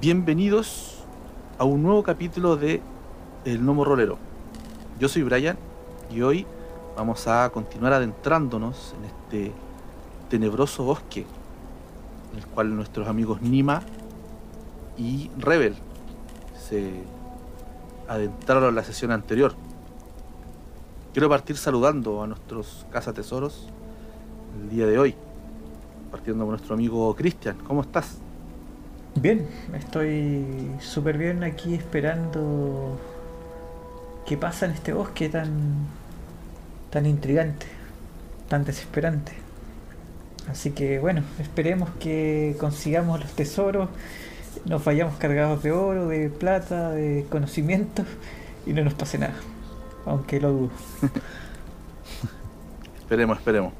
Bienvenidos a un nuevo capítulo de El Nomo Rolero. Yo soy Brian y hoy vamos a continuar adentrándonos en este tenebroso bosque en el cual nuestros amigos Nima y Rebel se adentraron en la sesión anterior. Quiero partir saludando a nuestros cazatesoros el día de hoy, partiendo con nuestro amigo Cristian. ¿Cómo estás? Bien, estoy súper bien aquí esperando qué pasa en este bosque tan, tan intrigante, tan desesperante. Así que bueno, esperemos que consigamos los tesoros, nos vayamos cargados de oro, de plata, de conocimiento y no nos pase nada, aunque lo dudo. esperemos, esperemos.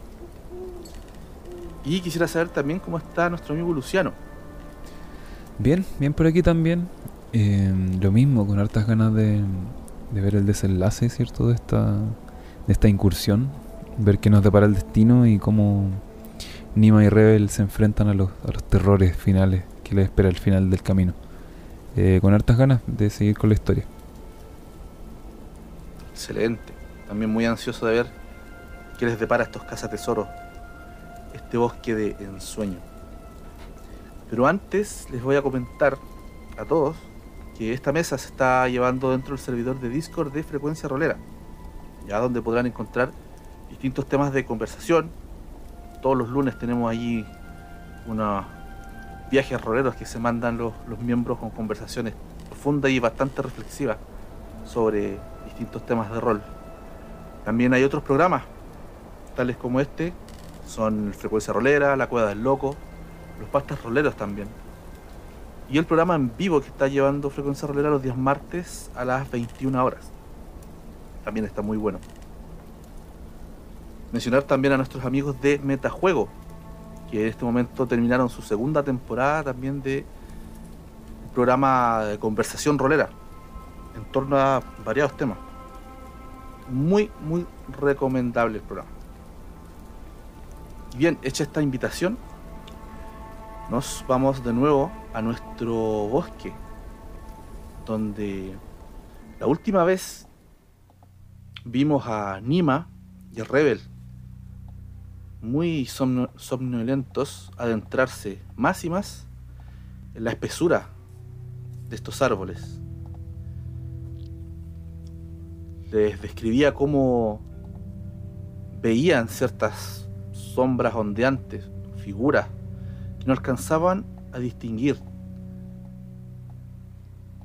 Y quisiera saber también cómo está nuestro amigo Luciano. Bien, bien por aquí también. Eh, lo mismo, con hartas ganas de, ver el desenlace, ¿cierto? De esta, esta incursión. Ver qué nos depara el destino y cómo Nima y Rebel se enfrentan a los, a los terrores finales que les espera al final del camino. Eh, con hartas ganas de seguir con la historia. Excelente. También muy ansioso de ver qué les depara a estos cazatesoros. Este bosque de ensueño. Pero antes les voy a comentar a todos que esta mesa se está llevando dentro del servidor de Discord de Frecuencia Rolera, ya donde podrán encontrar distintos temas de conversación. Todos los lunes tenemos allí unos viajes roleros que se mandan los, los miembros con conversaciones profundas y bastante reflexivas sobre distintos temas de rol. También hay otros programas, tales como este, son Frecuencia Rolera, La Cueva del Loco, los pastas roleros también. Y el programa en vivo que está llevando Frecuencia Rolera los días martes a las 21 horas. También está muy bueno. Mencionar también a nuestros amigos de Metajuego, que en este momento terminaron su segunda temporada también de programa de conversación rolera en torno a variados temas. Muy, muy recomendable el programa. Bien, hecha esta invitación, nos vamos de nuevo a nuestro bosque, donde la última vez vimos a Nima y a Rebel muy somnolentos adentrarse más y más en la espesura de estos árboles. Les describía cómo veían ciertas sombras ondeantes, figuras no alcanzaban a distinguir,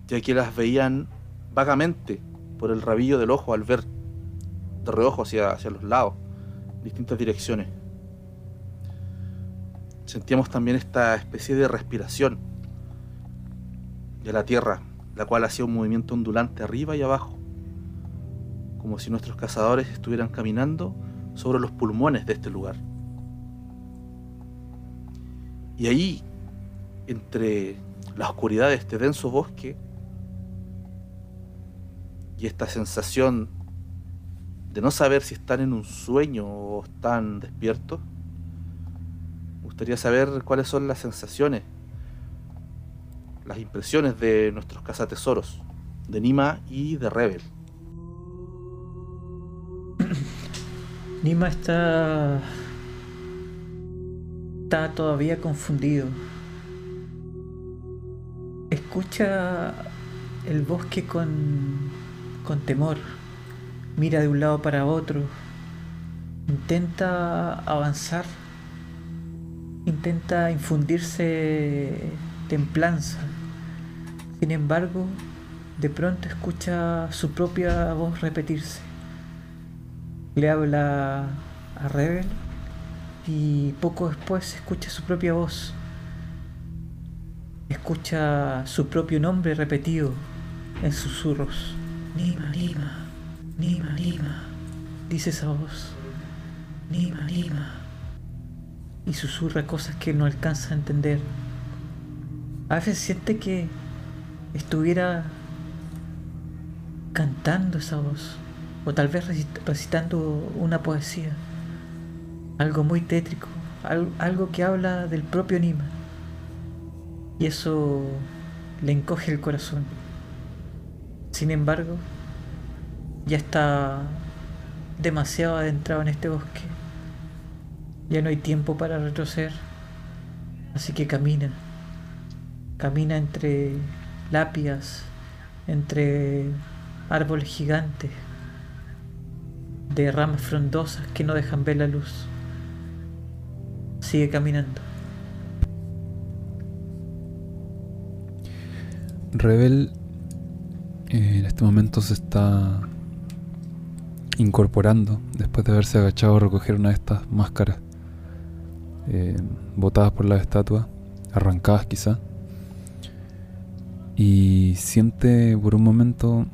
ya que las veían vagamente por el rabillo del ojo al ver de reojo hacia, hacia los lados, distintas direcciones. Sentíamos también esta especie de respiración de la tierra, la cual hacía un movimiento ondulante arriba y abajo, como si nuestros cazadores estuvieran caminando sobre los pulmones de este lugar. Y ahí, entre la oscuridad de este denso bosque y esta sensación de no saber si están en un sueño o están despiertos, me gustaría saber cuáles son las sensaciones, las impresiones de nuestros cazatesoros, de Nima y de Rebel. Nima está está todavía confundido. Escucha el bosque con, con temor. Mira de un lado para otro. Intenta avanzar. Intenta infundirse templanza. Sin embargo, de pronto escucha su propia voz repetirse. Le habla a Rebel y poco después escucha su propia voz. Escucha su propio nombre repetido en susurros. Nima, Nima, Nima, Nima. Dice esa voz. Nima, Nima. Y susurra cosas que no alcanza a entender. A veces siente que estuviera cantando esa voz. O tal vez recitando una poesía algo muy tétrico, algo, que habla del propio Nima. Y eso le encoge el corazón. Sin embargo, ya está demasiado adentrado en este bosque. Ya no hay tiempo para retroceder. Así que camina. Camina entre lápidas, entre árboles gigantes, de ramas frondosas que no dejan ver la luz. Sigue caminando. Rebel eh, en este momento se está incorporando después de haberse agachado a recoger una de estas máscaras eh, botadas por la estatua, arrancadas quizá, y siente por un momento,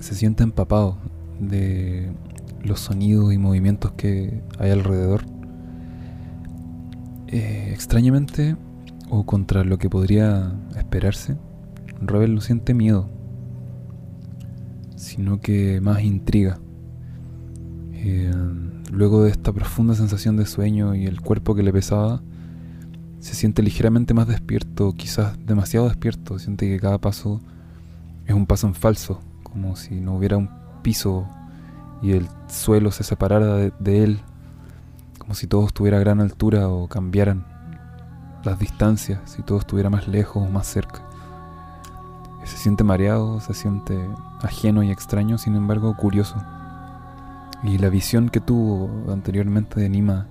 se siente empapado de los sonidos y movimientos que hay alrededor. Eh, extrañamente, o contra lo que podría esperarse, Rebel no siente miedo, sino que más intriga. Eh, luego de esta profunda sensación de sueño y el cuerpo que le pesaba, se siente ligeramente más despierto, quizás demasiado despierto, siente que cada paso es un paso en falso, como si no hubiera un piso y el suelo se separara de él, como si todo estuviera a gran altura o cambiaran las distancias, si todo estuviera más lejos o más cerca. Se siente mareado, se siente ajeno y extraño, sin embargo curioso. Y la visión que tuvo anteriormente de Nima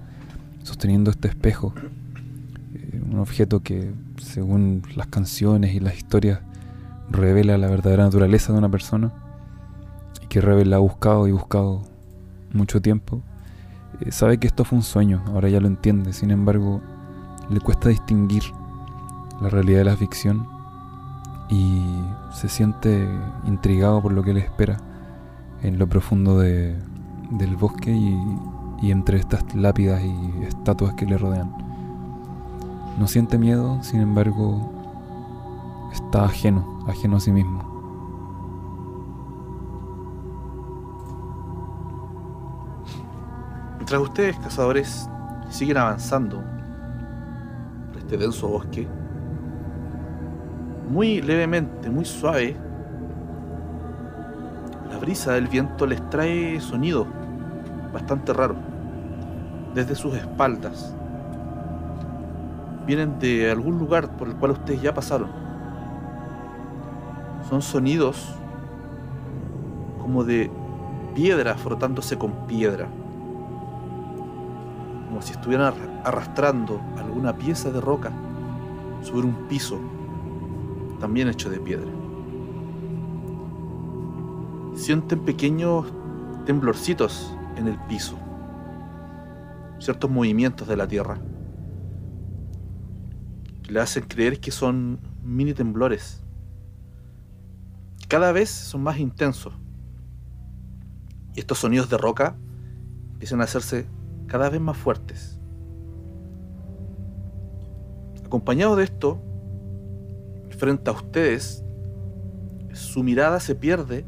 sosteniendo este espejo, eh, un objeto que según las canciones y las historias revela la verdadera naturaleza de una persona, y que Rebel ha buscado y buscado mucho tiempo, eh, sabe que esto fue un sueño, ahora ya lo entiende, sin embargo le cuesta distinguir la realidad de la ficción y se siente intrigado por lo que le espera en lo profundo de, del bosque y, y entre estas lápidas y estatuas que le rodean. No siente miedo, sin embargo, está ajeno, ajeno a sí mismo. Mientras ustedes, cazadores, siguen avanzando por este denso bosque, muy levemente, muy suave, la brisa del viento les trae sonido bastante raro desde sus espaldas. Vienen de algún lugar por el cual ustedes ya pasaron. Son sonidos como de piedra frotándose con piedra. Como si estuvieran arrastrando alguna pieza de roca sobre un piso también hecho de piedra. Sienten pequeños temblorcitos en el piso, ciertos movimientos de la tierra que le hacen creer que son mini temblores. Cada vez son más intensos. Y estos sonidos de roca empiezan a hacerse cada vez más fuertes. Acompañado de esto, frente a ustedes, su mirada se pierde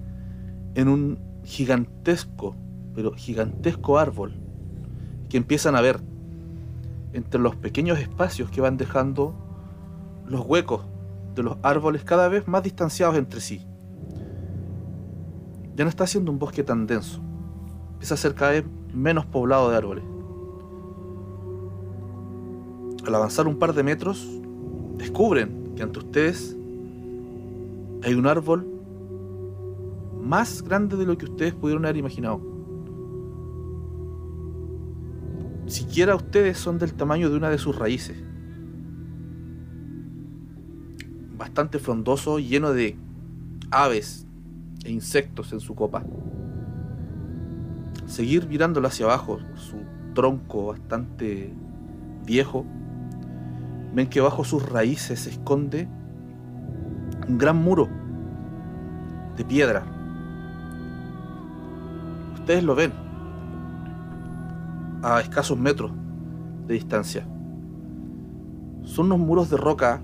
en un gigantesco, pero gigantesco árbol que empiezan a ver entre los pequeños espacios que van dejando los huecos de los árboles cada vez más distanciados entre sí. Ya no está siendo un bosque tan denso, empieza a ser cada vez menos poblado de árboles. Al avanzar un par de metros, descubren que ante ustedes hay un árbol más grande de lo que ustedes pudieron haber imaginado. Siquiera ustedes son del tamaño de una de sus raíces. Bastante frondoso, lleno de aves e insectos en su copa. Seguir mirándolo hacia abajo, su tronco bastante viejo, ven que bajo sus raíces se esconde un gran muro de piedra. Ustedes lo ven a escasos metros de distancia. Son unos muros de roca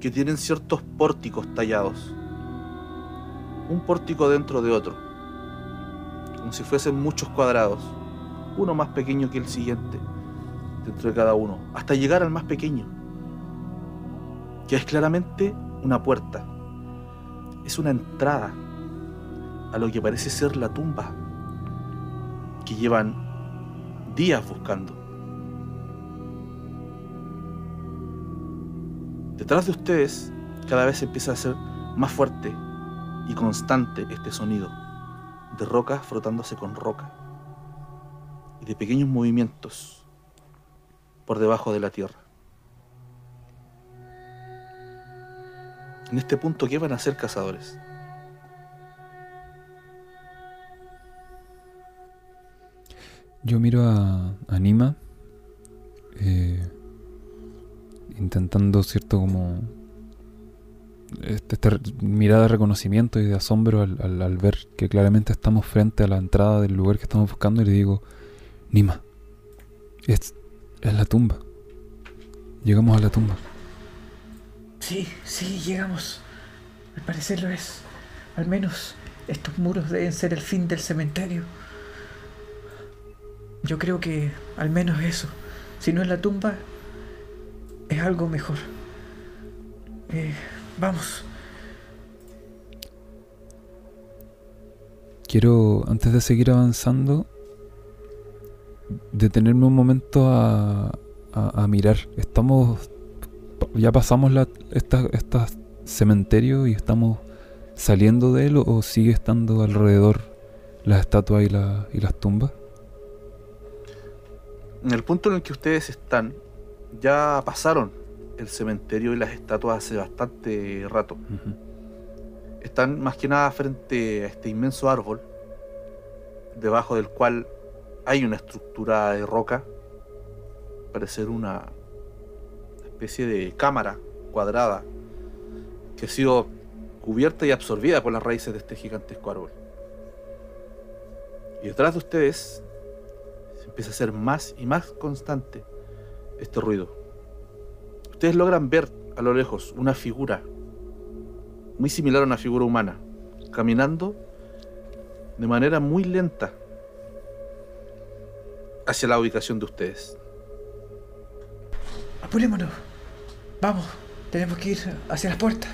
que tienen ciertos pórticos tallados. Un pórtico dentro de otro. Como si fuesen muchos cuadrados. Uno más pequeño que el siguiente dentro de cada uno, hasta llegar al más pequeño. que es claramente una puerta. Es una entrada a lo que parece ser la tumba que llevan días buscando. Detrás de ustedes cada vez empieza a ser más fuerte y constante este sonido de roca frotándose con roca y de pequeños movimientos por debajo de la tierra. En este punto, ¿qué van a hacer cazadores? Yo miro a, Nima, eh, intentando, cierto, como este- esta mirada de reconocimiento y de asombro al- al ver que claramente estamos frente a la entrada del lugar que estamos buscando y le digo, Nima, es, es la tumba. Llegamos a la tumba. Sí, sí, llegamos. Al parecer lo es. Al menos estos muros deben ser el fin del cementerio. Yo creo que al menos eso. Si no es la tumba, es algo mejor. Eh, vamos. Quiero, antes de seguir avanzando, detenerme un momento a, a- a mirar. Estamos, ya pasamos la, esta, esta cementerio y estamos saliendo de él o, o sigue estando alrededor las estatuas y, la- y las tumbas. En el punto en el que ustedes están, ya pasaron el cementerio y las estatuas hace bastante rato. Están más que nada frente a este inmenso árbol, debajo del cual hay una estructura de roca, parecer una especie de cámara cuadrada que ha sido cubierta y absorbida por las raíces de este gigantesco árbol. Y detrás de ustedes se empieza a hacer más y más constante este ruido. Ustedes logran ver a lo lejos una figura muy similar a una figura humana, caminando de manera muy lenta hacia la ubicación de ustedes. Apurémonos. Vamos. Tenemos que ir hacia las puertas.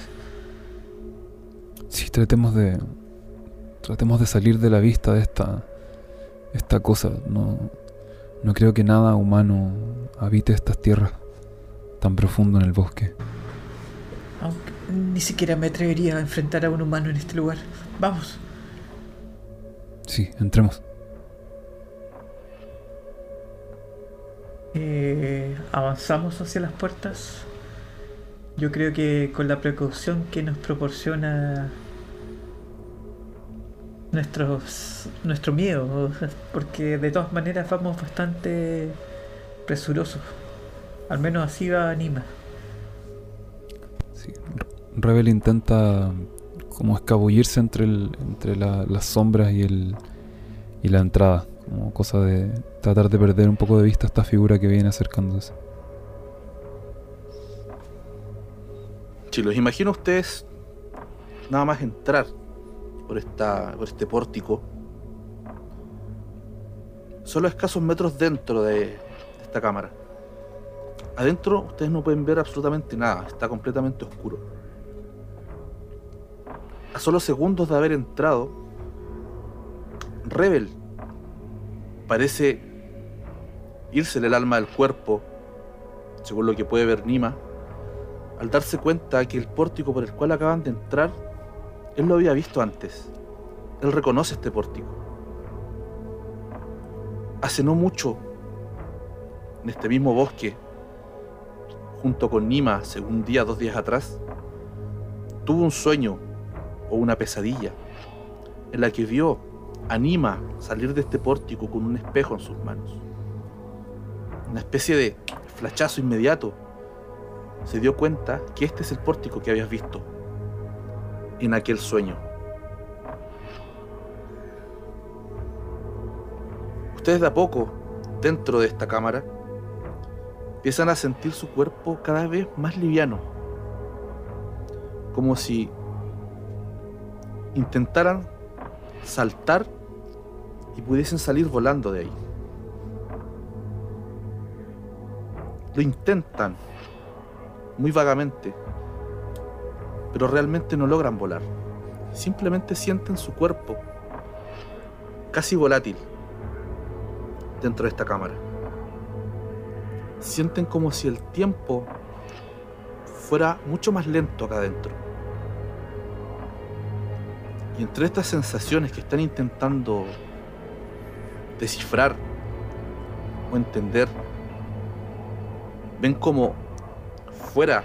Sí, tratemos de. Tratemos de salir de la vista de esta. Esta cosa. No. No creo que nada humano habite estas tierras tan profundo en el bosque. Aunque ni siquiera me atrevería a enfrentar a un humano en este lugar. Vamos. Sí, entremos. Eh, avanzamos hacia las puertas. Yo creo que con la precaución que nos proporciona nuestros, nuestro miedo, porque de todas maneras vamos bastante presurosos. Al menos así va Anima. Sí. Rebel intenta como escabullirse entre, el, entre la- las sombras y, el, y la entrada. Como cosa de tratar de perder un poco de vista esta figura que viene acercándose. Si los imagino a ustedes nada más entrar por, esta, por este pórtico, solo a escasos metros dentro de, de esta cámara. Adentro ustedes no pueden ver absolutamente nada, está completamente oscuro. A solo segundos de haber entrado, Rebel parece irse el alma del cuerpo, según lo que puede ver Nima, al darse cuenta que el pórtico por el cual acaban de entrar, él lo había visto antes. Él reconoce este pórtico. Hace no mucho, en este mismo bosque, junto con Nima, un día, dos días atrás, tuvo un sueño o una pesadilla en la que vio a Nima salir de este pórtico con un espejo en sus manos. Una especie de flachazo inmediato se dio cuenta que este es el pórtico que habías visto en aquel sueño. Ustedes de a poco, dentro de esta cámara, empiezan a sentir su cuerpo cada vez más liviano, como si intentaran saltar y pudiesen salir volando de ahí. Lo intentan muy vagamente, pero realmente no logran volar. Simplemente sienten su cuerpo casi volátil dentro de esta cámara. Sienten como si el tiempo fuera mucho más lento acá adentro. Y entre estas sensaciones que están intentando descifrar o entender, ven como fuera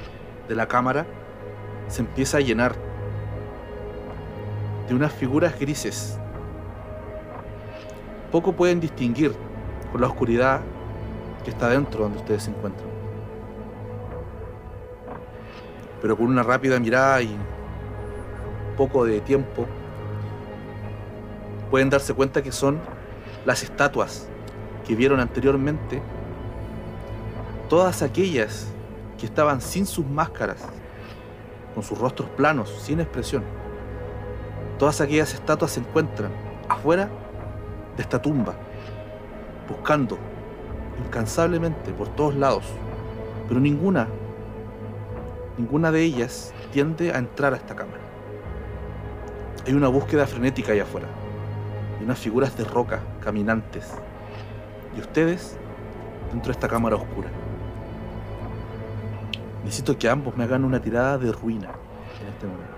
de la cámara se empieza a llenar de unas figuras grises. Poco pueden distinguir por la oscuridad que está dentro donde ustedes se encuentran. Pero con una rápida mirada y poco de tiempo, pueden darse cuenta que son las estatuas que vieron anteriormente, todas aquellas que estaban sin sus máscaras, con sus rostros planos, sin expresión. Todas aquellas estatuas se encuentran afuera de esta tumba, buscando incansablemente por todos lados, pero ninguna, ninguna de ellas tiende a entrar a esta cámara. Hay una búsqueda frenética allá afuera, y unas figuras de roca caminantes, y ustedes dentro de esta cámara oscura. Necesito que ambos me hagan una tirada de ruina en este momento.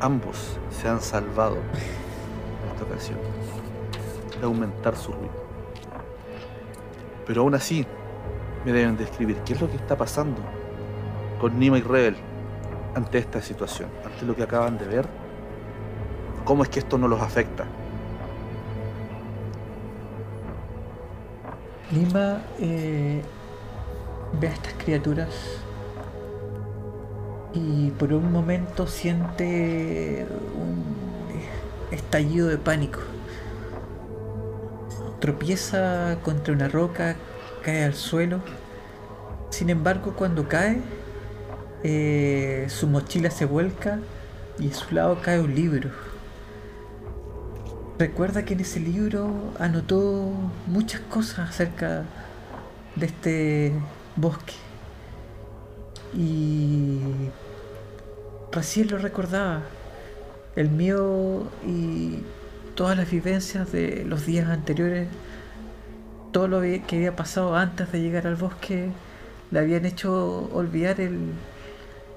Ambos se han salvado en esta ocasión de aumentar su ruido. Pero aún así, me deben describir qué es lo que está pasando con Nima y Rebel ante esta situación, ante lo que acaban de ver. ¿Cómo es que esto no los afecta? Nima eh, ve a estas criaturas y por un momento siente un estallido de pánico. Tropieza contra una roca, cae al suelo. Sin embargo, cuando cae, eh, su mochila se vuelca y a su lado cae un libro. Recuerda que en ese libro anotó muchas cosas acerca de este bosque. Y recién lo recordaba. El miedo y todas las vivencias de los días anteriores, todo lo que había pasado antes de llegar al bosque, le habían hecho olvidar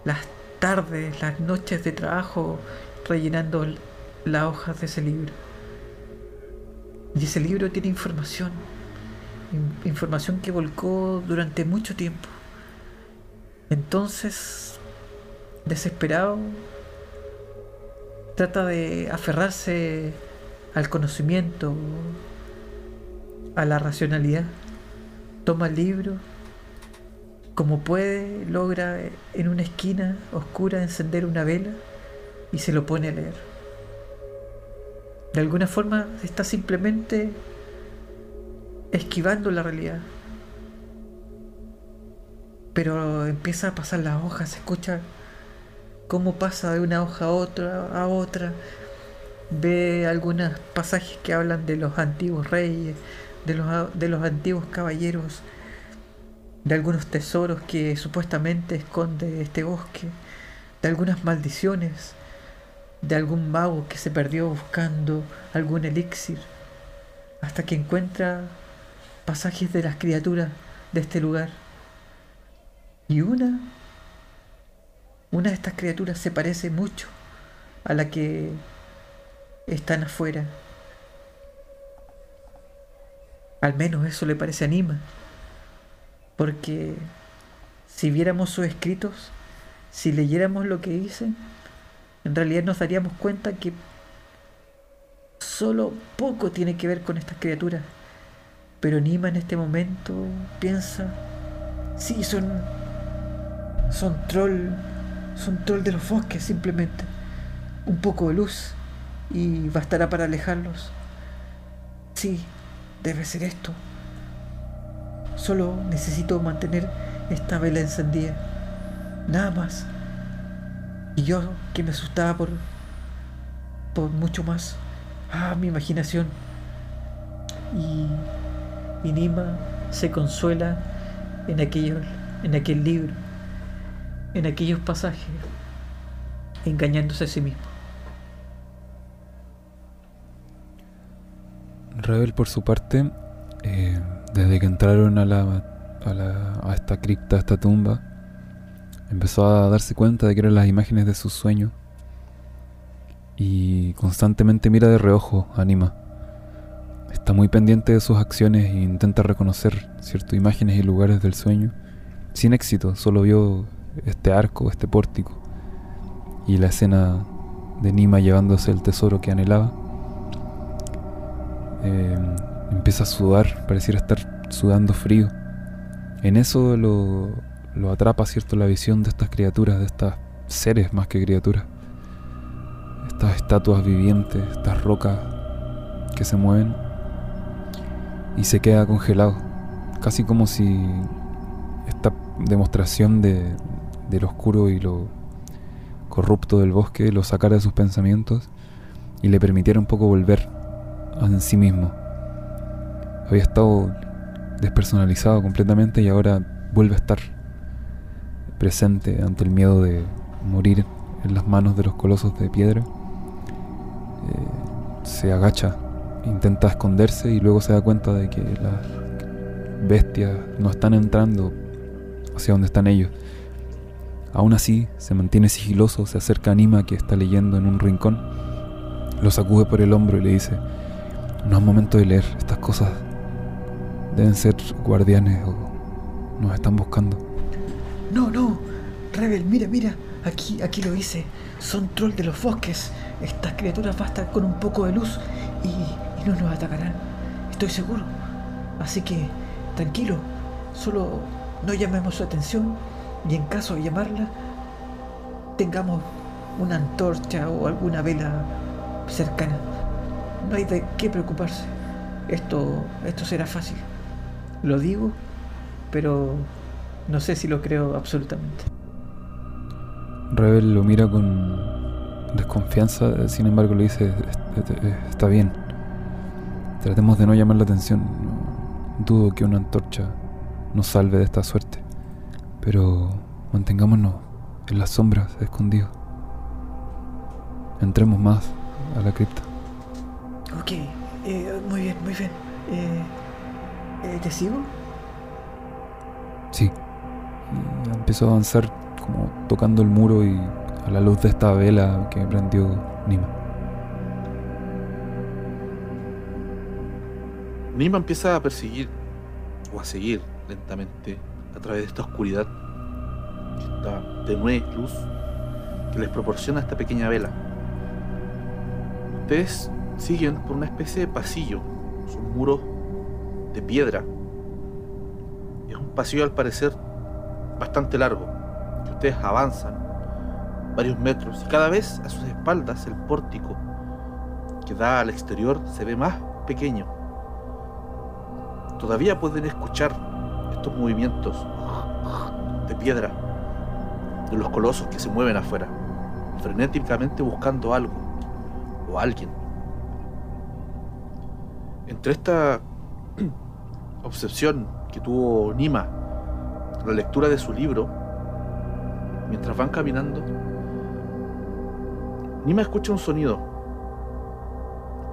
las tardes, las noches de trabajo rellenando las hojas de ese libro. Y ese libro tiene información, información que volcó durante mucho tiempo. Entonces, desesperado, trata de aferrarse al conocimiento, a la racionalidad. Toma el libro, como puede, logra en una esquina oscura encender una vela y se lo pone a leer. De alguna forma está simplemente esquivando la realidad. Pero empieza a pasar las hojas, se escucha cómo pasa de una hoja a otra, a otra. Ve algunos pasajes que hablan de los antiguos reyes, de los, de los antiguos caballeros, de algunos tesoros que supuestamente esconde este bosque, de algunas maldiciones de algún mago que se perdió buscando algún elixir, hasta que encuentra pasajes de las criaturas de este lugar. Y una, una de estas criaturas se parece mucho a la que están afuera. Al menos eso le parece a Nima. Porque si viéramos sus escritos, si leyéramos lo que dicen, en realidad nos daríamos cuenta que solo poco tiene que ver con estas criaturas. Pero Nima en este momento piensa, sí, son son troll, son troll de los bosques simplemente. Un poco de luz y bastará para alejarlos. Sí, debe ser esto. Solo necesito mantener esta vela encendida. Nada más. Y yo que me asustaba por, por mucho más. Ah, mi imaginación. Y Y Nima se consuela en, aquello, en aquel libro, en aquellos pasajes, engañándose a sí mismo. Rebel, por su parte, eh, desde que entraron a, la, a, la, a esta cripta, a esta tumba, empezó a darse cuenta de que eran las imágenes de sus sueños y constantemente mira de reojo a Nima. Está muy pendiente de sus acciones e intenta reconocer ciertas imágenes y lugares del sueño. Sin éxito, solo vio este arco, este pórtico y la escena de Nima llevándose el tesoro que anhelaba. Eh, empieza a sudar, pareciera estar sudando frío. En eso lo, lo atrapa, ¿cierto?, la visión de estas criaturas, de estos seres más que criaturas. Estas estatuas vivientes, estas rocas que se mueven. Y se queda congelado. Casi como si esta demostración de, de lo oscuro y lo corrupto del bosque lo sacara de sus pensamientos y le permitiera un poco volver en sí mismo. Había estado despersonalizado completamente y ahora vuelve a estar presente ante el miedo de morir en las manos de los colosos de piedra. Eh, se agacha, intenta esconderse y luego se da cuenta de que las bestias no están entrando hacia donde están ellos. Aún así, se mantiene sigiloso, se acerca a Nima que está leyendo en un rincón, lo sacude por el hombro y le dice, no es momento de leer, estas cosas deben ser guardianes o nos están buscando. No, no, Rebel, mira, mira, aquí, aquí lo hice, son trolls de los bosques, estas criaturas bastan con un poco de luz y, y no nos atacarán, estoy seguro. Así que, tranquilo, solo no llamemos su atención y en caso de llamarla, tengamos una antorcha o alguna vela cercana. No hay de qué preocuparse. Esto, esto será fácil. Lo digo, pero no sé si lo creo absolutamente. Rebel lo mira con desconfianza, sin embargo le dice, está bien, tratemos de no llamar la atención. Dudo que una antorcha nos salve de esta suerte, pero mantengámonos en las sombras, escondidos. Entremos más a la cripta. Eh, muy bien, muy bien. Eh, eh, ¿Te sigo? Sí. Y empezó a avanzar como tocando el muro y a la luz de esta vela que prendió Nima. Nima empieza a perseguir o a seguir lentamente a través de esta oscuridad, esta tenue luz que les proporciona esta pequeña vela. Ustedes siguen por una especie de pasillo, son muros de piedra. Es un pasillo al parecer bastante largo, ustedes avanzan varios metros y cada vez a sus espaldas el pórtico que da al exterior se ve más pequeño. Todavía pueden escuchar estos movimientos de piedra de los colosos que se mueven afuera, frenéticamente buscando algo o alguien. Entre esta obsesión que tuvo Nima, la lectura de su libro, mientras van caminando, Nima escucha un sonido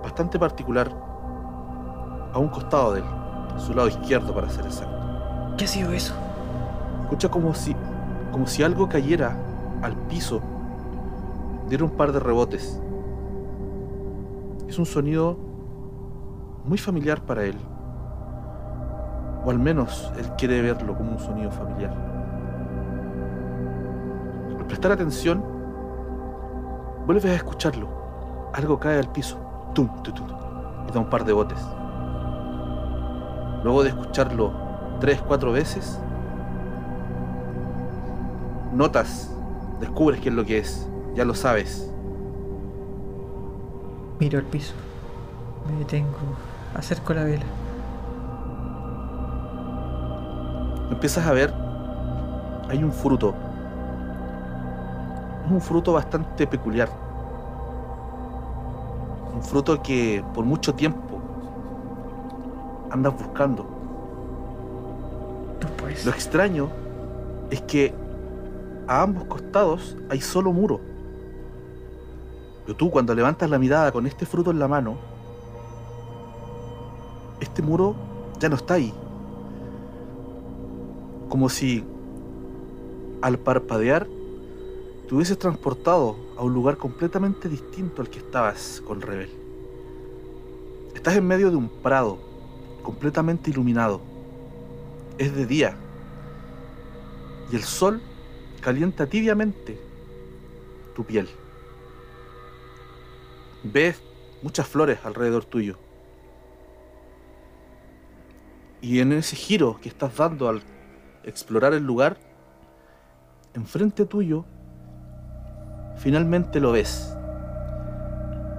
bastante particular a un costado de él, a su lado izquierdo para ser exacto. ¿Qué ha sido eso? Escucha como si, como si algo cayera al piso, diera un par de rebotes. Es un sonido muy familiar para él. O al menos él quiere verlo como un sonido familiar. Al prestar atención, vuelves a escucharlo. Algo cae al piso. Tum, tum, tum, y da un par de botes. Luego de escucharlo tres, cuatro veces, notas, descubres qué es lo que es. Ya lo sabes. Miro el piso. Me detengo. Acerco la vela. empiezas a ver, hay un fruto. Es un fruto bastante peculiar. Un fruto que por mucho tiempo andas buscando. es. Lo extraño es que a ambos costados hay solo muro. Pero tú cuando levantas la mirada con este fruto en la mano, este muro ya no está ahí. Como si al parpadear te hubieses transportado a un lugar completamente distinto al que estabas con Rebel. Estás en medio de un prado completamente iluminado. Es de día y el sol calienta tibiamente tu piel. Ves muchas flores alrededor tuyo. Y en ese giro que estás dando al explorar el lugar, enfrente tuyo, finalmente lo ves.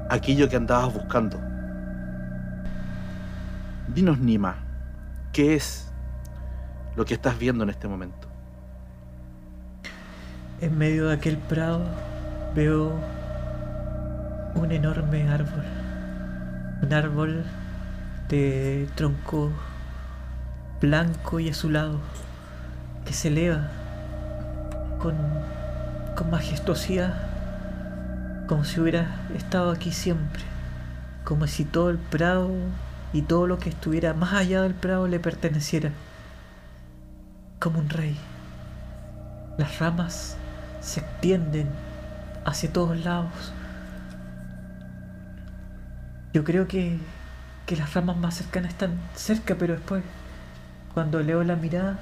Aquello que andabas buscando. Dinos, Nima, ¿qué es lo que estás viendo en este momento? En medio de aquel prado veo un enorme árbol. Un árbol de tronco blanco y azulado que se eleva con, con majestuosidad como si hubiera estado aquí siempre. Como si todo el prado y todo lo que estuviera más allá del prado le perteneciera. Como un rey. Las ramas se extienden hacia todos lados. Yo creo que, que las ramas más cercanas están cerca, pero después, cuando leo la mirada,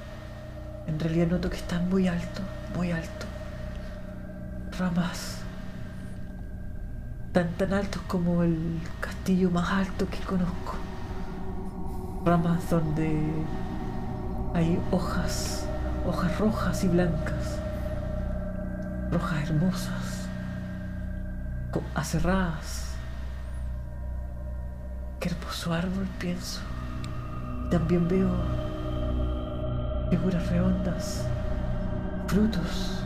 en realidad noto que están muy alto, muy alto. Ramas tan tan altos como el castillo más alto que conozco. Ramas donde hay hojas, hojas rojas y blancas rojas hermosas, aserradas. Qué hermoso árbol, pienso. También veo figuras redondas, frutos,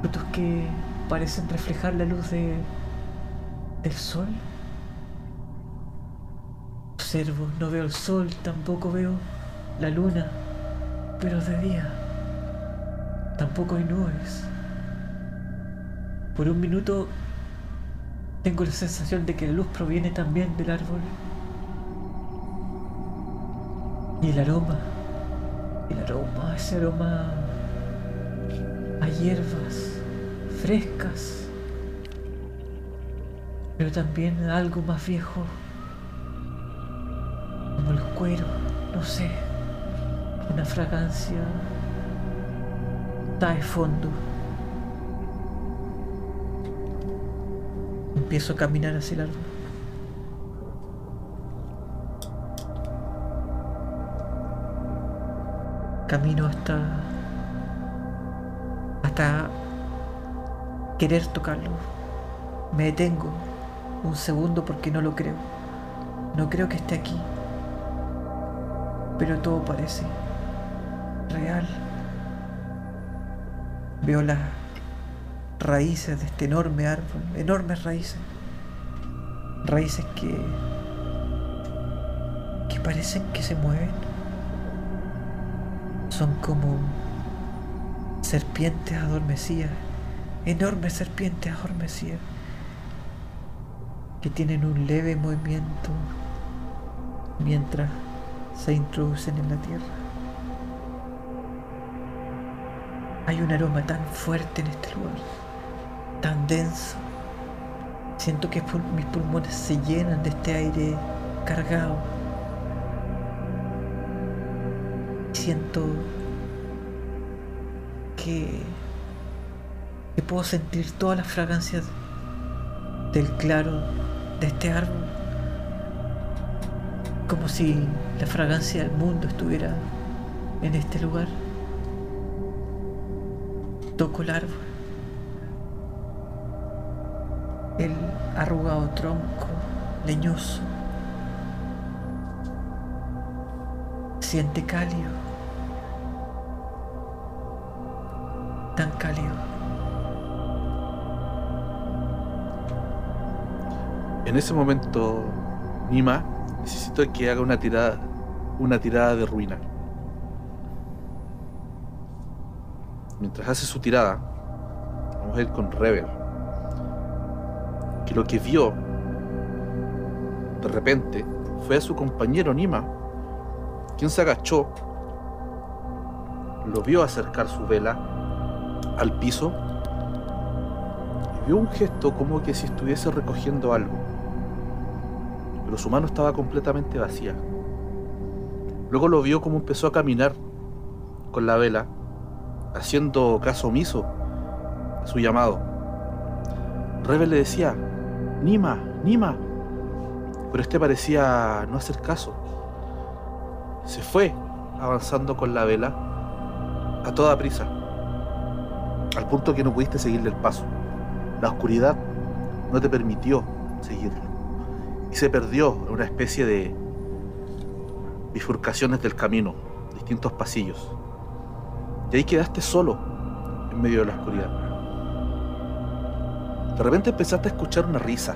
frutos que parecen reflejar la luz de, del sol. Observo, no veo el sol, tampoco veo la luna, pero de día. Tampoco hay nubes. Por un minuto tengo la sensación de que la luz proviene también del árbol. Y el aroma, el aroma, ese aroma a hierbas frescas, pero también algo más viejo, como el cuero, no sé, una fragancia de fondo. Empiezo a caminar hacia el árbol. Camino hasta. hasta querer tocarlo. Me detengo un segundo porque no lo creo. No creo que esté aquí. Pero todo parece real. Veo las raíces de este enorme árbol, enormes raíces. Raíces que que parecen que se mueven. Son como serpientes adormecidas, enormes serpientes adormecidas que tienen un leve movimiento mientras se introducen en la tierra. Hay un aroma tan fuerte en este lugar, tan denso. Siento que mis pulmones se llenan de este aire cargado. Siento que, puedo sentir todas las fragancias del claro de este árbol. Como si la fragancia del mundo estuviera en este lugar. Toco el árbol. El arrugado tronco, leñoso. Siente cálido. Tan cálido. En ese momento, Nima, necesito que haga una tirada, una tirada de ruina. mientras hace su tirada, vamos a ir con Rebel, que lo que vio de repente fue a su compañero Nima, quien se agachó, lo vio acercar su vela al piso y vio un gesto como que si estuviese recogiendo algo, pero su mano estaba completamente vacía. Luego lo vio como empezó a caminar con la vela, haciendo caso omiso a su llamado. Rebel le decía, Nima, Nima, pero este parecía no hacer caso. Se fue avanzando con la vela a toda prisa, al punto que no pudiste seguirle el paso. La oscuridad no te permitió seguirlo y se perdió en una especie de bifurcaciones del camino, distintos pasillos. Y ahí quedaste solo en medio de la oscuridad. De repente empezaste a escuchar una risa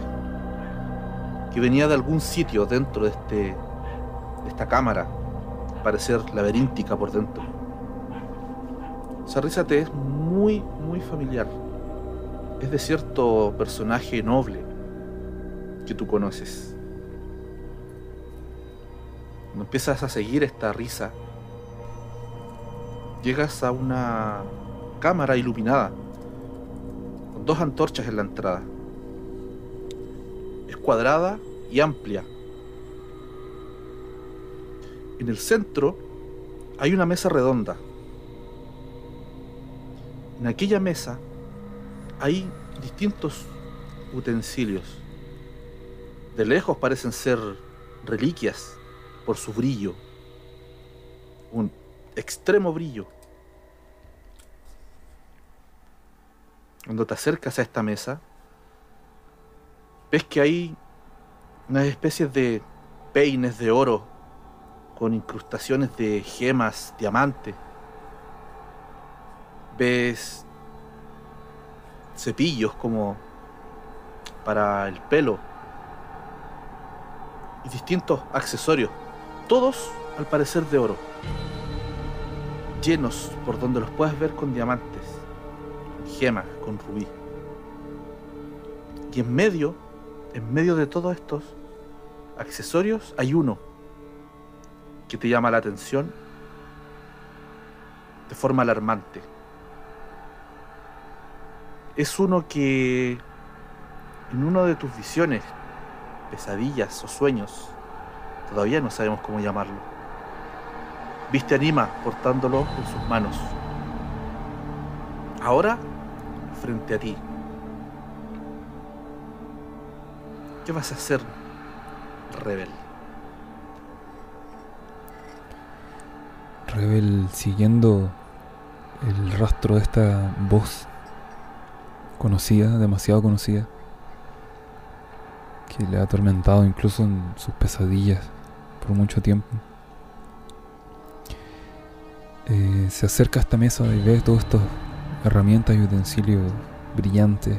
que venía de algún sitio dentro de, este, de esta cámara, parecer laberíntica por dentro. Esa risa te es muy, muy familiar. Es de cierto personaje noble que tú conoces. Cuando empiezas a seguir esta risa, llegas a una cámara iluminada, con dos antorchas en la entrada. Es cuadrada y amplia. En el centro hay una mesa redonda. En aquella mesa hay distintos utensilios. De lejos parecen ser reliquias por su brillo. Un extremo brillo. Cuando te acercas a esta mesa, ves que hay unas especies de peines de oro con incrustaciones de gemas, diamantes. Ves cepillos como para el pelo y distintos accesorios, todos al parecer de oro, llenos por donde los puedes ver con diamantes, con gemas, con rubí. Y en medio, en medio de todos estos accesorios, hay uno que te llama la atención de forma alarmante. Es uno que en uno de tus visiones, pesadillas o sueños, todavía no sabemos cómo llamarlo, viste a Nima portándolo en sus manos. Ahora, frente a ti. ¿Qué vas a hacer, Rebel? Rebel siguiendo el rastro de esta voz conocida, demasiado conocida, que le ha atormentado incluso en sus pesadillas por mucho tiempo. Eh, se acerca a esta mesa y ve todas estas herramientas y utensilios brillantes,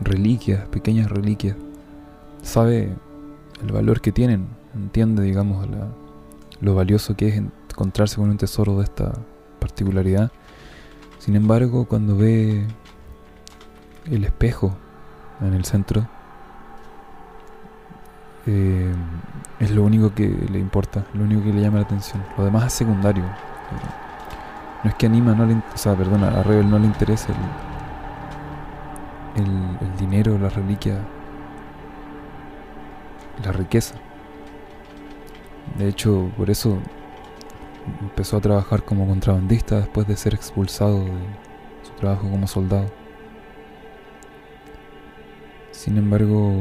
reliquias, pequeñas reliquias. Sabe el valor que tienen, entiende, digamos, la, lo valioso que es encontrarse con un tesoro de esta particularidad. Sin embargo, cuando ve el espejo en el centro, eh, es lo único que le importa, lo único que le llama la atención. Lo demás es secundario. No es que anima, no le, o sea, perdona, a Rebel no le interesa el, dinero, la reliquia, la riqueza. De hecho, por eso empezó a trabajar como contrabandista después de ser expulsado de su trabajo como soldado. Sin embargo,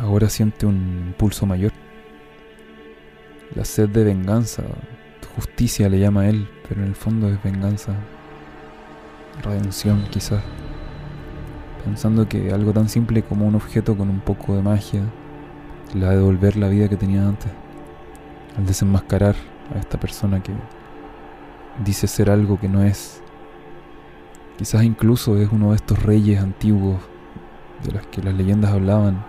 ahora siente un impulso mayor. La sed de venganza, justicia le llama a él, pero en el fondo es venganza, redención quizás. Pensando que algo tan simple como un objeto con un poco de magia le va a devolver la vida que tenía antes al desenmascarar a esta persona que dice ser algo que no es. Quizás incluso es uno de estos reyes antiguos de los que las leyendas hablaban,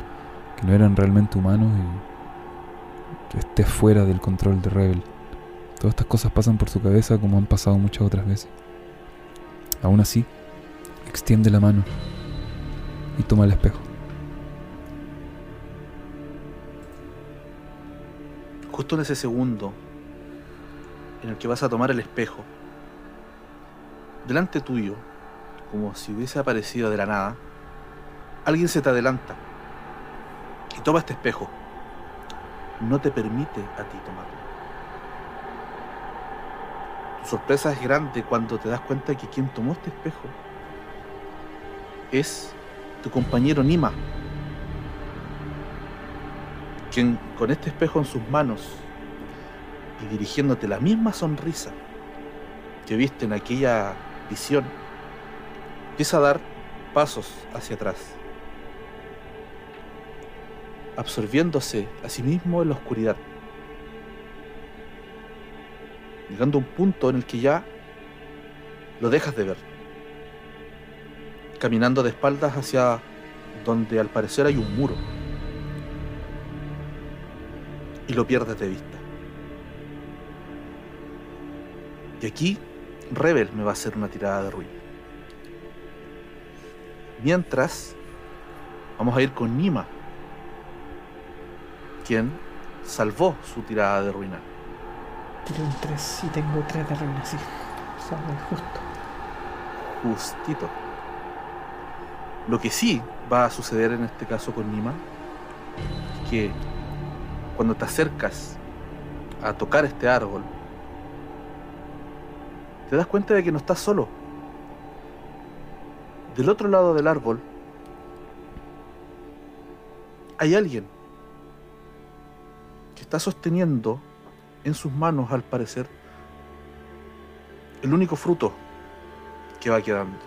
que no eran realmente humanos y que esté fuera del control de Rebel. Todas estas cosas pasan por su cabeza como han pasado muchas otras veces. Aún así, extiende la mano y toma el espejo. Justo en ese segundo en el que vas a tomar el espejo, delante tuyo, como si hubiese aparecido de la nada, alguien se te adelanta y toma este espejo. No te permite a ti tomarlo. Tu sorpresa es grande cuando te das cuenta que quien tomó este espejo es tu compañero Nima, quien con este espejo en sus manos y dirigiéndote la misma sonrisa que viste en aquella visión, empieza a dar pasos hacia atrás, absorbiéndose a sí mismo en la oscuridad, llegando a un punto en el que ya lo dejas de ver, caminando de espaldas hacia donde al parecer hay un muro, y lo pierdes de vista. Y aquí Rebel me va a hacer una tirada de ruina. Mientras, vamos a ir con Nima, quien salvó su tirada de ruina. Tiré un 3 y tengo 3 de ruina, sí. O sea, justo. Justito. Lo que sí va a suceder en este caso con Nima es que cuando te acercas a tocar este árbol, te das cuenta de que no estás solo. Del otro lado del árbol hay alguien está sosteniendo en sus manos, al parecer, el único fruto que va quedando.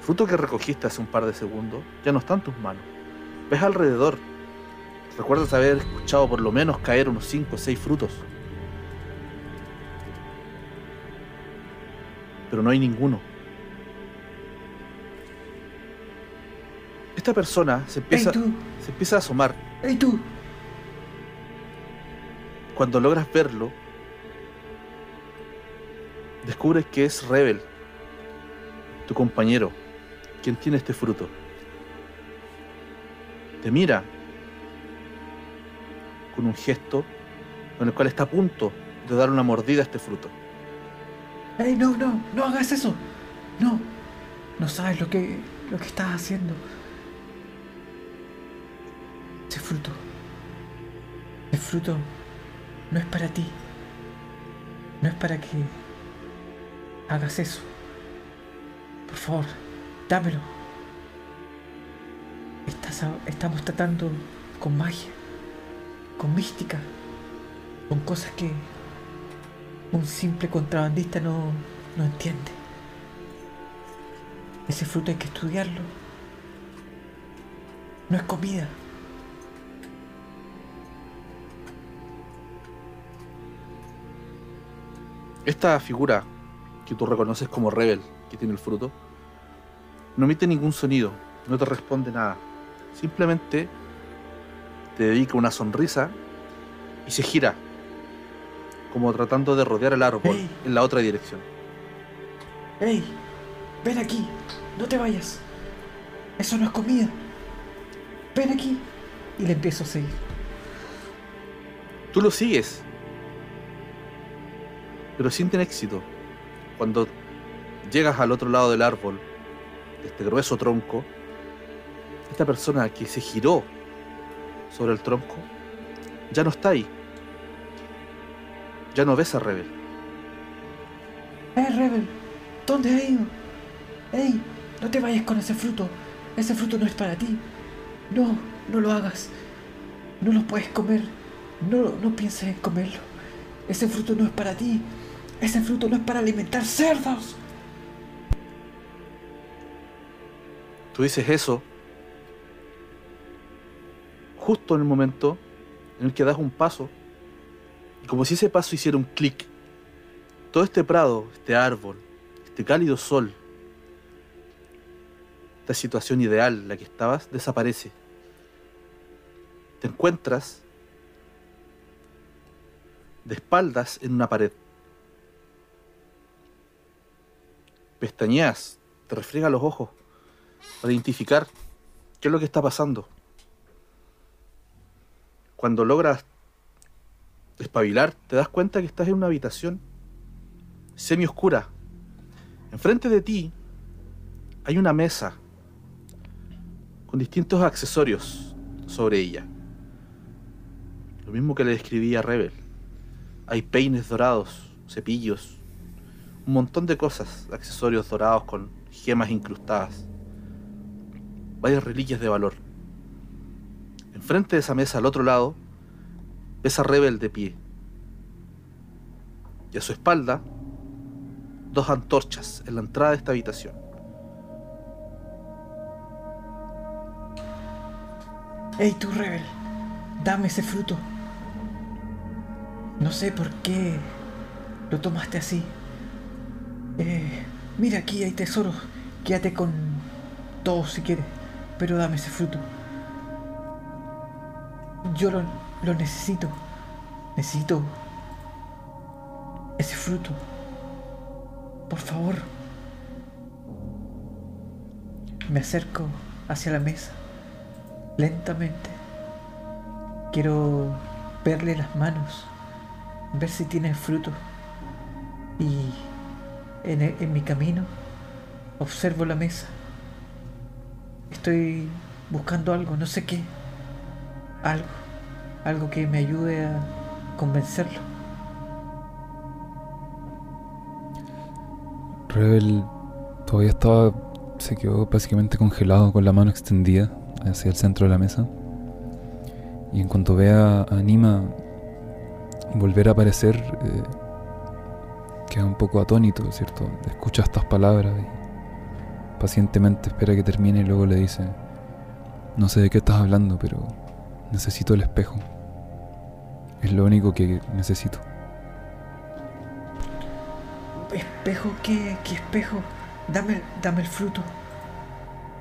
Fruto que recogiste hace un par de segundos ya no está en tus manos. Ves alrededor. Recuerdas haber escuchado por lo menos caer unos 5 o 6 frutos. pero no hay ninguno. Esta persona se empieza, se empieza a asomar. ¡Ey tú! Cuando logras verlo, descubres que es Rebel, tu compañero, quien tiene este fruto. Te mira con un gesto con el cual está a punto de dar una mordida a este fruto. ¡Ey, no, no! ¡No hagas eso! ¡No! No sabes lo que, lo que estás haciendo. Ese fruto. El fruto no es para ti. No es para que hagas eso. Por favor, dámelo. Estás estamos tratando con magia, con mística, con cosas que un simple contrabandista no, no entiende. Ese fruto hay que estudiarlo. No es comida. Esta figura que tú reconoces como Rebel, que tiene el fruto, no emite ningún sonido, no te responde nada. Simplemente te dedica una sonrisa y se gira, como tratando de rodear el árbol Ey. en la otra dirección. ¡Ey! Ven aquí. No te vayas. Eso no es comida. Ven aquí. Y le empiezo a seguir. Tú lo sigues, pero sin tener éxito. Cuando llegas al otro lado del árbol, de este grueso tronco, esta persona que se giró sobre el tronco ya no está ahí. Ya no ves a Rebel. ¡Eh, Rebel! ¿Dónde has ido? ¡Ey! No te vayas con ese fruto. Ese fruto no es para ti. No, no lo hagas. No lo puedes comer. No, no pienses en comerlo. Ese fruto no es para ti. Ese fruto no es para alimentar cerdos. Tú dices eso justo en el momento en el que das un paso y como si ese paso hiciera un clic. Todo este prado, este árbol, este cálido sol, esta situación ideal en la que estabas, desaparece. Te encuentras de espaldas en una pared. Pestañeas, te refriega los ojos para identificar qué es lo que está pasando. Cuando logras despabilar, te das cuenta que estás en una habitación semi oscura. Enfrente de ti hay una mesa con distintos accesorios sobre ella. Lo mismo que le describí a Rebel. Hay peines dorados, cepillos, un montón de cosas, accesorios dorados con gemas incrustadas, varias reliquias de valor. Enfrente de esa mesa, al otro lado, ves Rebel de pie. Y a su espalda, dos antorchas en la entrada de esta habitación. Hey tú, Rebel, dame ese fruto. No sé por qué lo tomaste así. Eh, mira, aquí hay tesoros. Quédate con todos si quieres, pero dame ese fruto. Yo lo, lo necesito. Necesito ese fruto. Por favor. Me acerco hacia la mesa, lentamente. Quiero verle las manos, ver si tiene fruto. Y en, mi camino observo la mesa. Estoy buscando algo, no sé qué. Algo. Algo que me ayude a convencerlo. Rebel todavía estaba. se quedó básicamente congelado con la mano extendida hacia el centro de la mesa. Y en cuanto vea a Anima volver a aparecer, eh, queda un poco atónito, ¿cierto? Escucha estas palabras y pacientemente espera que termine y luego le dice: No sé de qué estás hablando, pero necesito el espejo. Es lo único que necesito. ¿Espejo? ¿Qué, qué espejo? Dame, dame el fruto.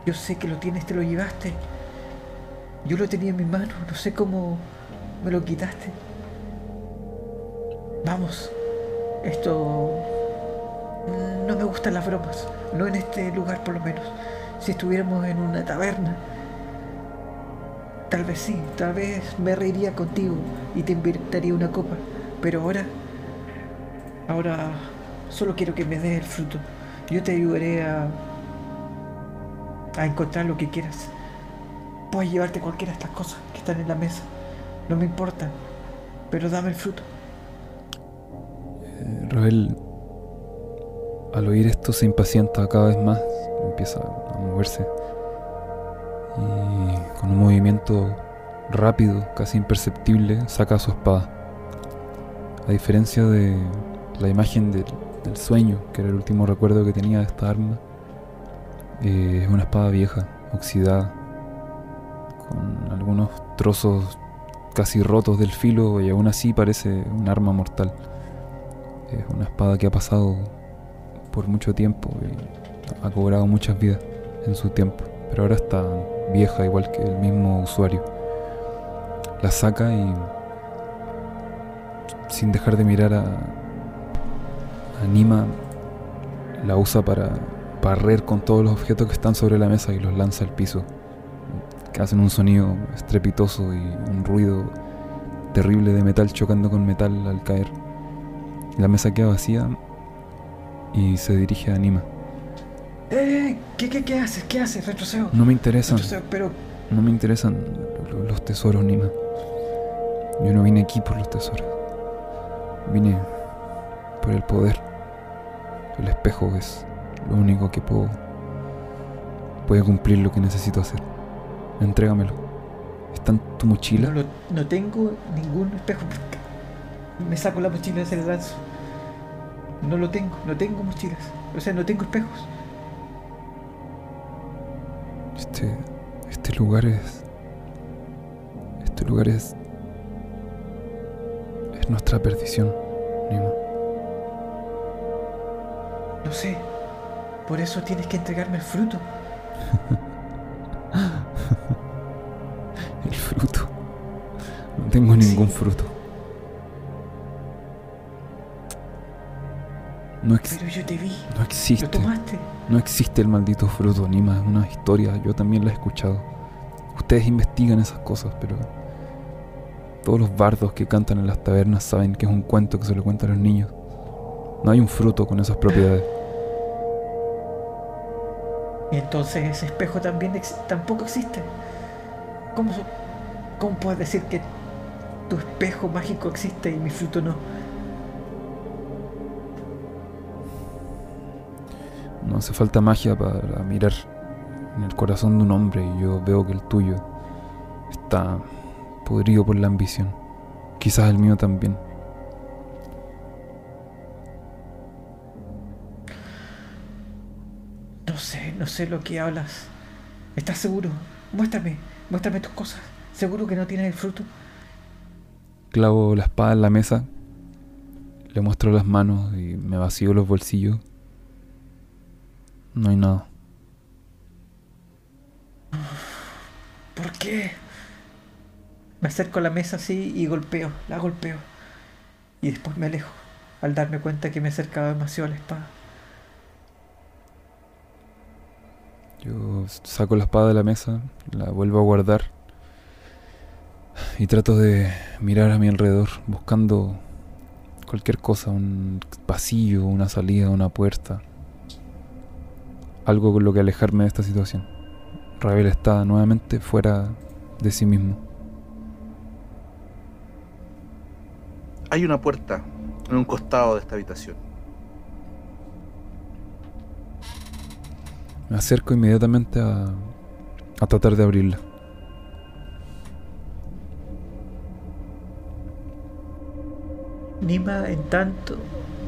Yo sé que lo tienes, te lo llevaste. Yo lo tenía en mi mano, no sé cómo me lo quitaste. Vamos, esto... No me gustan las bromas, no en este lugar por lo menos. Si estuviéramos en una taberna, tal vez sí, tal vez me reiría contigo y te invitaría una copa. Pero ahora, ahora solo quiero que me des el fruto. Yo te ayudaré a, a encontrar lo que quieras. Puedes llevarte cualquiera de estas cosas que están en la mesa. No me importa. Pero dame el fruto. Eh, Ravel, al oír esto, se impacienta cada vez más. Empieza a moverse. Y con un movimiento rápido, casi imperceptible, saca su espada. A diferencia de la imagen del, del sueño, que era el último recuerdo que tenía de esta arma, eh, es una espada vieja, oxidada, con algunos trozos casi rotos del filo y aún así parece un arma mortal. Es una espada que ha pasado por mucho tiempo y ha cobrado muchas vidas en su tiempo, pero ahora está vieja igual que el mismo usuario. La saca y sin dejar de mirar a Anima, la usa para barrer con todos los objetos que están sobre la mesa y los lanza al piso, que hacen un sonido estrepitoso y un ruido terrible de metal chocando con metal al caer. La mesa queda vacía y se dirige a Anima. ¡Eh! ¿Qué, qué, qué haces? ¿Qué haces? Retrocedo. No me interesan, Retrocedo, pero no me interesan lo- los tesoros, Anima. Yo no vine aquí por los tesoros. Vine por el poder. El espejo es lo único que puedo puede cumplir lo que necesito hacer. Entrégamelo. ¿Está en tu mochila? no, no tengo ningún espejo. Me saco la mochila y se la lanzo. No lo tengo, no tengo mochilas. O sea, no tengo espejos. Este, este lugar es. Este lugar es. Es nuestra perdición, Nima. Lo sé. Por eso tienes que entregarme el fruto. El fruto. No tengo ningún fruto. No, Pero yo te vi. no Lo existe. tomaste. No existe el maldito fruto, Nima. Es una historia. Yo también la he escuchado. Ustedes investigan esas cosas, pero. Todos los bardos que cantan en las tabernas saben que es un cuento que se le cuenta a los niños. No hay un fruto con esas propiedades. Y entonces ese espejo también ex- tampoco existe. ¿Cómo, ¿Cómo puedes decir que tu espejo mágico existe y mi fruto no? No hace falta magia para mirar en el corazón de un hombre y yo veo que el tuyo está podrido por la ambición. Quizás el mío también. No sé, no sé lo que hablas. ¿Estás seguro? Muéstrame, muéstrame tus cosas. ¿Seguro que no tienes el fruto? Clavo la espada en la mesa, le muestro las manos y me vacío los bolsillos. No hay nada. ¿Por qué? Me acerco a la mesa así y golpeo, la golpeo. Y después me alejo, al darme cuenta que me acercaba demasiado a la espada. Yo saco la espada de la mesa, la vuelvo a guardar y trato de mirar a mi alrededor buscando cualquier cosa, un pasillo, una salida, una puerta. Algo con lo que alejarme de esta situación. Ravel está nuevamente fuera de sí mismo. Hay una puerta en un costado de esta habitación. Me acerco inmediatamente a, a tratar de abrirla. Nima, en tanto,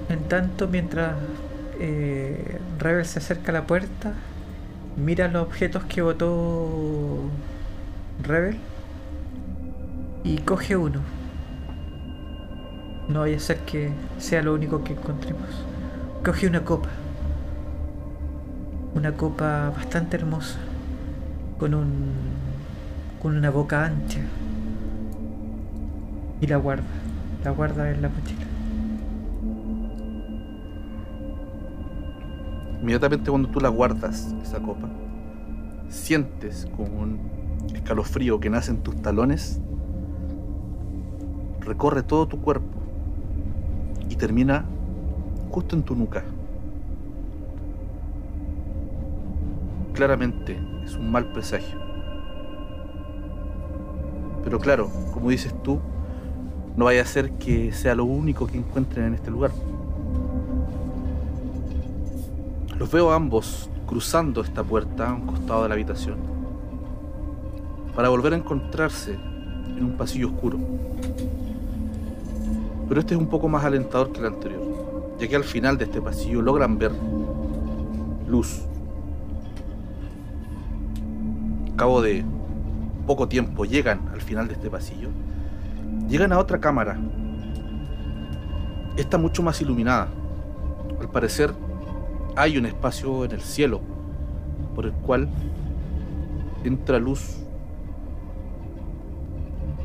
en tanto mientras eh, Rebel se acerca a la puerta, mira los objetos que botó Rebel y coge uno. No vaya a ser que sea lo único que encontremos. Coge una copa. Una copa bastante hermosa. Con un. con una boca ancha. Y la guarda. La guarda en la mochila. Inmediatamente cuando tú la guardas, esa copa, sientes como un escalofrío que nace en tus talones, recorre todo tu cuerpo y termina justo en tu nuca. Claramente es un mal presagio. Pero claro, como dices tú, no vaya a ser que sea lo único que encuentren en este lugar. Los veo a ambos cruzando esta puerta a un costado de la habitación para volver a encontrarse en un pasillo oscuro. Pero este es un poco más alentador que el anterior, ya que al final de este pasillo logran ver luz. A cabo de poco tiempo llegan al final de este pasillo, llegan a otra cámara, esta mucho más iluminada. Al parecer hay un espacio en el cielo por el cual entra luz.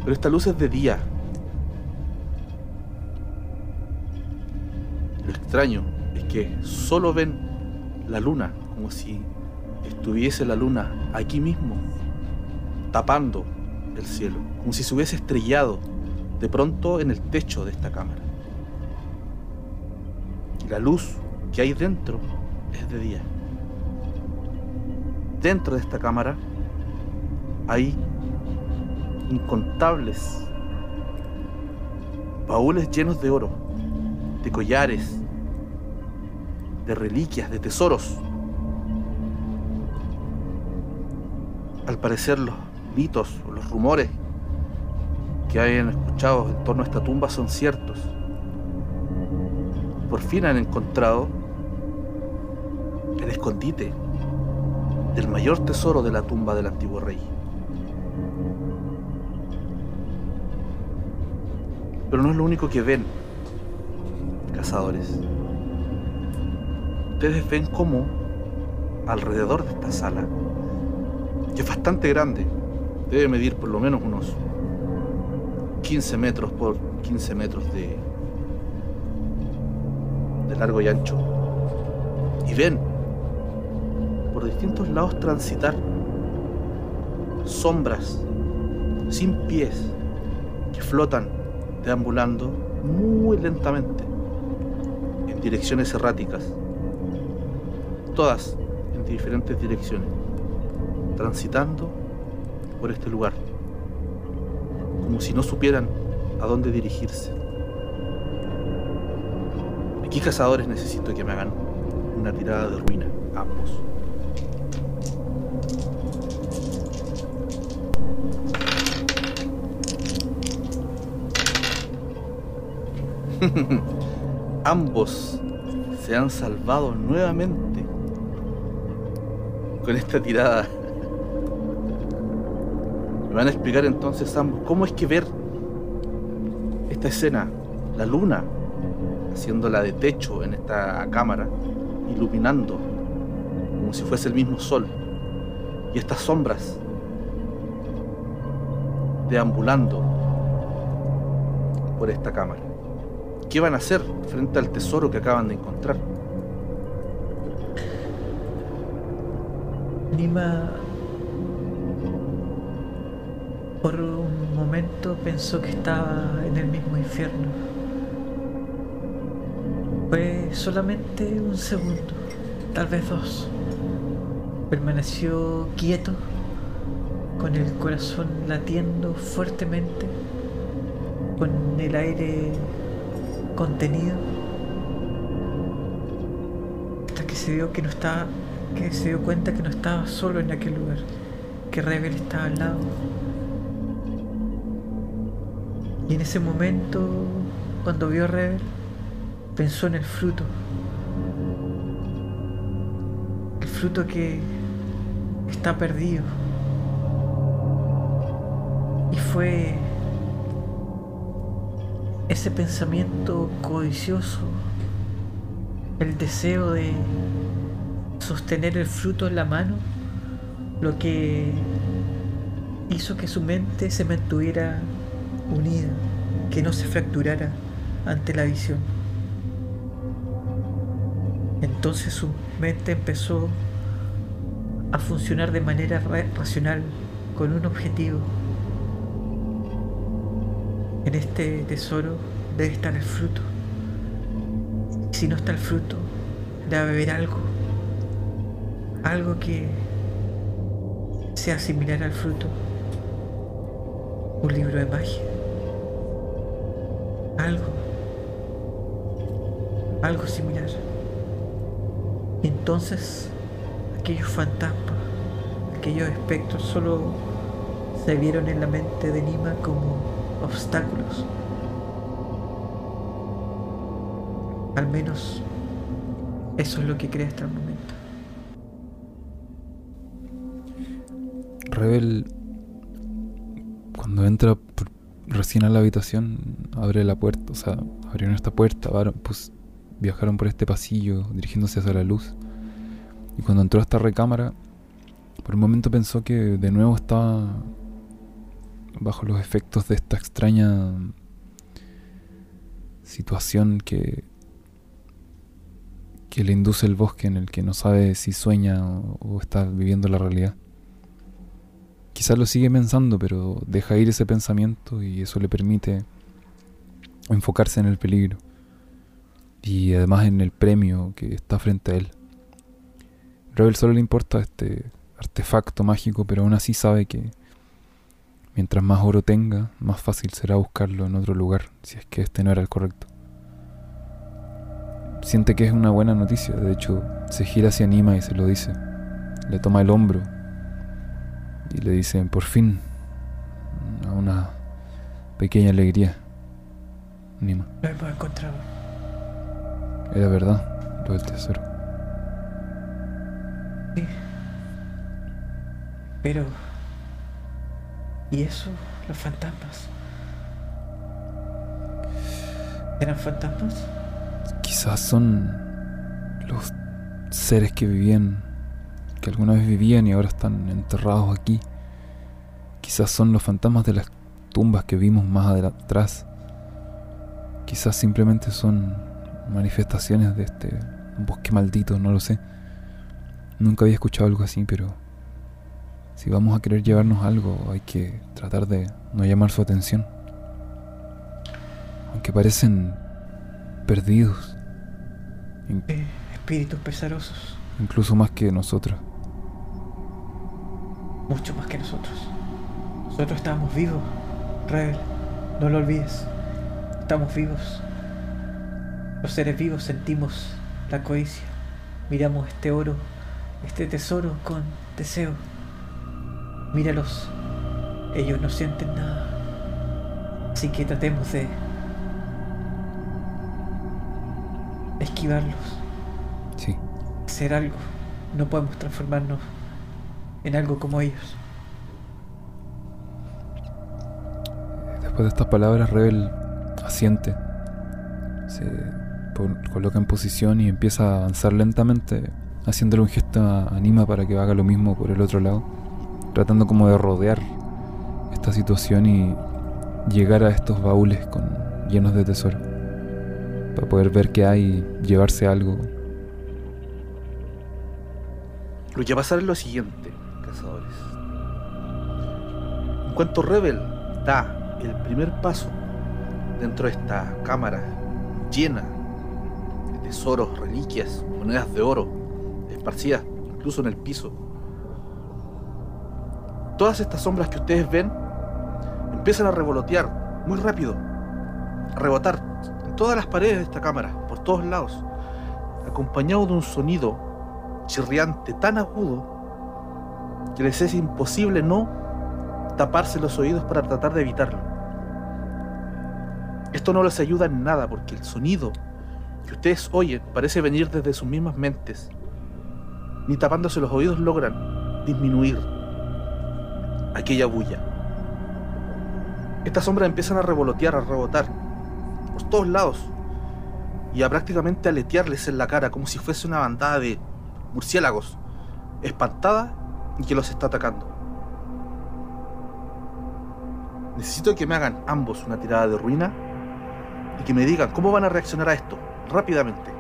Pero esta luz es de día. Lo extraño es que solo ven la luna, como si estuviese la luna aquí mismo, tapando el cielo, como si se hubiese estrellado de pronto en el techo de esta cámara. Y la luz que hay dentro es de día. Dentro de esta cámara hay incontables baúles llenos de oro, de collares, de reliquias, de tesoros. Al parecer los mitos o los rumores que hayan escuchado en torno a esta tumba son ciertos. Por fin han encontrado el escondite del mayor tesoro de la tumba del antiguo rey. Pero no es lo único que ven, cazadores. Ustedes ven cómo alrededor de esta sala, que es bastante grande, debe medir por lo menos unos 15 metros por 15 metros de, de largo y ancho. Y ven por distintos lados transitar sombras sin pies que flotan deambulando muy lentamente en direcciones erráticas, todas en diferentes direcciones, transitando por este lugar, como si no supieran a dónde dirigirse. Aquí cazadores necesito que me hagan una tirada de ruina, ambos. Ambos se han salvado nuevamente con esta tirada. Me van a explicar entonces ambos cómo es que ver esta escena, la luna, haciéndola de techo en esta cámara, iluminando como si fuese el mismo sol, y estas sombras deambulando por esta cámara. ¿Qué van a hacer frente al tesoro que acaban de encontrar? Nima por un momento pensó que estaba en el mismo infierno. Fue solamente un segundo, tal vez dos. Permaneció quieto, con el corazón latiendo fuertemente, con el aire contenido. Hasta que se dio que no estaba que se dio cuenta que no estaba solo en aquel lugar que Rebel estaba al lado. Y en ese momento cuando vio a Rebel pensó en el fruto. El fruto que está perdido. Y fue ese pensamiento codicioso, el deseo de sostener el fruto en la mano, lo que hizo que su mente se mantuviera unida, que no se fracturara ante la visión. Entonces su mente empezó a funcionar de manera racional, con un objetivo, en este tesoro debe estar el fruto. Si no está el fruto, debe haber algo. Algo que sea similar al fruto. Un libro de magia. Algo. Algo similar. Entonces aquellos fantasmas, aquellos espectros solo se vieron en la mente de Nima como obstáculos. Al menos eso es lo que cree hasta el momento. Rebel, cuando entra recién a la habitación, abre la puerta, o sea, abrieron esta puerta, pues viajaron por este pasillo dirigiéndose hacia la luz. Y cuando entró a esta recámara, por un momento pensó que de nuevo estaba bajo los efectos de esta extraña situación que, que le induce el bosque en el que no sabe si sueña o, está viviendo la realidad. Quizás lo sigue pensando, pero deja ir ese pensamiento y eso le permite enfocarse en el peligro y además en el premio que está frente a él. Rebel solo le importa este artefacto mágico, pero aún así sabe que Mientras más oro tenga, más fácil será buscarlo en otro lugar, si es que este no era el correcto. Siente que es una buena noticia, de hecho, se gira hacia Nima y se lo dice. Le toma el hombro y le dice, por fin, a una pequeña alegría. Nima. Lo hemos encontrado. Era verdad, lo del tesoro. Sí. Pero ¿Y eso? Los fantasmas. ¿Eran fantasmas? Quizás son los seres que vivían, que alguna vez vivían y ahora están enterrados aquí. Quizás son los fantasmas de las tumbas que vimos más atrás. Quizás simplemente son manifestaciones de este bosque maldito, no lo sé. Nunca había escuchado algo así, pero si vamos a querer llevarnos algo, hay que tratar de no llamar su atención. Aunque parecen perdidos. Eh, espíritus pesarosos, incluso más que nosotros. mucho más que nosotros. Nosotros estábamos vivos, Rebel, no lo olvides. Estamos vivos. Los seres vivos sentimos la codicia. Miramos este oro, este tesoro con deseo. Míralos. Ellos no sienten nada. Así que tratemos de esquivarlos, Sí. hacer algo. No podemos transformarnos en algo como ellos. Después de estas palabras, Rebel asiente. Se coloca en posición y empieza a avanzar lentamente, haciéndole un gesto a Anima para que haga lo mismo por el otro lado, tratando como de rodear esta situación y llegar a estos baúles con, llenos de tesoro, para poder ver qué hay y llevarse algo. Lo que va a pasar es lo siguiente, cazadores. En cuanto Rebel da el primer paso dentro de esta cámara llena de tesoros, reliquias, monedas de oro, esparcidas incluso en el piso, todas estas sombras que ustedes ven empiezan a revolotear muy rápido, a rebotar en todas las paredes de esta cámara, por todos lados, acompañado de un sonido chirriante tan agudo que les es imposible no taparse los oídos para tratar de evitarlo. Esto no les ayuda en nada porque el sonido que ustedes oyen parece venir desde sus mismas mentes. Ni tapándose los oídos logran disminuir aquella bulla. Estas sombras empiezan a revolotear, a rebotar por todos lados y a prácticamente aletearles en la cara como si fuese una bandada de murciélagos, espantada y que los está atacando. Necesito que me hagan ambos una tirada de ruina y que me digan cómo van a reaccionar a esto, rápidamente.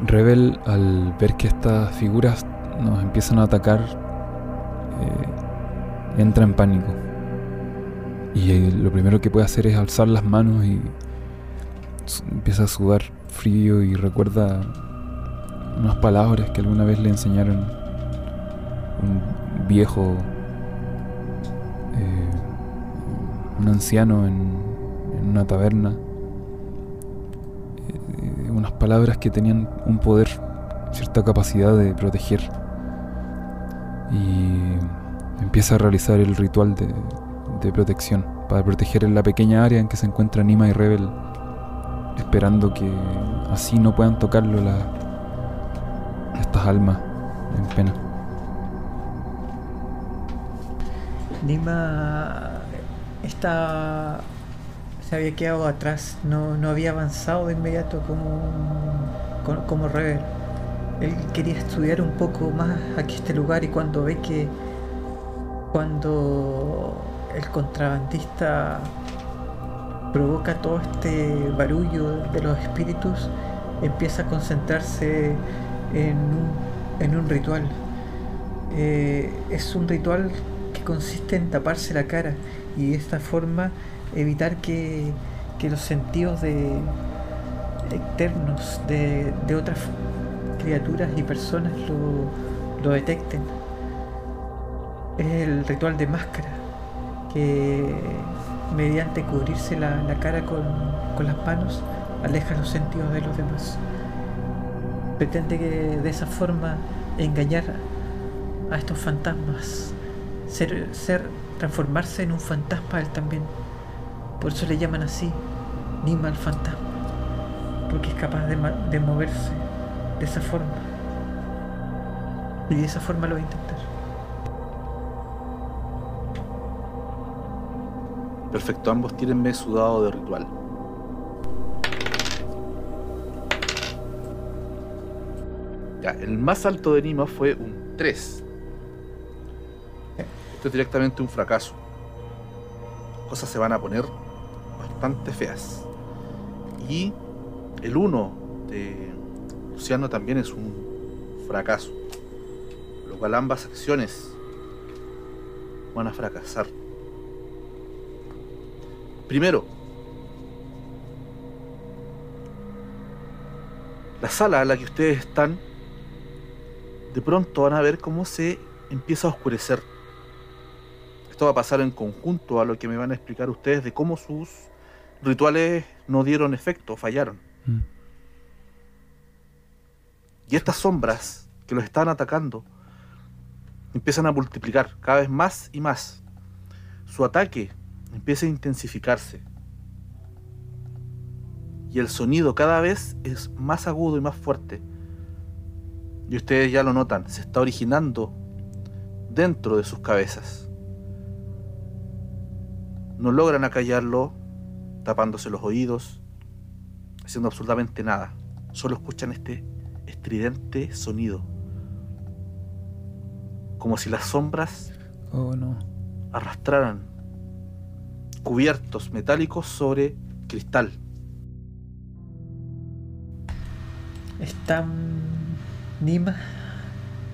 Rebel, al ver que estas figuras nos empiezan a atacar, eh, entra en pánico. Y eh, lo primero que puede hacer es alzar las manos y empieza a sudar frío y recuerda unas palabras que alguna vez le enseñaron un viejo, eh, un anciano en, en una taberna eh, unas palabras que tenían un poder, cierta capacidad de proteger. Y empieza a realizar el ritual de, de protección para proteger la pequeña área en que se encuentra Nima y Rebel, esperando que así no puedan tocarlo la- estas almas en pena. Nima está, se había quedado atrás, no, no había avanzado de inmediato como, como Rebel. Él quería estudiar un poco más aquí este lugar y cuando ve que cuando el contrabandista provoca todo este barullo de los espíritus, empieza a concentrarse en un, ritual. Eh, es un ritual que consiste en taparse la cara y de esta forma evitar que, los sentidos externos de, otras criaturas y personas lo detecten. Es el ritual de máscara que mediante cubrirse la, la cara con, con las manos aleja los sentidos de los demás. Pretende que de esa forma engañar a estos fantasmas, ser, ser transformarse en un fantasma él también. Por eso le llaman así, Nima el fantasma, porque es capaz de, de moverse de esa forma. Y de esa forma lo va Perfecto, ambos tírenme su dado de ritual. Ya, el más alto de Nima fue un 3. Esto es directamente un fracaso. Cosas se van a poner bastante feas. Y el uno de Luciano también es un fracaso, lo cual ambas acciones van a fracasar. Primero, la sala a la que ustedes están, de pronto van a ver cómo se empieza a oscurecer. Esto va a pasar en conjunto a lo que me van a explicar ustedes de cómo sus rituales no dieron efecto, fallaron. Mm. Y estas sombras que los están atacando empiezan a multiplicar cada vez más y más. Su ataque empieza a intensificarse. Y el sonido cada vez es más agudo y más fuerte. Y ustedes ya lo notan, se está originando dentro de sus cabezas. No logran acallarlo, tapándose los oídos, haciendo absolutamente nada. Solo escuchan este estridente sonido. Como si las sombras Oh, no. arrastraran cubiertos metálicos sobre cristal. Está Nima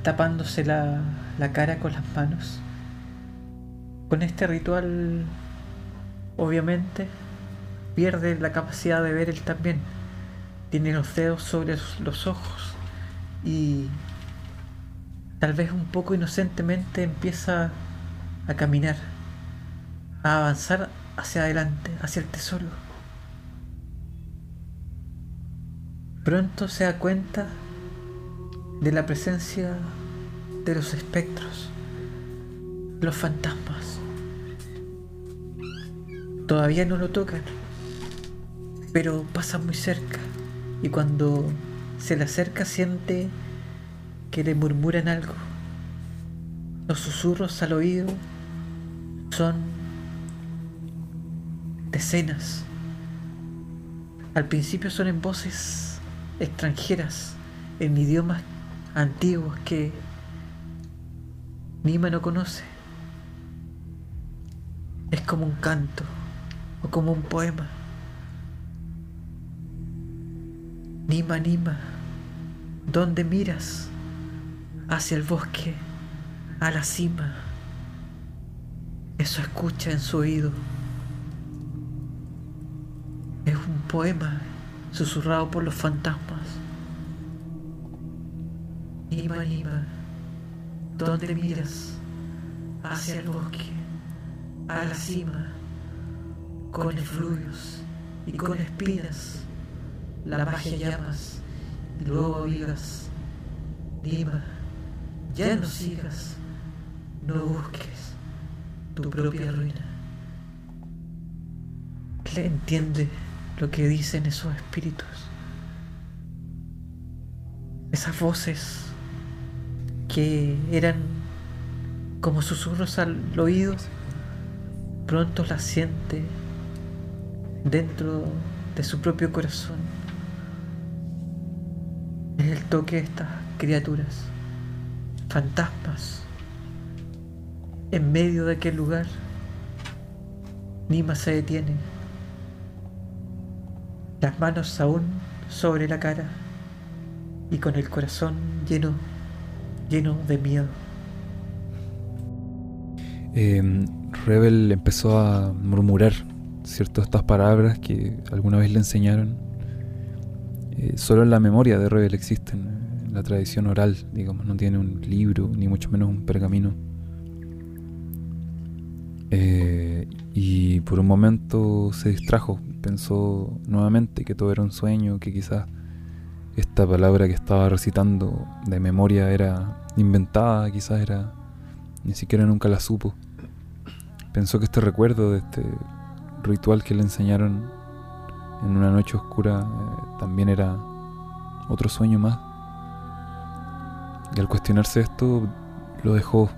tapándose la, la cara con las manos. Con este ritual, obviamente, pierde la capacidad de ver él también. Tiene los dedos sobre los ojos y tal vez un poco inocentemente empieza a caminar, a avanzar hacia adelante, hacia el tesoro. Pronto se da cuenta de la presencia de los espectros, los fantasmas. Todavía no lo tocan, pero pasa muy cerca y cuando se le acerca siente que le murmuran algo. Los susurros al oído son decenas. Al principio son en voces extranjeras, en idiomas antiguos que Nima no conoce. Es como un canto o como un poema. Nima, Nima, ¿dónde miras? Hacia el bosque, a la cima. Eso escucha en su oído. Poema susurrado por los fantasmas. Nima, Nima, ¿dónde miras? Hacia el bosque, a la cima, con efluvios y con espinas, la magia llamas y luego vigas. Nima, ya no sigas, no busques tu propia ruina. ¿Le entiende lo que dicen esos espíritus? Esas voces que eran como susurros al oído, pronto las siente dentro de su propio corazón. Es el toque de estas criaturas, fantasmas, en medio de aquel lugar. Nima se detiene, las manos aún sobre la cara y con el corazón lleno, lleno de miedo. Eh, Rebel empezó a murmurar, ¿cierto? Estas palabras que alguna vez le enseñaron. Eh, solo en la memoria de Rebel existen, eh, en la tradición oral, digamos, no tiene un libro, ni mucho menos un pergamino. Eh, y por un momento se distrajo, pensó nuevamente que todo era un sueño, que quizás esta palabra que estaba recitando de memoria era inventada, quizás era ni siquiera nunca la supo. Pensó que este recuerdo de este ritual que le enseñaron en una noche oscura eh, también era otro sueño más. Y al cuestionarse esto, lo dejó,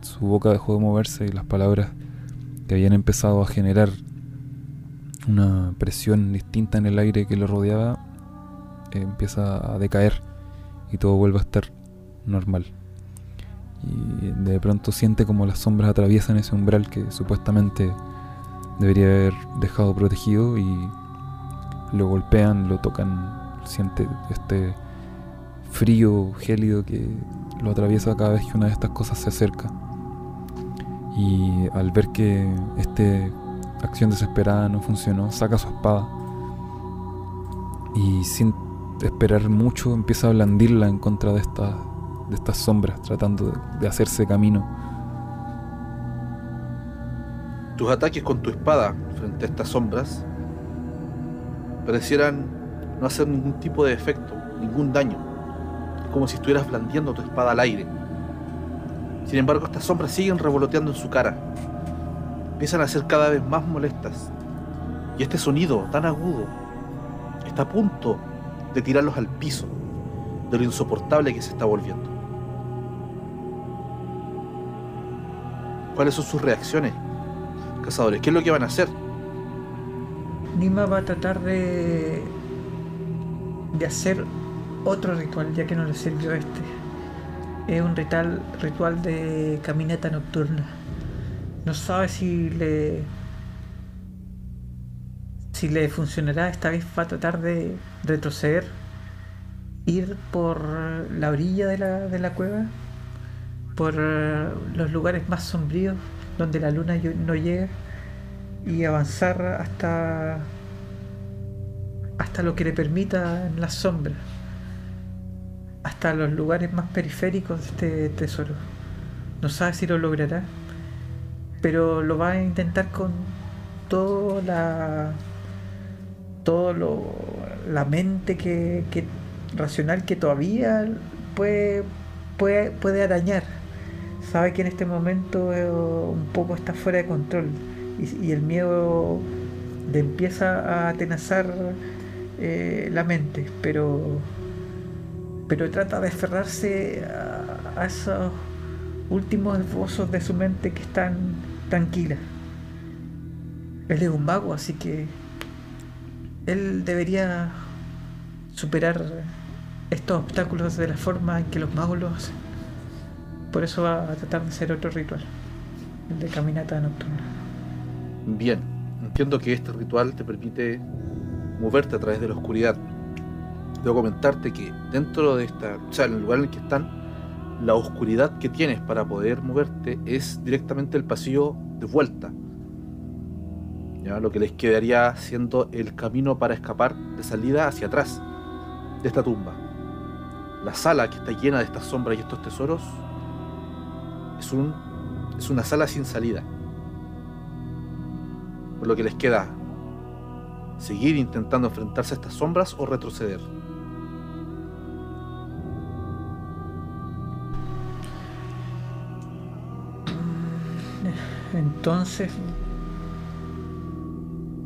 su boca dejó de moverse y las palabras que habían empezado a generar una presión distinta en el aire que lo rodeaba, eh, empieza a decaer y todo vuelve a estar normal. Y de pronto siente como las sombras atraviesan ese umbral que supuestamente debería haber dejado protegido y lo golpean, lo tocan, siente este frío gélido que lo atraviesa cada vez que una de estas cosas se acerca. Y al ver que esta acción desesperada no funcionó, saca su espada y sin esperar mucho empieza a blandirla en contra de estas, de estas sombras, tratando de hacerse camino. Tus ataques con tu espada frente a estas sombras parecieran no hacer ningún tipo de efecto, ningún daño. Como si estuvieras blandiendo tu espada al aire. Sin embargo, estas sombras siguen revoloteando en su cara. Empiezan a ser cada vez más molestas. Y este sonido tan agudo está a punto de tirarlos al piso de lo insoportable que se está volviendo. ¿Cuáles son sus reacciones, cazadores? ¿Qué es lo que van a hacer? Nima va a tratar de, de hacer otro ritual, ya que no le sirvió este. Es un ritual, ritual de caminata nocturna. No sabe si le si le funcionará. Esta vez va a tratar de retroceder, ir por la orilla de la, de la cueva, por los lugares más sombríos donde la luna no llega y avanzar hasta hasta lo que le permita en las sombras hasta los lugares más periféricos de este tesoro. No sabe si lo logrará pero lo va a intentar con toda la todo lo la mente que, racional que todavía puede, puede, puede arañar. Sabe que en este momento eh, un poco está fuera de control y, el miedo le empieza a atenazar eh, la mente, pero, pero trata de aferrarse a, esos últimos esbozos de su mente que están tranquilas. Él es un mago, así que él debería superar estos obstáculos de la forma en que los magos lo hacen. Por eso va a tratar de hacer otro ritual, el de caminata nocturna. Bien, entiendo que este ritual te permite moverte a través de la oscuridad. Debo comentarte que dentro de esta, o sea, en el lugar en el que están, la oscuridad que tienes para poder moverte es directamente el pasillo de vuelta. ¿Ya? Lo que les quedaría siendo el camino para escapar de salida hacia atrás de esta tumba. La sala que está llena de estas sombras y estos tesoros es, un, es una sala sin salida por lo que les queda seguir intentando enfrentarse a estas sombras o retroceder. Entonces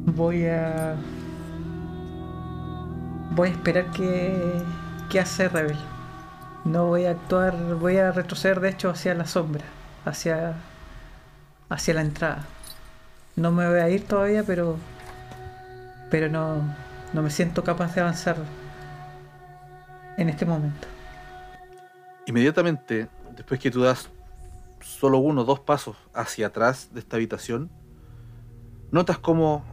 voy a voy a esperar que, que hace Rebel. No voy a actuar, voy a retroceder de hecho hacia la sombra, hacia hacia la entrada no me voy a ir todavía, pero pero no, no me siento capaz de avanzar en este momento. Inmediatamente, después que tú das solo uno o dos pasos hacia atrás de esta habitación, notas como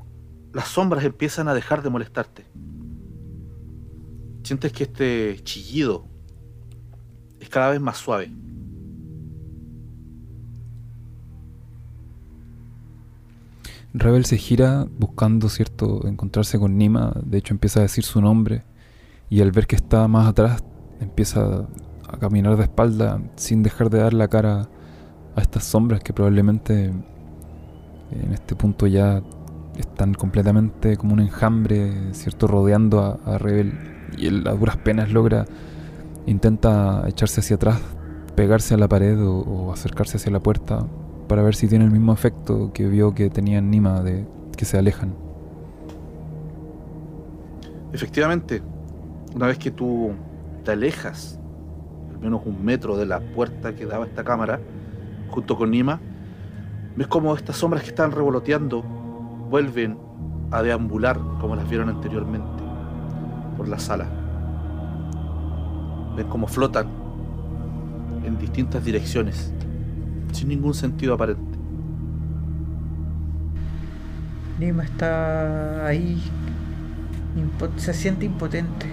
las sombras empiezan a dejar de molestarte. Sientes que este chillido es cada vez más suave. Rebel se gira buscando, cierto, encontrarse con Nima. De hecho, empieza a decir su nombre. Y al ver que está más atrás, empieza a caminar de espalda sin dejar de dar la cara a estas sombras que probablemente en este punto ya están completamente como un enjambre, cierto, rodeando a, Rebel. Y él a duras penas logra, intenta echarse hacia atrás, pegarse a la pared o acercarse hacia la puerta para ver si tiene el mismo efecto que vio que tenía Nima de que se alejan. Efectivamente, una vez que tú te alejas al menos un metro de la puerta que daba esta cámara, junto con Nima, ves como estas sombras que están revoloteando vuelven a deambular como las vieron anteriormente por la sala. Ven cómo flotan en distintas direcciones sin ningún sentido aparente. Nima está ahí se siente impotente.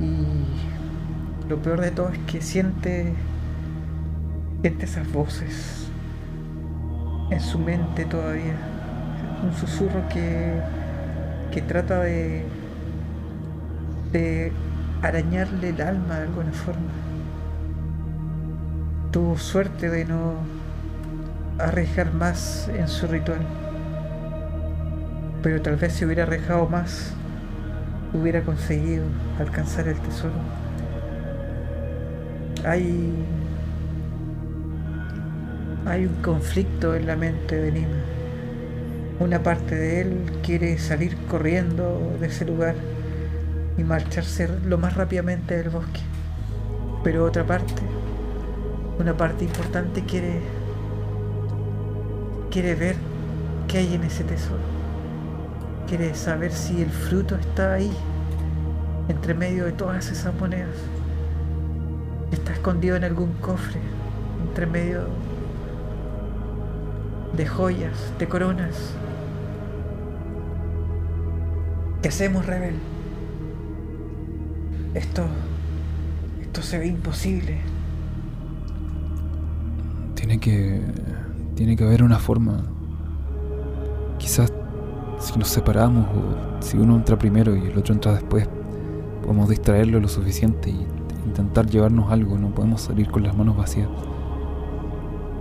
Y lo peor de todo es que siente, siente esas voces en su mente todavía. Un susurro que, que trata de, de arañarle el alma de alguna forma. Tuvo suerte de no arriesgar más en su ritual. Pero tal vez si hubiera arriesgado más, hubiera conseguido alcanzar el tesoro. Hay. Hay un conflicto en la mente de Nima. Una parte de él quiere salir corriendo de ese lugar y marcharse lo más rápidamente del bosque. Pero otra parte, una parte importante quiere quiere ver qué hay en ese tesoro. Quiere saber si el fruto está ahí, entre medio de todas esas monedas. Está escondido en algún cofre, entre medio de joyas, de coronas. ¿Qué hacemos, Rebel? Esto. Esto se ve imposible. Tiene que. Tiene que haber una forma. Quizás si nos separamos o si uno entra primero y el otro entra después, podemos distraerlo lo suficiente y intentar llevarnos algo. No podemos salir con las manos vacías.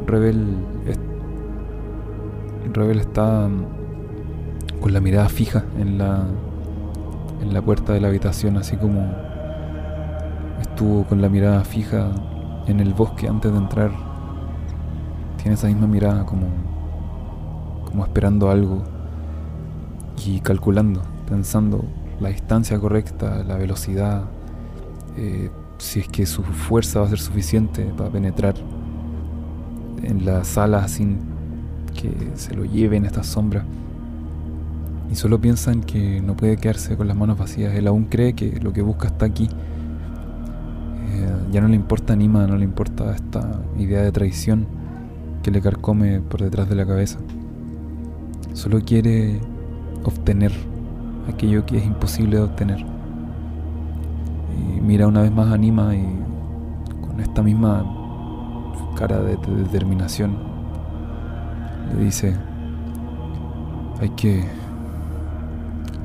Rebel. Rebel está mm, con la mirada fija en la. en la puerta de la habitación, así como estuvo con la mirada fija en el bosque antes de entrar tiene esa misma mirada como como esperando algo y calculando, pensando la distancia correcta, la velocidad, eh, si es que su fuerza va a ser suficiente para penetrar en la sala sin que se lo lleven estas sombras. Y solo piensa en que no puede quedarse con las manos vacías. Él aún cree que lo que busca está aquí. Eh, ya no le importa Nima, no le importa esta idea de traición que le carcome por detrás de la cabeza. Solo quiere obtener aquello que es imposible de obtener. Y mira una vez más a Nima y con esta misma cara de determinación le dice, hay que,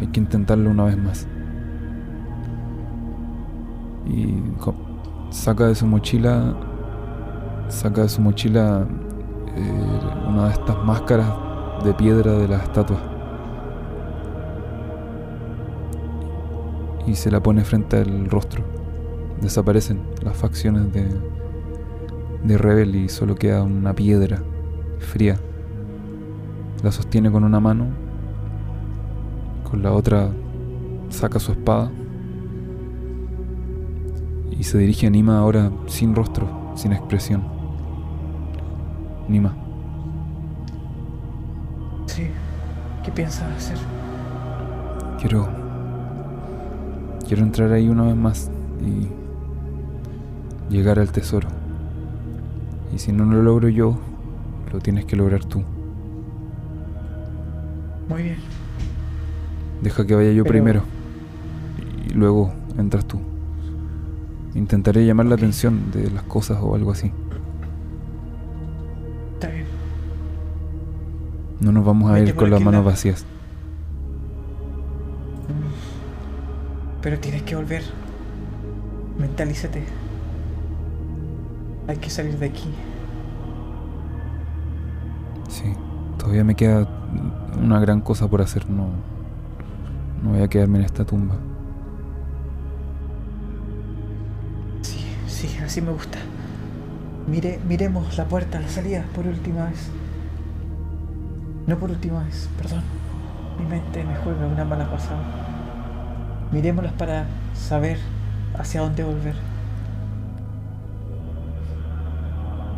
hay que intentarlo una vez más. Y saca de su mochila, saca de su mochila eh, una de estas máscaras de piedra de las estatuas. Y se la pone frente al rostro. Desaparecen las facciones de, de Rebel y solo queda una piedra fría. La sostiene con una mano, con la otra saca su espada y se dirige a Nima ahora sin rostro, sin expresión. Nima, Sí. ¿Qué piensas hacer? quiero. Quiero entrar ahí una vez más y. llegar al tesoro. Y si no lo logro yo, lo tienes que lograr tú. Muy bien. Deja que vaya yo Pero- primero. Y luego entras tú. Intentaré llamar la atención de las cosas o algo así. Está bien. No nos vamos a Vete ir con las manos lado. vacías. Pero tienes que volver. Mentalízate. Hay que salir de aquí. Sí, todavía me queda una gran cosa por hacer. No, no voy a quedarme en esta tumba. Sí, sí, así me gusta. Mire, miremos la puerta, la salida, por última vez. No por última vez, perdón. Mi mente me juega una mala pasada. Miremoslas para saber hacia dónde volver.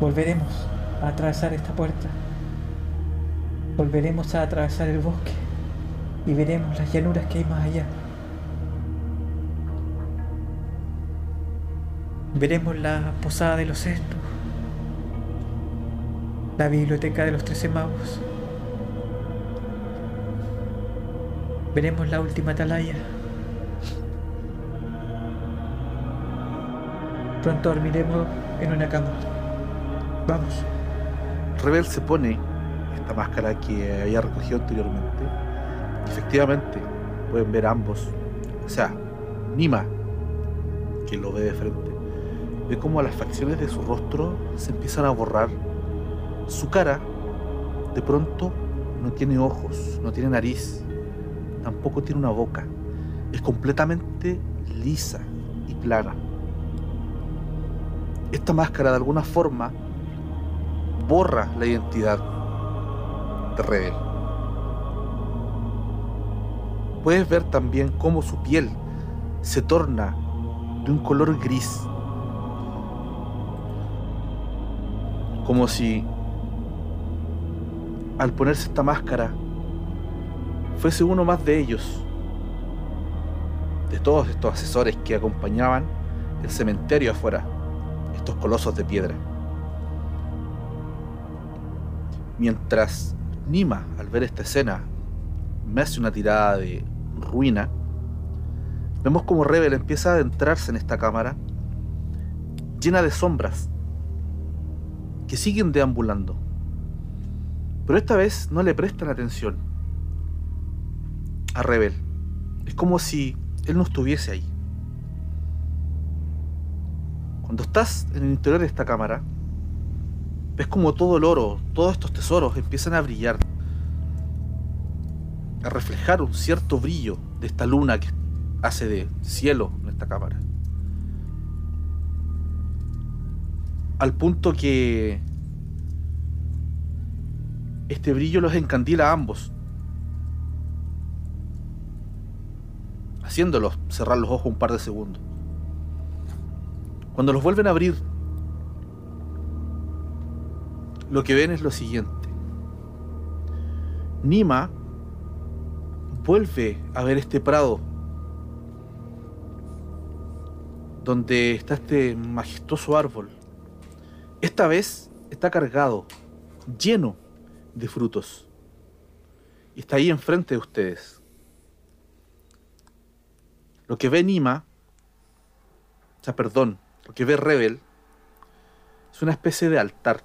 Volveremos a atravesar esta puerta. Volveremos a atravesar el bosque y veremos las llanuras que hay más allá. Veremos la posada de los cestos, la biblioteca de los trece magos. Veremos la última atalaya. Pronto dormiremos en una cama. Vamos. Rebel se pone esta máscara que había recogido anteriormente. Efectivamente, pueden ver ambos. O sea, Nima, que lo ve de frente, ve como las facciones de su rostro se empiezan a borrar. Su cara, de pronto, no tiene ojos, no tiene nariz, tampoco tiene una boca. Es completamente lisa y plana. Esta máscara de alguna forma borra la identidad Puedes ver también cómo su piel se torna de un color gris. Como si al ponerse esta máscara fuese uno más de ellos, de todos estos asesores que acompañaban el cementerio afuera, estos colosos de piedra. Mientras Nima, al ver esta escena, me hace una tirada de ruina, vemos como Rebel empieza a adentrarse en esta cámara llena de sombras que siguen deambulando. Pero esta vez no le prestan atención a Rebel. Es como si él no estuviese ahí. Cuando estás en el interior de esta cámara, ves como todo el oro, todos estos tesoros empiezan a brillar, a reflejar un cierto brillo de esta luna que hace de cielo en esta cámara. Al punto que este brillo los encandila a ambos, haciéndolos cerrar los ojos un par de segundos. Cuando los vuelven a abrir, lo que ven es lo siguiente. Nima vuelve a ver este prado donde está este majestuoso árbol. Esta vez está cargado, lleno de frutos. Y está ahí enfrente de ustedes. Lo que ve Nima, o sea, perdón, lo que ve Rebel, es una especie de altar.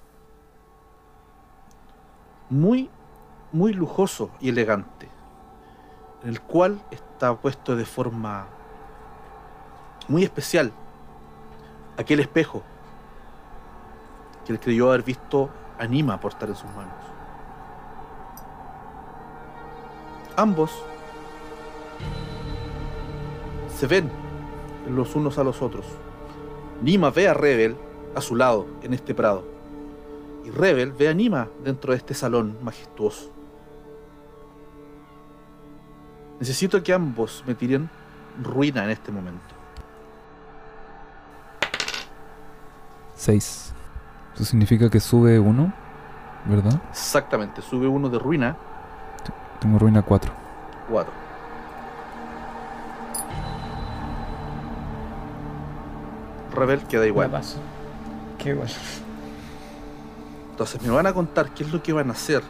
Muy, muy lujoso y elegante. En el cual está puesto de forma muy especial aquel espejo que él creyó haber visto a Nima portar en sus manos. Ambos se ven los unos a los otros. Nima ve a Rebel a su lado en este prado. Y Rebel ve a Nima dentro de este salón majestuoso. Necesito que ambos me tiren ruina en este momento. 6. Eso significa que sube uno, ¿verdad? Exactamente, sube uno de ruina, Tengo ruina 4. 4. Rebel queda igual. Qué igual. Entonces me van a contar qué es lo que van a hacer.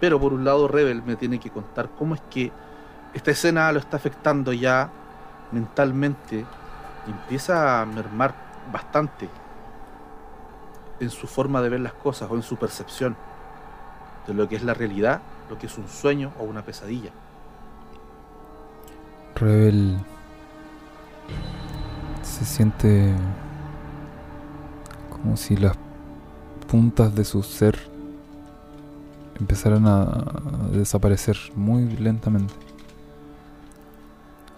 Pero por un lado Rebel me tiene que contar cómo es que esta escena lo está afectando ya mentalmente y empieza a mermar bastante en su forma de ver las cosas o en su percepción de lo que es la realidad, lo que es un sueño o una pesadilla. Rebel se siente como si las puntas de su ser empezaran a, a desaparecer muy lentamente.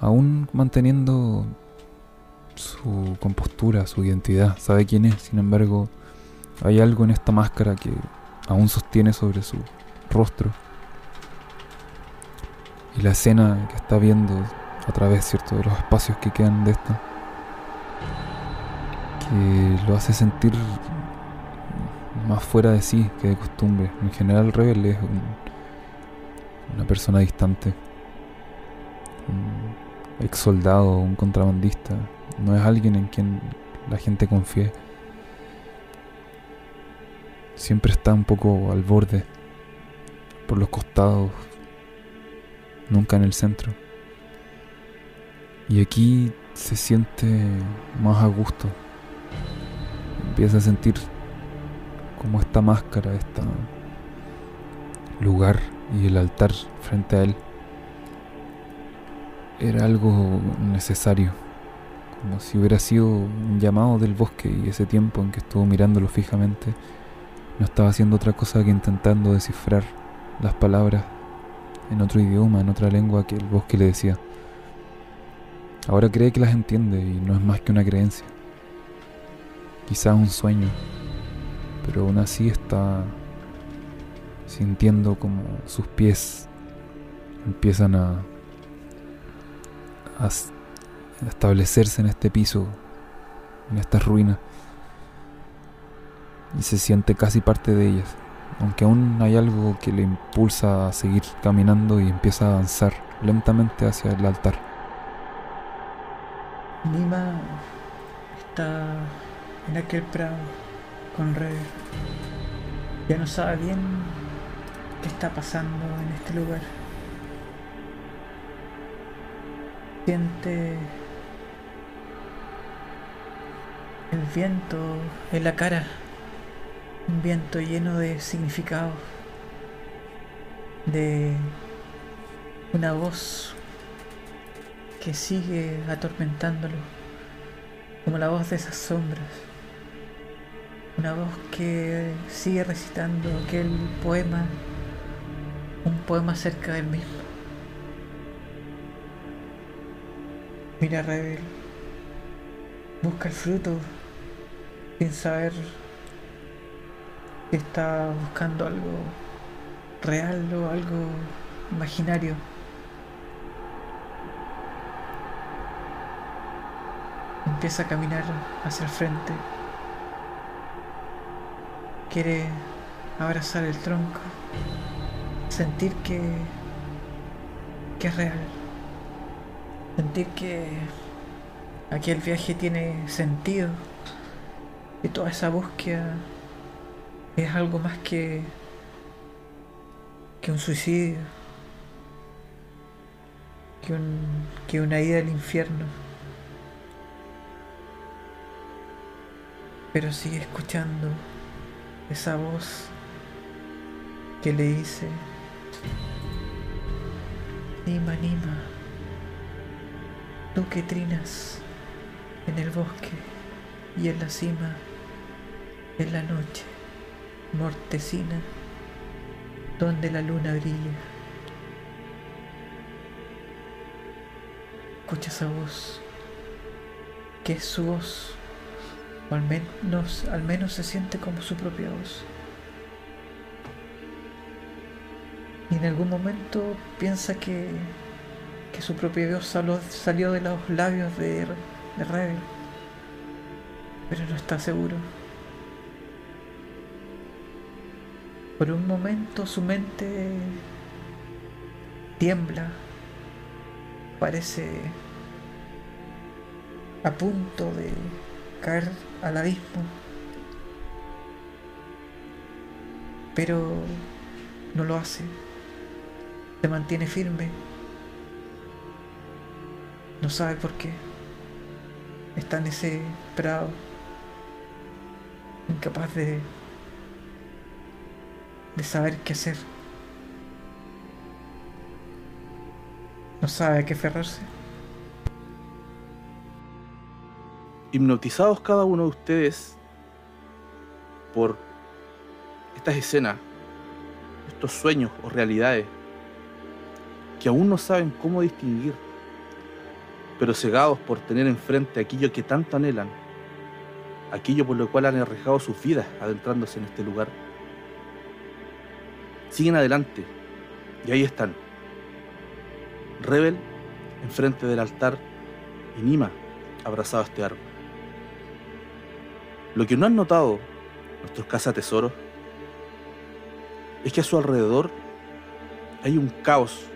Aún manteniendo su compostura, su identidad, sabe quién es, sin embargo, hay algo en esta máscara que aún sostiene sobre su rostro. Y la escena que está viendo a través, ¿cierto?, de los espacios que quedan de esta, que lo hace sentir más fuera de sí que de costumbre. En general, Rebel es un- una persona distante, un ex soldado, un contrabandista. No es alguien en quien la gente confíe. Siempre está un poco al borde, por los costados, nunca en el centro. Y aquí se siente más a gusto. Empieza a sentir como esta máscara, este lugar y el altar frente a él era algo necesario, como si hubiera sido un llamado del bosque y ese tiempo en que estuvo mirándolo fijamente no estaba haciendo otra cosa que intentando descifrar las palabras en otro idioma, en otra lengua que el bosque le decía. Ahora cree que las entiende y no es más que una creencia. Quizás un sueño, pero aún así está sintiendo como sus pies empiezan a, establecerse en este piso, en estas ruinas, y se siente casi parte de ellas, aunque aún hay algo que le impulsa a seguir caminando y empieza a avanzar lentamente hacia el altar. Nima está en aquel prado con Red. Ya no sabe bien qué está pasando en este lugar. Siente el viento en la cara, un viento lleno de significado, de una voz que sigue atormentándolo, como la voz de esas sombras. Una voz que sigue recitando aquel poema, un poema acerca del mismo. Mira Rebel, busca el fruto sin saber que está buscando algo real o algo imaginario. Empieza a caminar hacia el frente. Quiere abrazar el tronco. Sentir que, que es real. Sentir que aquí el viaje tiene sentido. Y toda esa búsqueda es algo más que, que un suicidio. Que, un, que una ida al infierno. pero sigue escuchando esa voz que le dice, Nima, Nima, tú que trinas en el bosque y en la cima, en la noche, mortecina, donde la luna brilla. Escucha esa voz, que es su voz o al menos, al menos se siente como su propia voz. Y en algún momento piensa que, que su propia voz salió, de los labios de, de Rebel, pero no está seguro. Por un momento su mente tiembla, parece a punto de caer al abismo. Pero no lo hace. Se mantiene firme. No sabe por qué. Está en ese prado. Incapaz de, de saber qué hacer. No sabe a qué aferrarse. Hipnotizados cada uno de ustedes por estas escenas, estos sueños o realidades que aún no saben cómo distinguir, pero cegados por tener enfrente aquello que tanto anhelan, aquello por lo cual han arriesgado sus vidas adentrándose en este lugar. Siguen adelante y ahí están. Rebel enfrente del altar y Nima abrazado a este árbol. Lo que no han notado nuestros tesoros es que a su alrededor hay un caos,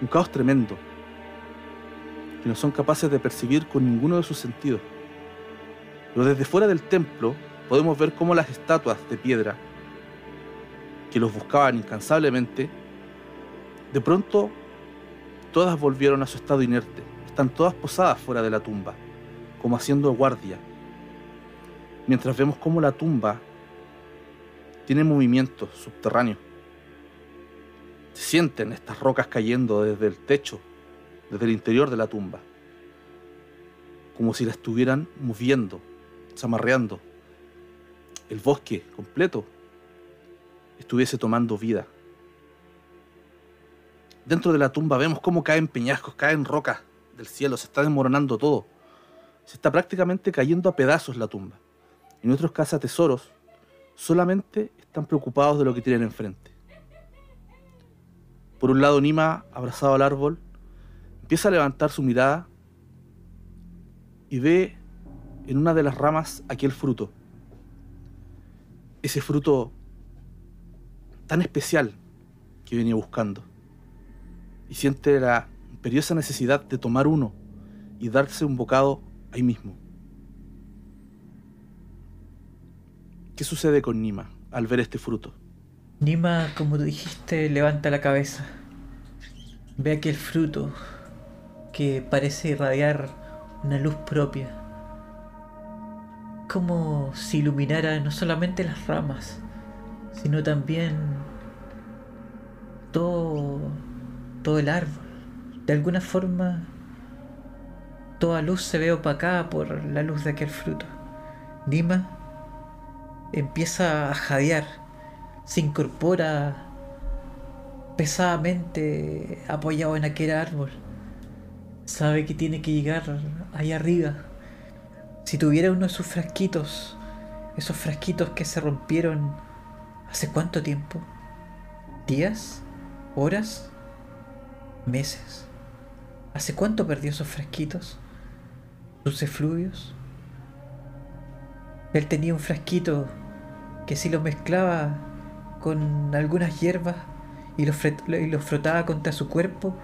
un caos tremendo, que no son capaces de percibir con ninguno de sus sentidos. Pero desde fuera del templo podemos ver cómo las estatuas de piedra que los buscaban incansablemente, de pronto todas volvieron a su estado inerte. Están todas posadas fuera de la tumba, como haciendo guardia. Mientras vemos cómo la tumba tiene movimientos subterráneos. Se sienten estas rocas cayendo desde el techo, desde el interior de la tumba, como si la estuvieran moviendo, zamarreando. El bosque completo estuviese tomando vida. Dentro de la tumba vemos cómo caen peñascos, caen rocas del cielo, se está desmoronando todo. Se está prácticamente cayendo a pedazos la tumba. Y nuestros cazatesoros solamente están preocupados de lo que tienen enfrente. Por un lado, Nima, abrazado al árbol, empieza a levantar su mirada y ve en una de las ramas aquel fruto. Ese fruto tan especial que venía buscando y siente la imperiosa necesidad de tomar uno y darse un bocado ahí mismo. ¿Qué sucede con Nima al ver este fruto? Nima, como tú dijiste, levanta la cabeza. Ve aquel fruto que parece irradiar una luz propia. Como si iluminara no solamente las ramas, sino también todo todo el árbol. De alguna forma, toda luz se ve opacada por la luz de aquel fruto. Nima empieza a jadear, se incorpora pesadamente apoyado en aquel árbol. Sabe que tiene que llegar ahí arriba. Si tuviera uno de sus frasquitos, esos frasquitos que se rompieron hace cuánto tiempo? ¿Días? ¿Horas? meses. ¿Hace cuánto perdió esos fresquitos? ¿Sus efluvios? Él tenía un frasquito que si lo mezclaba con algunas hierbas y lo, y frotaba contra su cuerpo,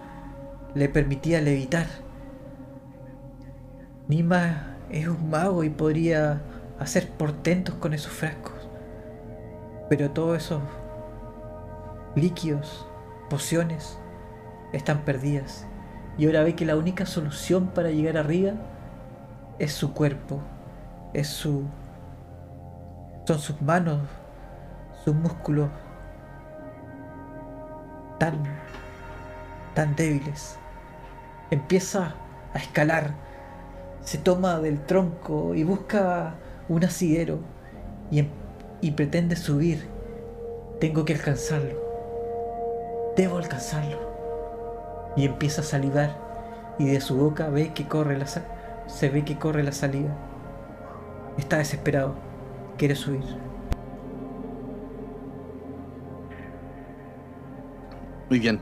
le permitía levitar. Nima es un mago y podría hacer portentos con esos frascos. Pero todos esos líquidos, pociones, están perdidas. Y ahora ve que la única solución para llegar arriba es su cuerpo, es su... son sus manos, sus músculos tan, tan débiles. Empieza a escalar, se toma del tronco y busca un asidero y, em, y pretende subir. Tengo que alcanzarlo. Debo alcanzarlo y empieza a salivar y de su boca ve que corre la se ve que corre la salida. Está desesperado, quiere subir. Muy bien.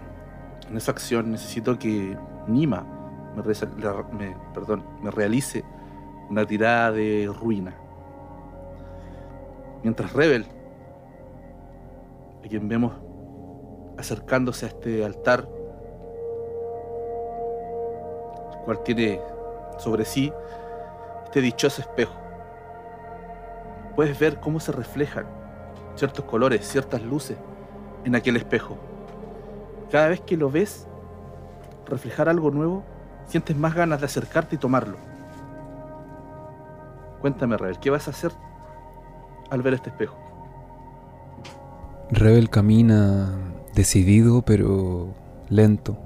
En esa acción necesito que Nima me, perdón, me realice una tirada de ruina. Mientras Rebel, a quien vemos acercándose a este altar, cual tiene sobre sí este dichoso espejo. Puedes ver cómo se reflejan ciertos colores, ciertas luces en aquel espejo. Cada vez que lo ves reflejar algo nuevo, sientes más ganas de acercarte y tomarlo. Cuéntame, Rebel, ¿qué vas a hacer al ver este espejo? Rebel camina decidido pero lento.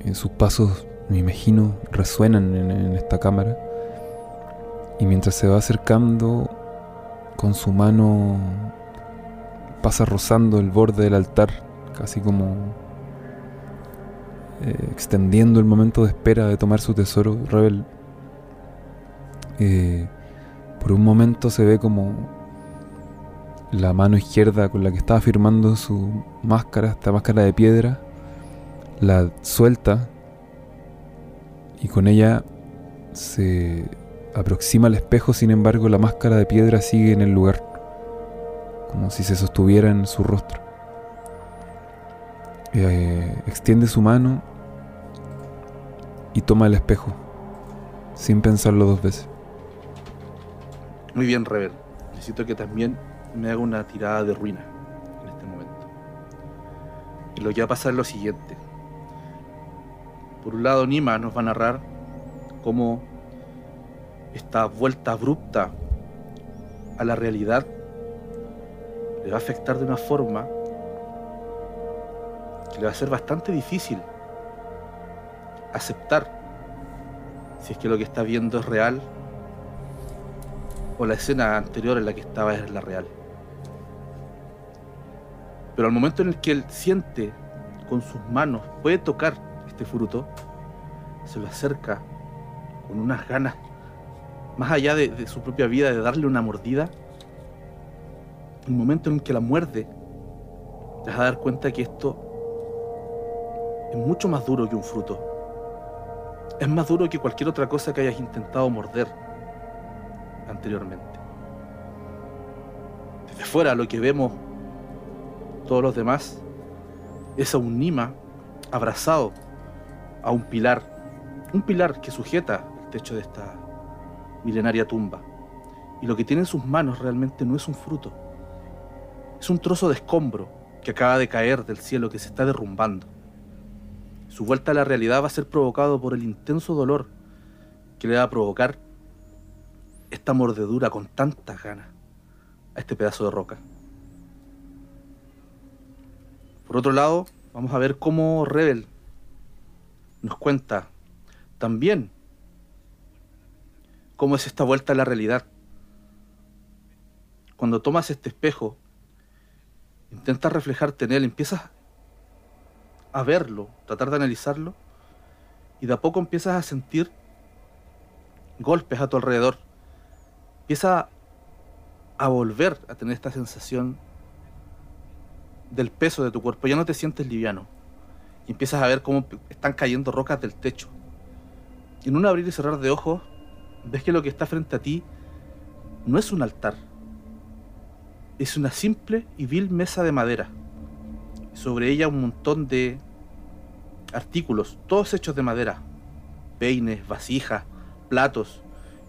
En sus pasos me imagino, resuenan en, esta cámara. Y mientras se va acercando, con su mano pasa rozando el borde del altar, casi como eh, extendiendo el momento de espera de tomar su tesoro. Rebel, eh, por un momento se ve como la mano izquierda con la que estaba firmando su máscara, esta máscara de piedra, la suelta y con ella se aproxima al espejo, sin embargo la máscara de piedra sigue en el lugar, como si se sostuviera en su rostro. Eh, extiende su mano y toma el espejo, sin pensarlo dos veces. Muy bien, Rebel. Necesito que también me haga una tirada de ruina en este momento. Y lo que va a pasar es lo siguiente. Por un lado, Nima nos va a narrar cómo esta vuelta abrupta a la realidad le va a afectar de una forma que le va a ser bastante difícil aceptar si es que lo que está viendo es real o la escena anterior en la que estaba es la real. Pero al momento en el que él siente con sus manos, puede tocar este fruto, se lo acerca con unas ganas, más allá de, su propia vida, de darle una mordida. El momento en que la muerde, te vas a dar cuenta que esto es mucho más duro que un fruto. Es más duro que cualquier otra cosa que hayas intentado morder anteriormente. Desde fuera lo que vemos todos los demás es a un Nima abrazado a un pilar, un pilar que sujeta el techo de esta milenaria tumba. Y lo que tiene en sus manos realmente no es un fruto, es un trozo de escombro que acaba de caer del cielo, que se está derrumbando. Su vuelta a la realidad va a ser provocado por el intenso dolor que le va a provocar esta mordedura con tantas ganas a este pedazo de roca. Por otro lado, vamos a ver cómo Rebel nos cuenta también cómo es esta vuelta a la realidad. Cuando tomas este espejo, intentas reflejarte en él, empiezas a verlo, tratar de analizarlo, y de a poco empiezas a sentir golpes a tu alrededor. Empieza a volver a tener esta sensación del peso de tu cuerpo. Ya no te sientes liviano. Y empiezas a ver cómo están cayendo rocas del techo. Y en un abrir y cerrar de ojos, ves que lo que está frente a ti no es un altar. Es una simple y vil mesa de madera sobre ella un montón de artículos, todos hechos de madera. Peines, vasijas, platos,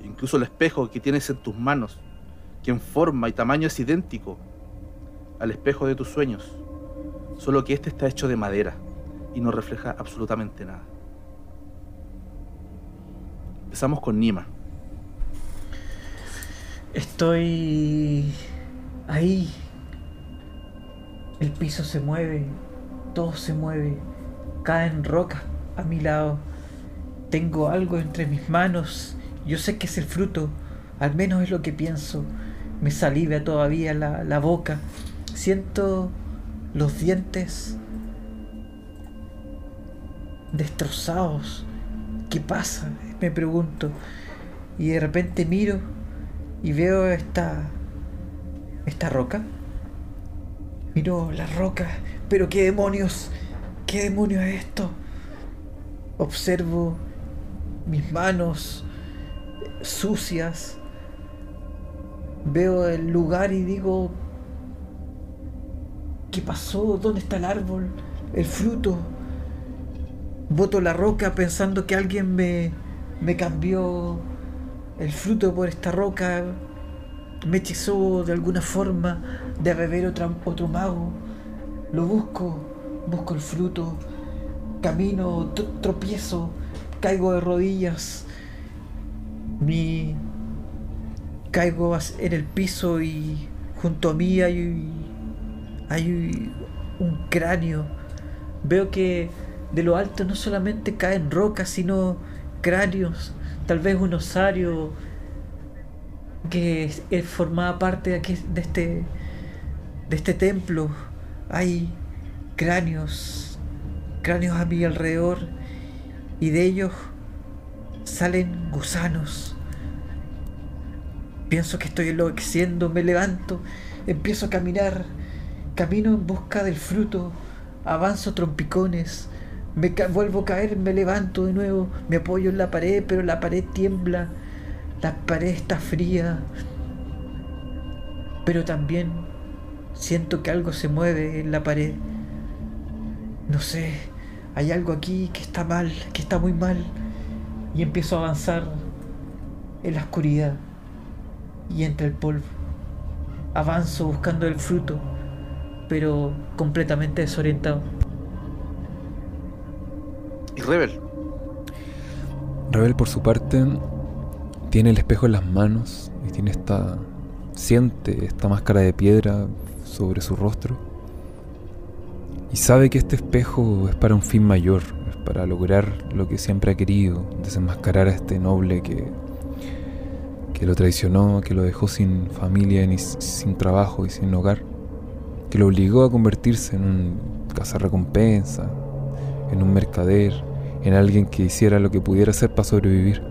incluso el espejo que tienes en tus manos, que en forma y tamaño es idéntico al espejo de tus sueños, solo que este está hecho de madera y no refleja absolutamente nada. Empezamos con Nima. Estoy ahí el piso se mueve, todo se mueve, caen rocas a mi lado. Tengo algo entre mis manos, yo sé que es el fruto, al menos es lo que pienso. Me saliva todavía la, la boca, siento los dientes destrozados. ¿Qué pasa? Me pregunto. Y de repente miro y veo esta esta roca Miro la roca, pero qué demonios, qué demonios es esto. Observo mis manos sucias. Veo el lugar y digo, ¿qué pasó? ¿Dónde está el árbol? El fruto. Boto la roca pensando que alguien me, me cambió el fruto por esta roca me hechizó de alguna forma de beber otra, otro mago. Lo busco, busco el fruto, camino, tropiezo, caigo de rodillas, mi caigo en el piso y junto a mí hay, hay un cráneo. Veo que de lo alto no solamente caen rocas, sino cráneos, tal vez un osario que formaba parte de, aquí, de, este, de este templo. Hay cráneos, cráneos a mi alrededor y de ellos salen gusanos. Pienso que estoy enloqueciendo, me levanto, empiezo a caminar, camino en busca del fruto, avanzo trompicones, me vuelvo a caer, me levanto de nuevo, me apoyo en la pared, pero la pared tiembla la pared está fría, pero también siento que algo se mueve en la pared. No sé, hay algo aquí que está mal, que está muy mal. Y empiezo a avanzar en la oscuridad y entre el polvo. Avanzo buscando el fruto, pero completamente desorientado. Y Rebel, Rebel por su parte tiene el espejo en las manos y tiene esta siente esta máscara de piedra sobre su rostro. Y sabe que este espejo es para un fin mayor, es para lograr lo que siempre ha querido, desenmascarar a este noble que que lo traicionó, que lo dejó sin familia, ni sin trabajo y sin hogar, que lo obligó a convertirse en un cazarrecompensa, en un mercader, en alguien que hiciera lo que pudiera hacer para sobrevivir.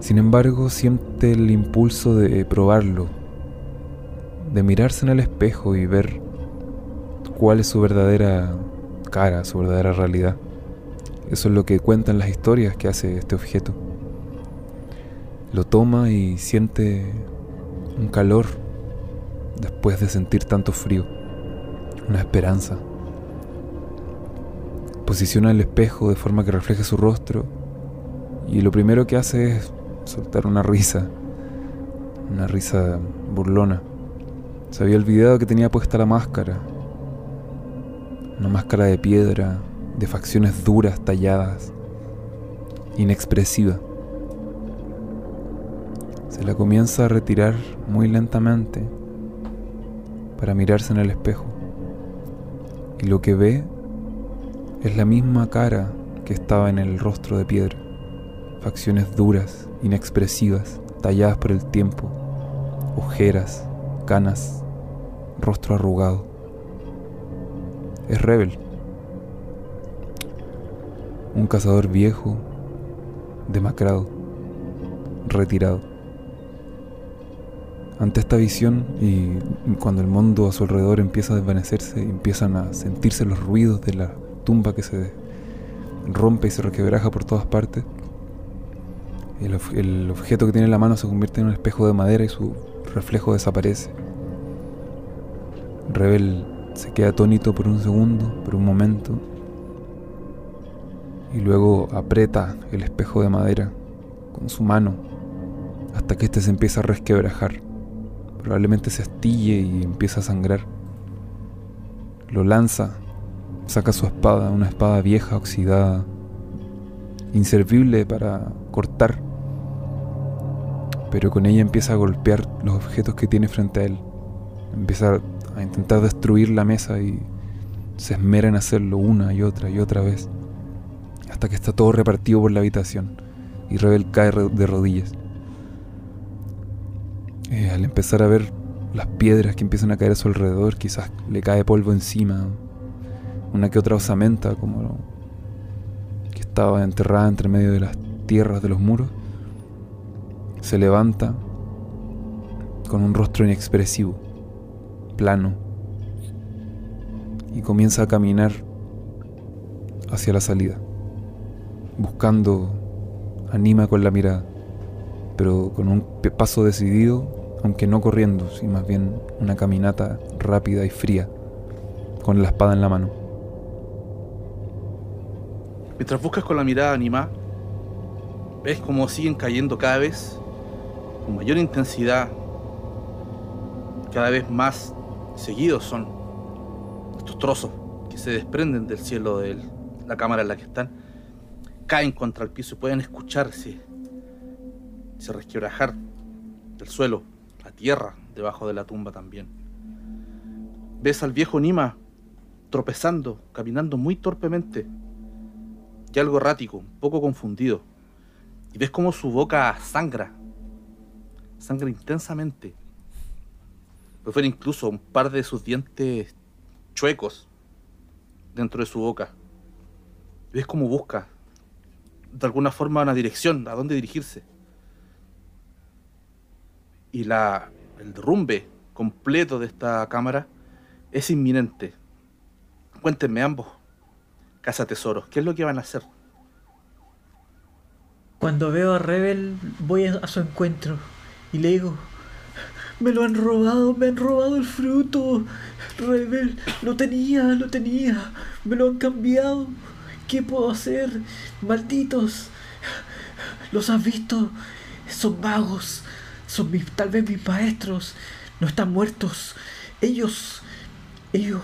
Sin embargo, siente el impulso de probarlo, de mirarse en el espejo y ver cuál es su verdadera cara, su verdadera realidad. Eso es lo que cuentan las historias que hace este objeto. Lo toma y siente un calor después de sentir tanto frío, una esperanza. Posiciona el espejo de forma que refleje su rostro y lo primero que hace es soltar una risa, una risa burlona. Se había olvidado que tenía puesta la máscara, una máscara de piedra, de facciones duras, talladas, inexpresiva. Se la comienza a retirar muy lentamente para mirarse en el espejo. Y lo que ve es la misma cara que estaba en el rostro de piedra. Facciones duras, inexpresivas, talladas por el tiempo, ojeras, canas, rostro arrugado. Es Rebel, un cazador viejo, demacrado, retirado. Ante esta visión y cuando el mundo a su alrededor empieza a desvanecerse, empiezan a sentirse los ruidos de la tumba que se rompe y se requebraja por todas partes, el, objeto que tiene en la mano se convierte en un espejo de madera y su reflejo desaparece. Rebel se queda atónito por un segundo, por un momento, y luego aprieta el espejo de madera con su mano hasta que éste se empieza a resquebrajar. Probablemente se astille y empieza a sangrar. Lo lanza, saca su espada, una espada vieja, oxidada, inservible para cortar. Pero con ella empieza a golpear los objetos que tiene frente a él. Empieza a intentar destruir la mesa y se esmera en hacerlo una y otra y otra vez. Hasta que está todo repartido por la habitación y Rebel cae de rodillas. Eh, al empezar a ver las piedras que empiezan a caer a su alrededor, quizás le cae polvo encima, una que otra osamenta como que estaba enterrada entre medio de las tierras de los muros, se levanta con un rostro inexpresivo, plano, y comienza a caminar hacia la salida, buscando anima con la mirada, pero con un paso decidido aunque no corriendo, sino más bien una caminata rápida y fría, con la espada en la mano. Mientras buscas con la mirada animada, ves como siguen cayendo cada vez con mayor intensidad, cada vez más seguidos son estos trozos que se desprenden del cielo de la cámara en la que están, caen contra el piso y pueden escucharse, se resquebrajar del suelo tierra debajo de la tumba también. Ves al viejo Nima tropezando, caminando muy torpemente y algo errático, un poco confundido. Y ves cómo su boca sangra, sangra intensamente. Ver incluso un par de sus dientes chuecos dentro de su boca. ves cómo busca de alguna forma una dirección, a dónde dirigirse y la, el derrumbe completo de esta cámara es inminente. Cuéntenme ambos, Casa Tesoros, ¿qué es lo que van a hacer? Cuando veo a Rebel voy a su encuentro y le digo, me lo han robado, me han robado el fruto. Rebel, lo tenía, lo tenía, me lo han cambiado. ¿Qué puedo hacer? Malditos. ¿Los has visto? Son vagos. Son tal vez mis maestros. No están muertos. Ellos, ellos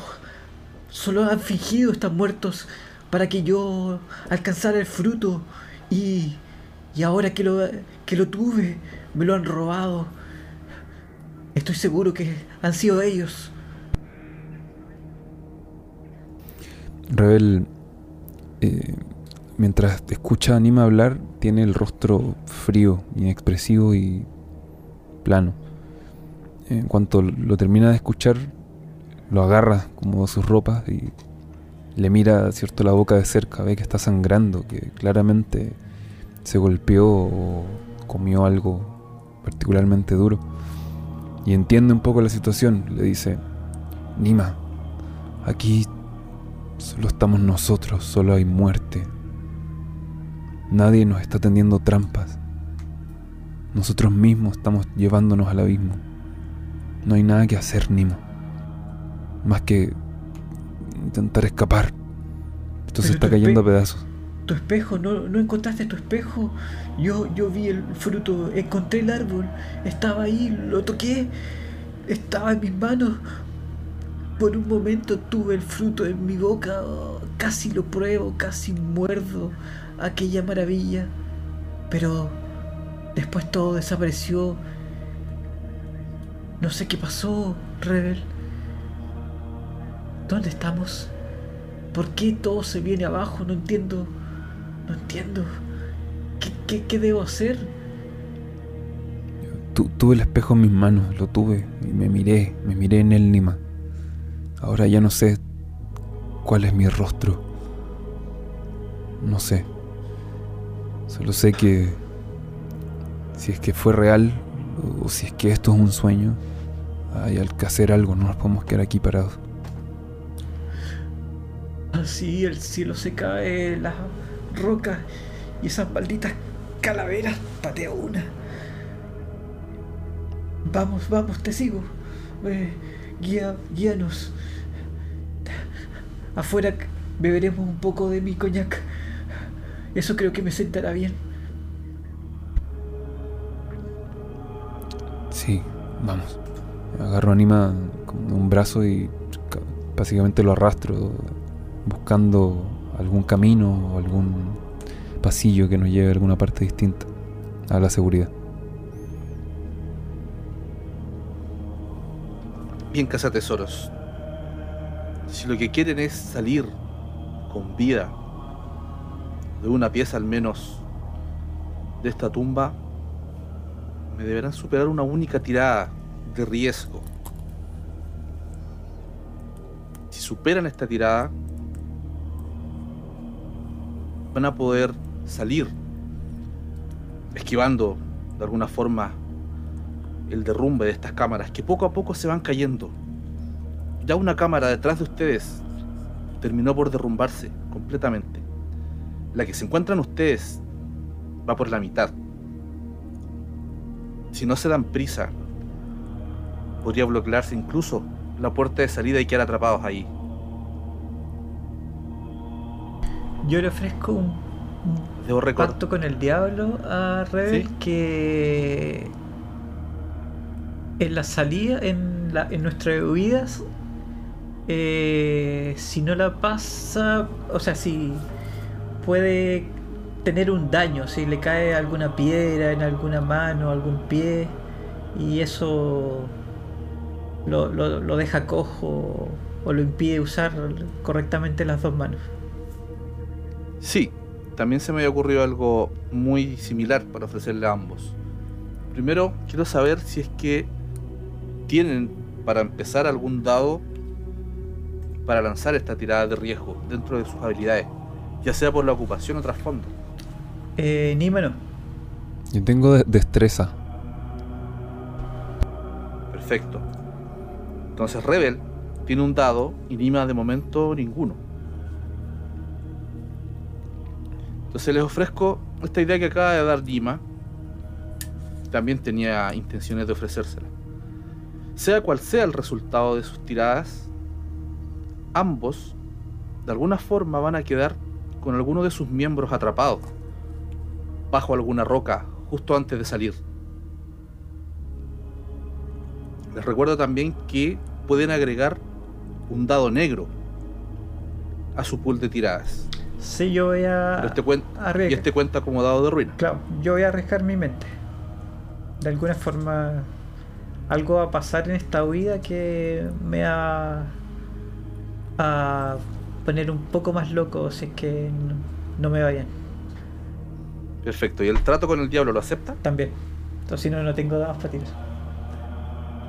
solo han fingido estar muertos para que yo alcanzara el fruto Y, y ahora que lo, que lo tuve, me lo han robado. Estoy seguro que han sido ellos. Rebel, eh, mientras escucha a Anima hablar, tiene el rostro frío, inexpresivo y plano. En cuanto lo termina de escuchar, lo agarra como sus ropas y le mira cierto la boca de cerca, ve que está sangrando, que claramente se golpeó o comió algo particularmente duro. Y entiende un poco la situación, le dice, Nima, aquí solo estamos nosotros, solo hay muerte. Nadie nos está tendiendo trampas. Nosotros mismos estamos llevándonos al abismo. No hay nada que hacer, Nima. Más que intentar escapar. Esto se está cayendo a pedazos. Tu espejo, ¿no, ¿no encontraste tu espejo? Yo, yo vi el fruto, encontré el árbol, estaba ahí, lo toqué, estaba en mis manos. Por un momento tuve el fruto en mi boca, oh, casi lo pruebo, casi muerdo aquella maravilla. Pero después todo desapareció. No sé qué pasó, Rebel. ¿Dónde estamos? ¿Por qué todo se viene abajo? No entiendo. No entiendo. ¿Qué, qué, qué debo hacer? Tu- tuve el espejo en mis manos, lo tuve y me miré, me miré en él, Nima. Ahora ya no sé cuál es mi rostro. No sé. Solo sé que si es que fue real o si es que esto es un sueño, hay que hacer algo, no nos podemos quedar aquí parados. Así el cielo se cae, las rocas y esas malditas calaveras patea una. Vamos, vamos, te sigo. Guía, guíanos. Afuera beberemos un poco de mi coñac. Eso creo que me sentará bien. Sí, vamos. Agarro a Anima con un brazo y ca- básicamente lo arrastro buscando algún camino o algún pasillo que nos lleve a alguna parte distinta a la seguridad. Bien, cazatesoros. Si lo que quieren es salir con vida de una pieza al menos de esta tumba, me deberán superar una única tirada de riesgo. Si superan esta tirada, van a poder salir esquivando de alguna forma el derrumbe de estas cámaras que poco a poco se van cayendo. Ya una cámara detrás de ustedes terminó por derrumbarse completamente. La que se encuentran ustedes va por la mitad. Si no se dan prisa, podría bloquearse incluso la puerta de salida y quedar atrapados ahí. Yo le ofrezco un, Debo pacto con el diablo a Rebel Sí. que en la salida, en, la, en nuestras huidas, eh, si no la pasa, o sea, si puede tener un daño, si le cae alguna piedra en alguna mano, algún pie, y eso lo, lo- lo deja cojo o lo impide usar correctamente las dos manos. Sí, también se me había ocurrido algo muy similar para ofrecerle a ambos. Primero, quiero saber si es que tienen para empezar algún dado para lanzar esta tirada de riesgo dentro de sus habilidades, ya sea por la ocupación o trasfondo. Eh, Nima no. Yo tengo de- destreza. Perfecto. Entonces Rebel tiene un dado y Nima de momento ninguno. Entonces les ofrezco esta idea que acaba de dar Nima. También tenía intenciones de ofrecérsela. Sea cual sea el resultado de sus tiradas, ambos de alguna forma van a quedar con alguno de sus miembros atrapados bajo alguna roca justo antes de salir. Les recuerdo también que pueden agregar un dado negro a su pool de tiradas. Sí, yo voy a. Pero este cuen- arriesgar. y este cuenta como dado de ruina. Claro, yo voy a arriesgar mi mente. De alguna forma, algo va a pasar en esta huida que me va a poner un poco más loco si es que no, no me va bien. Perfecto. ¿Y el trato con el diablo lo acepta? También. Entonces, si no, no tengo dados para tirar.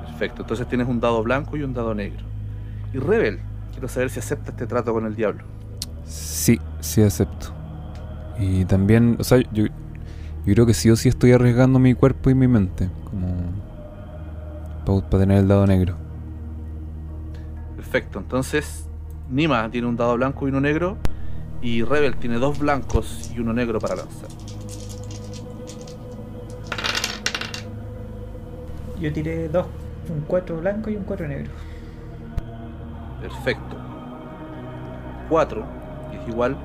Perfecto. Entonces tienes un dado blanco y un dado negro. Y Rebel, quiero saber si acepta este trato con el diablo. Sí, sí acepto. Y también, o sea, yo, yo creo que sí o sí estoy arriesgando mi cuerpo y mi mente. Como. Para tener el dado negro. Perfecto. Entonces, Nima tiene un dado blanco y uno negro. Y Rebel tiene dos blancos y uno negro para lanzar. Yo tiré dos, un 4 blanco y un 4 negro. Perfecto. 4, que es igual,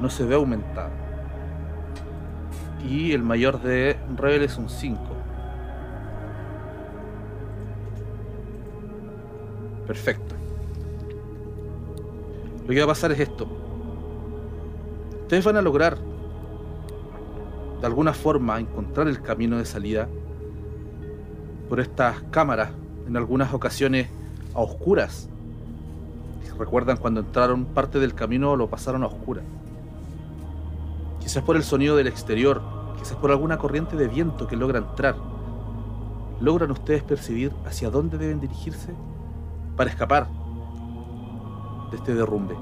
no se ve aumentado. Y el mayor de Rebel es un 5. Perfecto. Lo que va a pasar es esto. Ustedes van a lograr, de alguna forma, encontrar el camino de salida por estas cámaras, en algunas ocasiones a oscuras, recuerdan cuando entraron parte del camino lo pasaron a oscuras. Quizás por el sonido del exterior, quizás por alguna corriente de viento que logra entrar. ¿Logran ustedes percibir hacia dónde deben dirigirse para escapar de este derrumbe?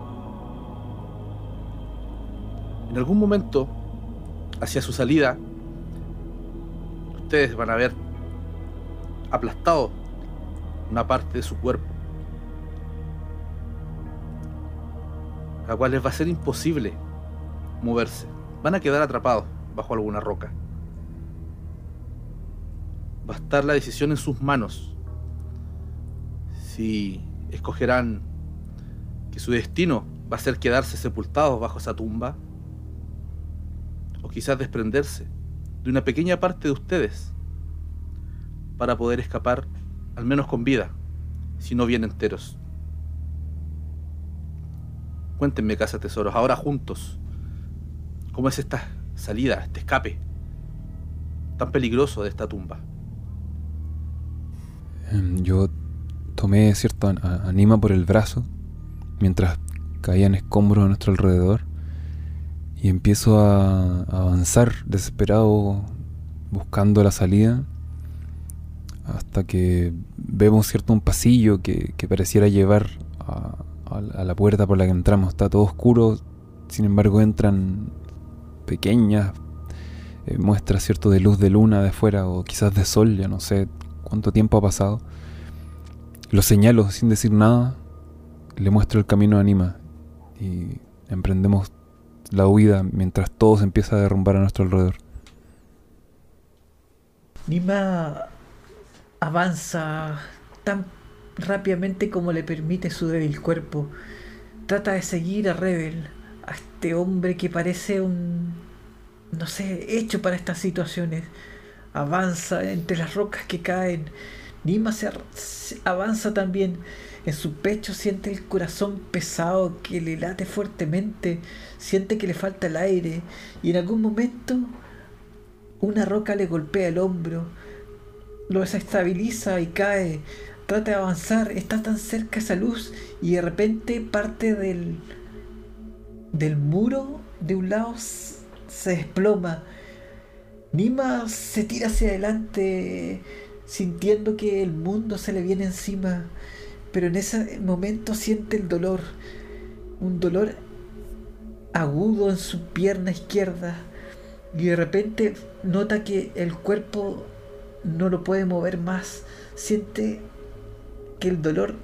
En algún momento, hacia su salida, ustedes van a ver aplastado una parte de su cuerpo la cual les va a ser imposible moverse. Van a quedar atrapados bajo alguna roca. Va a estar la decisión en sus manos. Si escogerán que su destino va a ser quedarse sepultados bajo esa tumba, o quizás desprenderse de una pequeña parte de ustedes para poder escapar, al menos con vida, si no bien enteros. Cuéntenme, Casa Tesoros, ahora juntos. ¿Cómo es esta salida, este escape tan peligroso de esta tumba? Em, Yo tomé cierto a- a- anima por el brazo mientras caían escombros a nuestro alrededor y empiezo a, a avanzar desesperado buscando la salida hasta que vemos cierto un pasillo que, que pareciera llevar a, a la- puerta por la que entramos. Está todo oscuro, sin embargo entran pequeñas eh, muestras cierto de luz de luna de afuera o quizás de sol, ya no sé cuánto tiempo ha pasado. Lo señalo sin decir nada, le muestro el camino a Anima y emprendemos la huida mientras todo se empieza a derrumbar a nuestro alrededor. Nima avanza tan rápidamente como le permite su débil cuerpo. Trata de seguir a Rebel, a este hombre que parece un, no sé, hecho para estas situaciones. Avanza entre las rocas que caen. Nima se, avanza también. En su pecho siente el corazón pesado que le late fuertemente. Siente que le falta el aire. Y en algún momento una roca le golpea el hombro, lo desestabiliza y cae. Trata de avanzar, está tan cerca esa luz y de repente parte del, del muro de un lado se desploma. Nima se tira hacia adelante sintiendo que el mundo se le viene encima, pero en ese momento siente el dolor, un dolor agudo en su pierna izquierda y de repente nota que el cuerpo no lo puede mover más. Siente que el dolor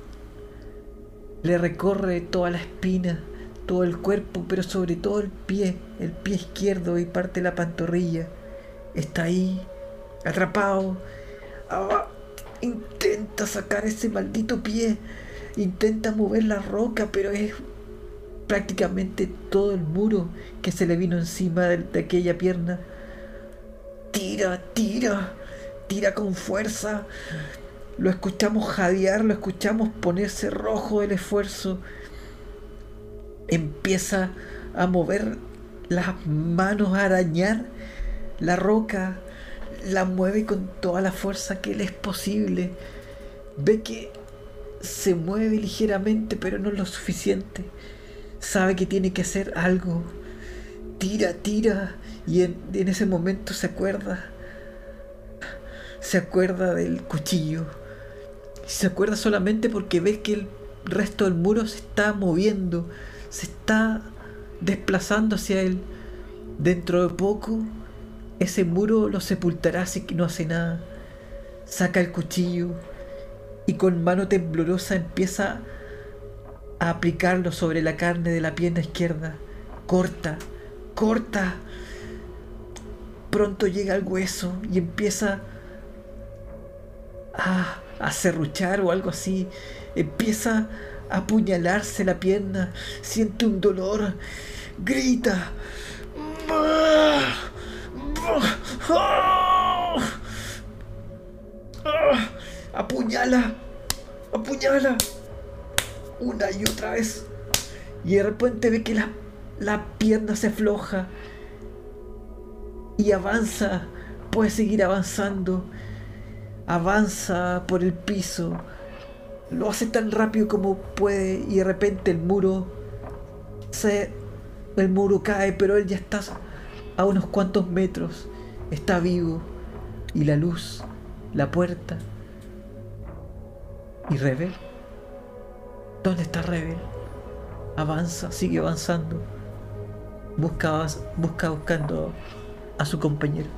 le recorre toda la espina, todo el cuerpo, pero sobre todo el pie, el pie izquierdo y parte de la pantorrilla. Está ahí, atrapado. Ah, intenta sacar ese maldito pie. Intenta mover la roca, pero es prácticamente todo el muro que se le vino encima de, de aquella pierna. Tira, tira, tira con fuerza. Lo escuchamos jadear, lo escuchamos ponerse rojo del esfuerzo. Empieza a mover las manos, a arañar la roca, la mueve con toda la fuerza que le es posible. Ve que se mueve ligeramente, pero no lo suficiente. Sabe que tiene que hacer algo. Tira, tira. Y en, en ese momento se acuerda. Se acuerda del cuchillo. Se acuerda solamente porque ve que el resto del muro se está moviendo. Se está desplazando hacia él. Dentro de poco, ese muro lo sepultará si no hace nada. Saca el cuchillo y con mano temblorosa empieza a aplicarlo sobre la carne de la pierna izquierda. Corta, corta. Pronto llega al hueso y empieza a, a serruchar o algo así. Empieza a apuñalarse la pierna. Siente un dolor. Grita. Apuñala. Apuñala. Una y otra vez. Y de repente ve que la, la pierna se afloja. Y avanza. Puede seguir avanzando. Avanza por el piso. Lo hace tan rápido como puede. Y de repente el muro se. El muro cae, pero él ya está a unos cuantos metros. Está vivo. Y la luz, la puerta. ¿Y Rebel? ¿Dónde está Rebel? Avanza, sigue avanzando. Busca, busca buscando a su compañero.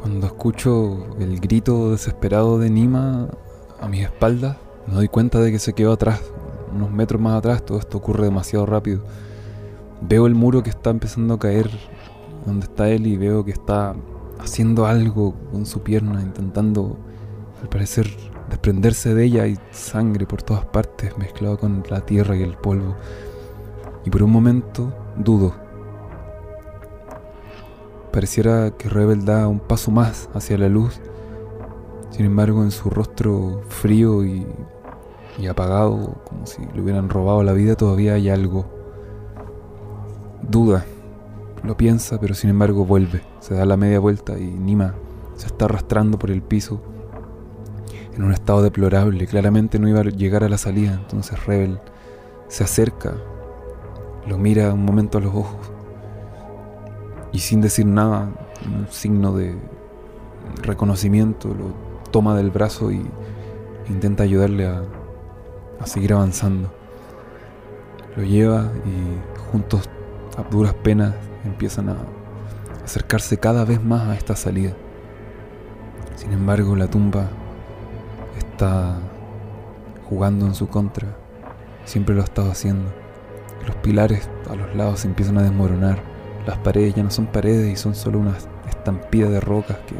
Cuando escucho el grito desesperado de Nima a mis espaldas, me doy cuenta de que se quedó atrás, unos metros más atrás, todo esto ocurre demasiado rápido. Veo el muro que está empezando a caer donde está él y veo que está haciendo algo con su pierna, intentando, al parecer, desprenderse de ella y sangre por todas partes mezclado con la tierra y el polvo. Y por un momento dudo. Pareciera que Rebel da un paso más hacia la luz. Sin embargo, en su rostro frío y, y apagado, como si le hubieran robado la vida, todavía hay algo Duda, lo piensa, pero sin embargo vuelve. Se da la media vuelta y Nima se está arrastrando por el piso en un estado deplorable. Claramente no iba a llegar a la salida. Entonces Rebel se acerca, lo mira un momento a los ojos y sin decir nada, un signo de reconocimiento, lo toma del brazo y intenta ayudarle a, a seguir avanzando. Lo lleva y juntos a duras penas empiezan a acercarse cada vez más a esta salida. Sin embargo, la tumba está jugando en su contra. Siempre lo ha estado haciendo. Los pilares a los lados se empiezan a desmoronar. Las paredes ya no son paredes y son solo una estampida de rocas que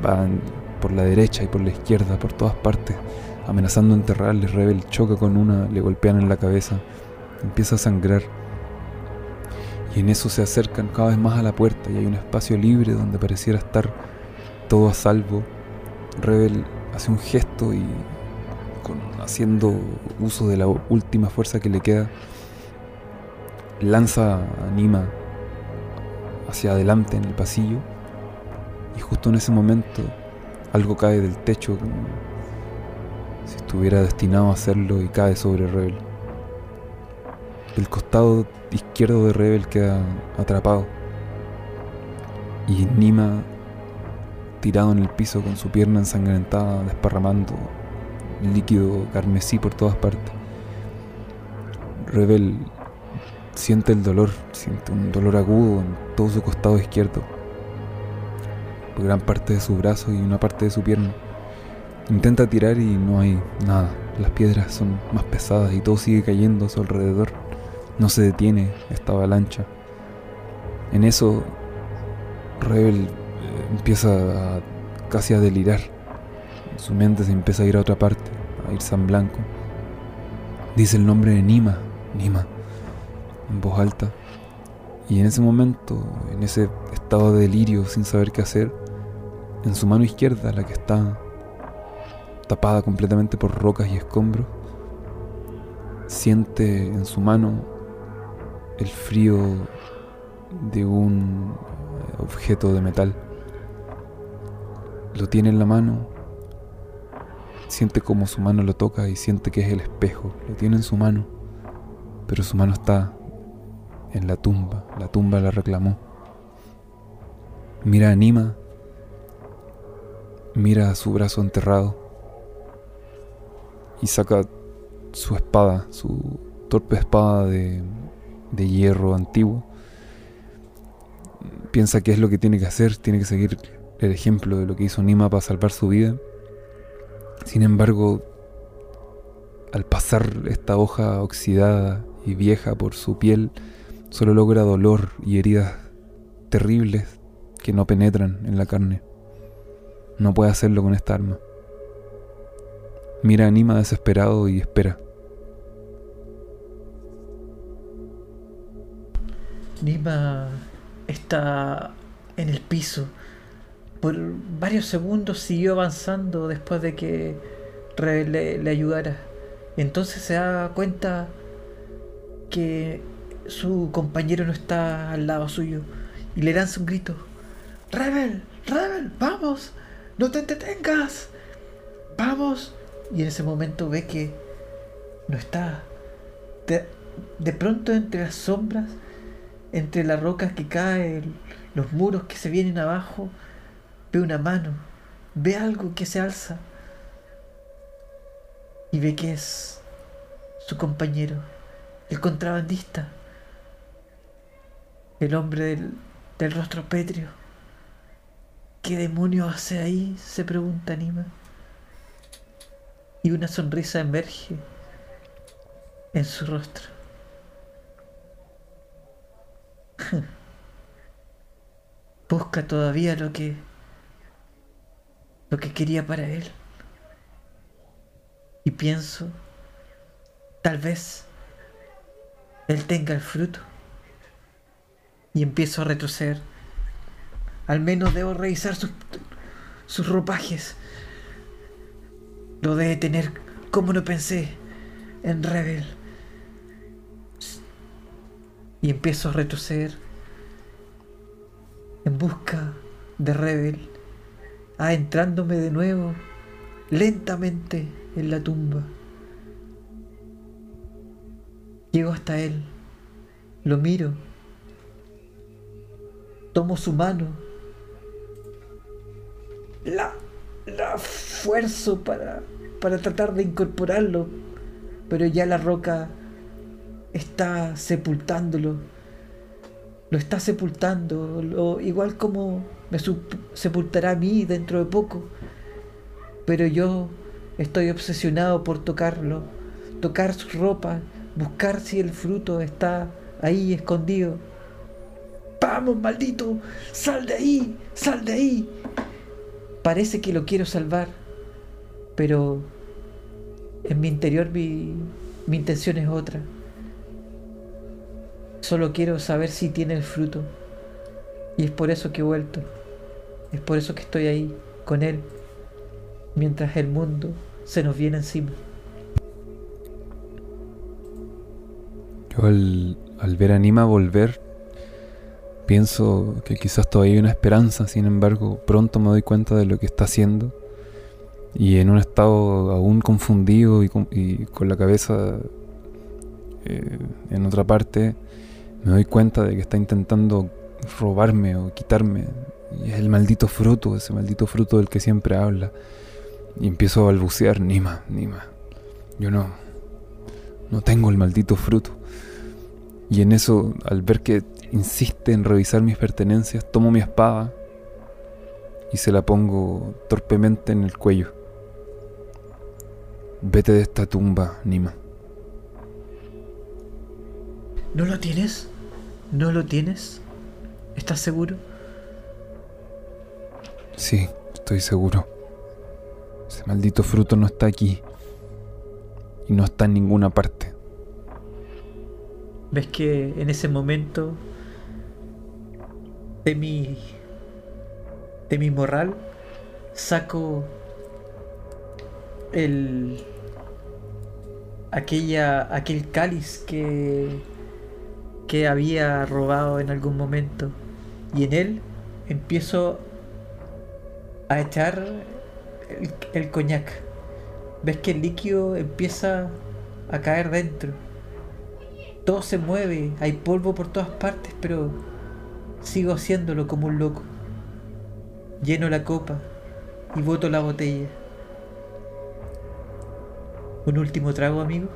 van por la derecha y por la izquierda, por todas partes, amenazando enterrarle. Rebel choca con una, le golpean en la cabeza, empieza a sangrar y en eso se acercan cada vez más a la puerta y hay un espacio libre donde pareciera estar todo a salvo. Rebel hace un gesto y haciendo uso de la última fuerza que le queda, lanza a hacia adelante en el pasillo y justo en ese momento algo cae del techo como si estuviera destinado a hacerlo y cae sobre Rebel. El costado izquierdo de Rebel queda atrapado. Y Nima tirado en el piso con su pierna ensangrentada, desparramando líquido carmesí por todas partes. Rebel siente el dolor, siente un dolor agudo en todo su costado izquierdo, gran parte de su brazo y una parte de su pierna. Intenta tirar y no hay nada. Las piedras son más pesadas y todo sigue cayendo a su alrededor. No se detiene esta avalancha. En eso, Rebel eh, empieza a, casi a delirar. Su mente se empieza a ir a otra parte, a irse en blanco. Dice el nombre de Nima, Nima, en voz alta. Y en ese momento, en ese estado de delirio, sin saber qué hacer, en su mano izquierda, la que está tapada completamente por rocas y escombros, siente en su mano el frío de un objeto de metal. Lo tiene en la mano, siente como su mano lo toca y siente que es el espejo. Lo tiene en su mano, pero su mano está en la tumba. La tumba la reclamó. Mira Anima, mira su brazo enterrado y saca su espada, su torpe espada de, de hierro antiguo. Piensa que es lo que tiene que hacer, tiene que seguir el ejemplo de lo que hizo Nima para salvar su vida. Sin embargo, al pasar esta hoja oxidada y vieja por su piel, solo logra dolor y heridas terribles que no penetran en la carne. No puede hacerlo con esta arma. Mira a Nima desesperado y espera. Nima está en el piso. Por varios segundos siguió avanzando después de que Rebel le, le ayudara. Entonces se da cuenta que su compañero no está al lado suyo y le lanza un grito. Rebel, Rebel, vamos, no te detengas, vamos. Y en ese momento ve que no está. De, de pronto entre las sombras entre las rocas que caen, los muros que se vienen abajo, ve una mano, ve algo que se alza y ve que es su compañero, el contrabandista, el hombre del, del rostro pétreo. ¿Qué demonio hace ahí? se pregunta Anima. Y una sonrisa emerge en su rostro. Busca todavía lo que lo que quería para él. Y pienso, tal vez él tenga el fruto. Y empiezo a retroceder. Al menos debo revisar sus, sus ropajes. Lo debe tener como no pensé en Rebel y empiezo a retroceder en busca de Rebel, adentrándome de nuevo lentamente en la tumba. Llego hasta él, lo miro, tomo su mano, la, la esfuerzo para, para tratar de incorporarlo, pero ya la roca está sepultándolo. Lo está sepultando, lo, igual como me sepultará a mí dentro de poco. Pero yo estoy obsesionado por tocarlo, tocar su ropa, buscar si el fruto está ahí escondido. Vamos, maldito, sal de ahí, sal de ahí. Parece que lo quiero salvar, pero en mi interior mi, mi intención es otra. Solo quiero saber si tiene el fruto. Y es por eso que he vuelto. Es por eso que estoy ahí, con Él, mientras el mundo se nos viene encima. Yo al, ver a volver, pienso que quizás todavía hay una esperanza, sin embargo, pronto me doy cuenta de lo que está haciendo. Y en un estado aún confundido y con, y con la cabeza eh, en otra parte, me doy cuenta de que está intentando robarme o quitarme. Y es el maldito fruto, ese maldito fruto del que siempre habla. Y empiezo a balbucear, Nima, Nima. Yo no, no tengo el maldito fruto. Y en eso, al ver que insiste en revisar mis pertenencias, tomo mi espada y se la pongo torpemente en el cuello. Vete de esta tumba, Nima. ¿No lo tienes? ¿No lo tienes? ¿Estás seguro? Sí, estoy seguro. Ese maldito fruto no está aquí. Y no está en ninguna parte. ¿Ves que en ese momento de mi de mi morral saco el aquella aquel cáliz que que había robado en algún momento. Y en él empiezo a echar el, el coñac. Ves que el líquido empieza a caer dentro. Todo se mueve, hay polvo por todas partes, pero sigo haciéndolo como un loco. Lleno la copa y boto la botella. Un último trago, amigo.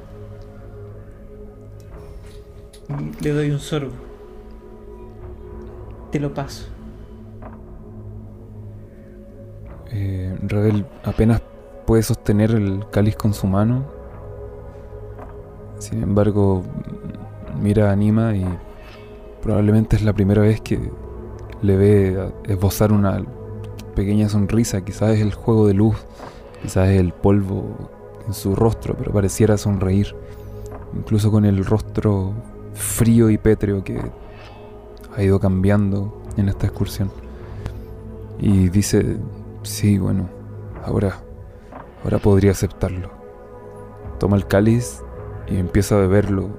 Y le doy un sorbo. Te lo paso. Eh, apenas puede sostener el cáliz con su mano. Sin embargo, mira Anima y probablemente es la primera vez que le ve esbozar una pequeña sonrisa. Quizás es el juego de luz, quizás es el polvo en su rostro, pero pareciera sonreír. Incluso con el rostro frío y pétreo que ha ido cambiando en esta excursión. Y dice, sí, bueno, ahora, ahora podría aceptarlo. Toma el cáliz y empieza a beberlo.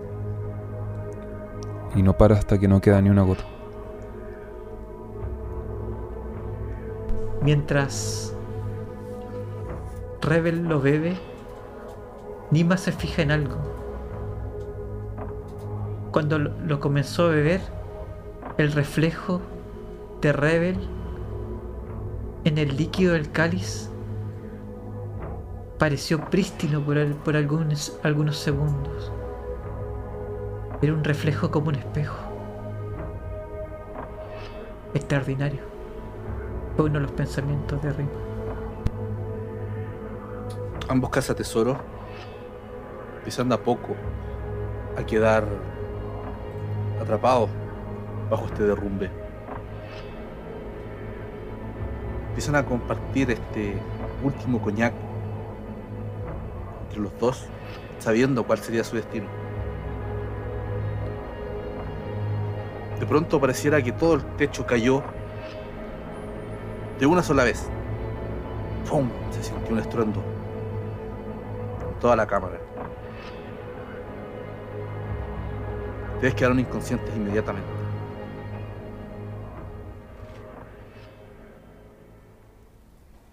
Y no para hasta que no queda ni una gota. Mientras Rebel lo bebe, Nima se fija en algo. Cuando lo, comenzó a beber, el reflejo de Rebel en el líquido del cáliz pareció prístino por, por algunos segundos. Era un reflejo como un espejo. Extraordinario. Fue uno de los pensamientos de Rima. Ambos cazatesoros empiezan de a poco a quedar atrapados bajo este derrumbe. Empiezan a compartir este último coñac entre los dos, sabiendo cuál sería su destino. Pronto pareciera que todo el techo cayó de una sola vez. ¡Pum! Se sintió un estruendo en toda la cámara. Ustedes quedaron inconscientes inmediatamente.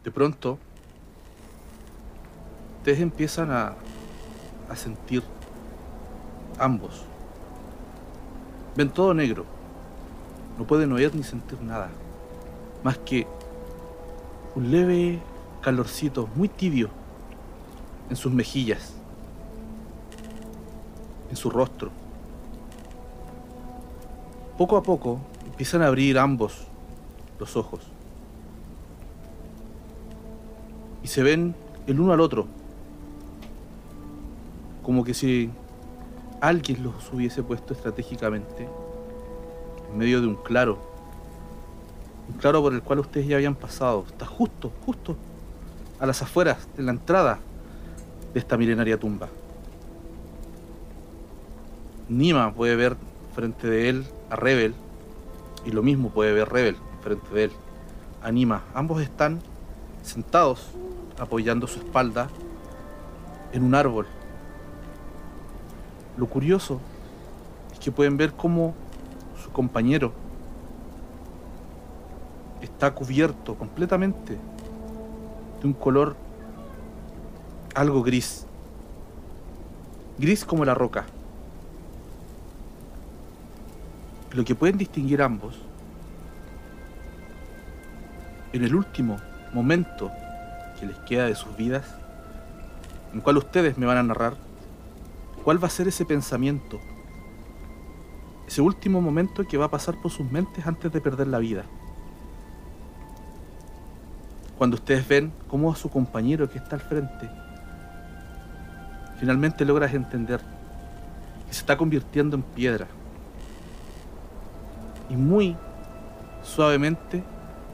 De pronto, ustedes empiezan a, a sentir ambos. Ven todo negro. No pueden oír ni sentir nada. Más que un leve calorcito, muy tibio, en sus mejillas, en su rostro. Poco a poco empiezan a abrir ambos los ojos. Y se ven el uno al otro. Como que si alguien los hubiese puesto estratégicamente en medio de un claro. Un claro por el cual ustedes ya habían pasado. Está justo, justo a las afueras de la entrada de esta milenaria tumba. Nima puede ver frente de él a Rebel y lo mismo puede ver Rebel frente de él a Nima. Ambos están sentados apoyando su espalda en un árbol. Lo curioso es que pueden ver cómo compañero está cubierto completamente de un color algo gris. Gris como la roca. Lo que pueden distinguir ambos en el último momento que les queda de sus vidas, en cual ustedes me van a narrar cuál va a ser ese pensamiento, ese último momento que va a pasar por sus mentes antes de perder la vida. Cuando ustedes ven cómo a su compañero que está al frente, finalmente logras entender que se está convirtiendo en piedra. Y muy suavemente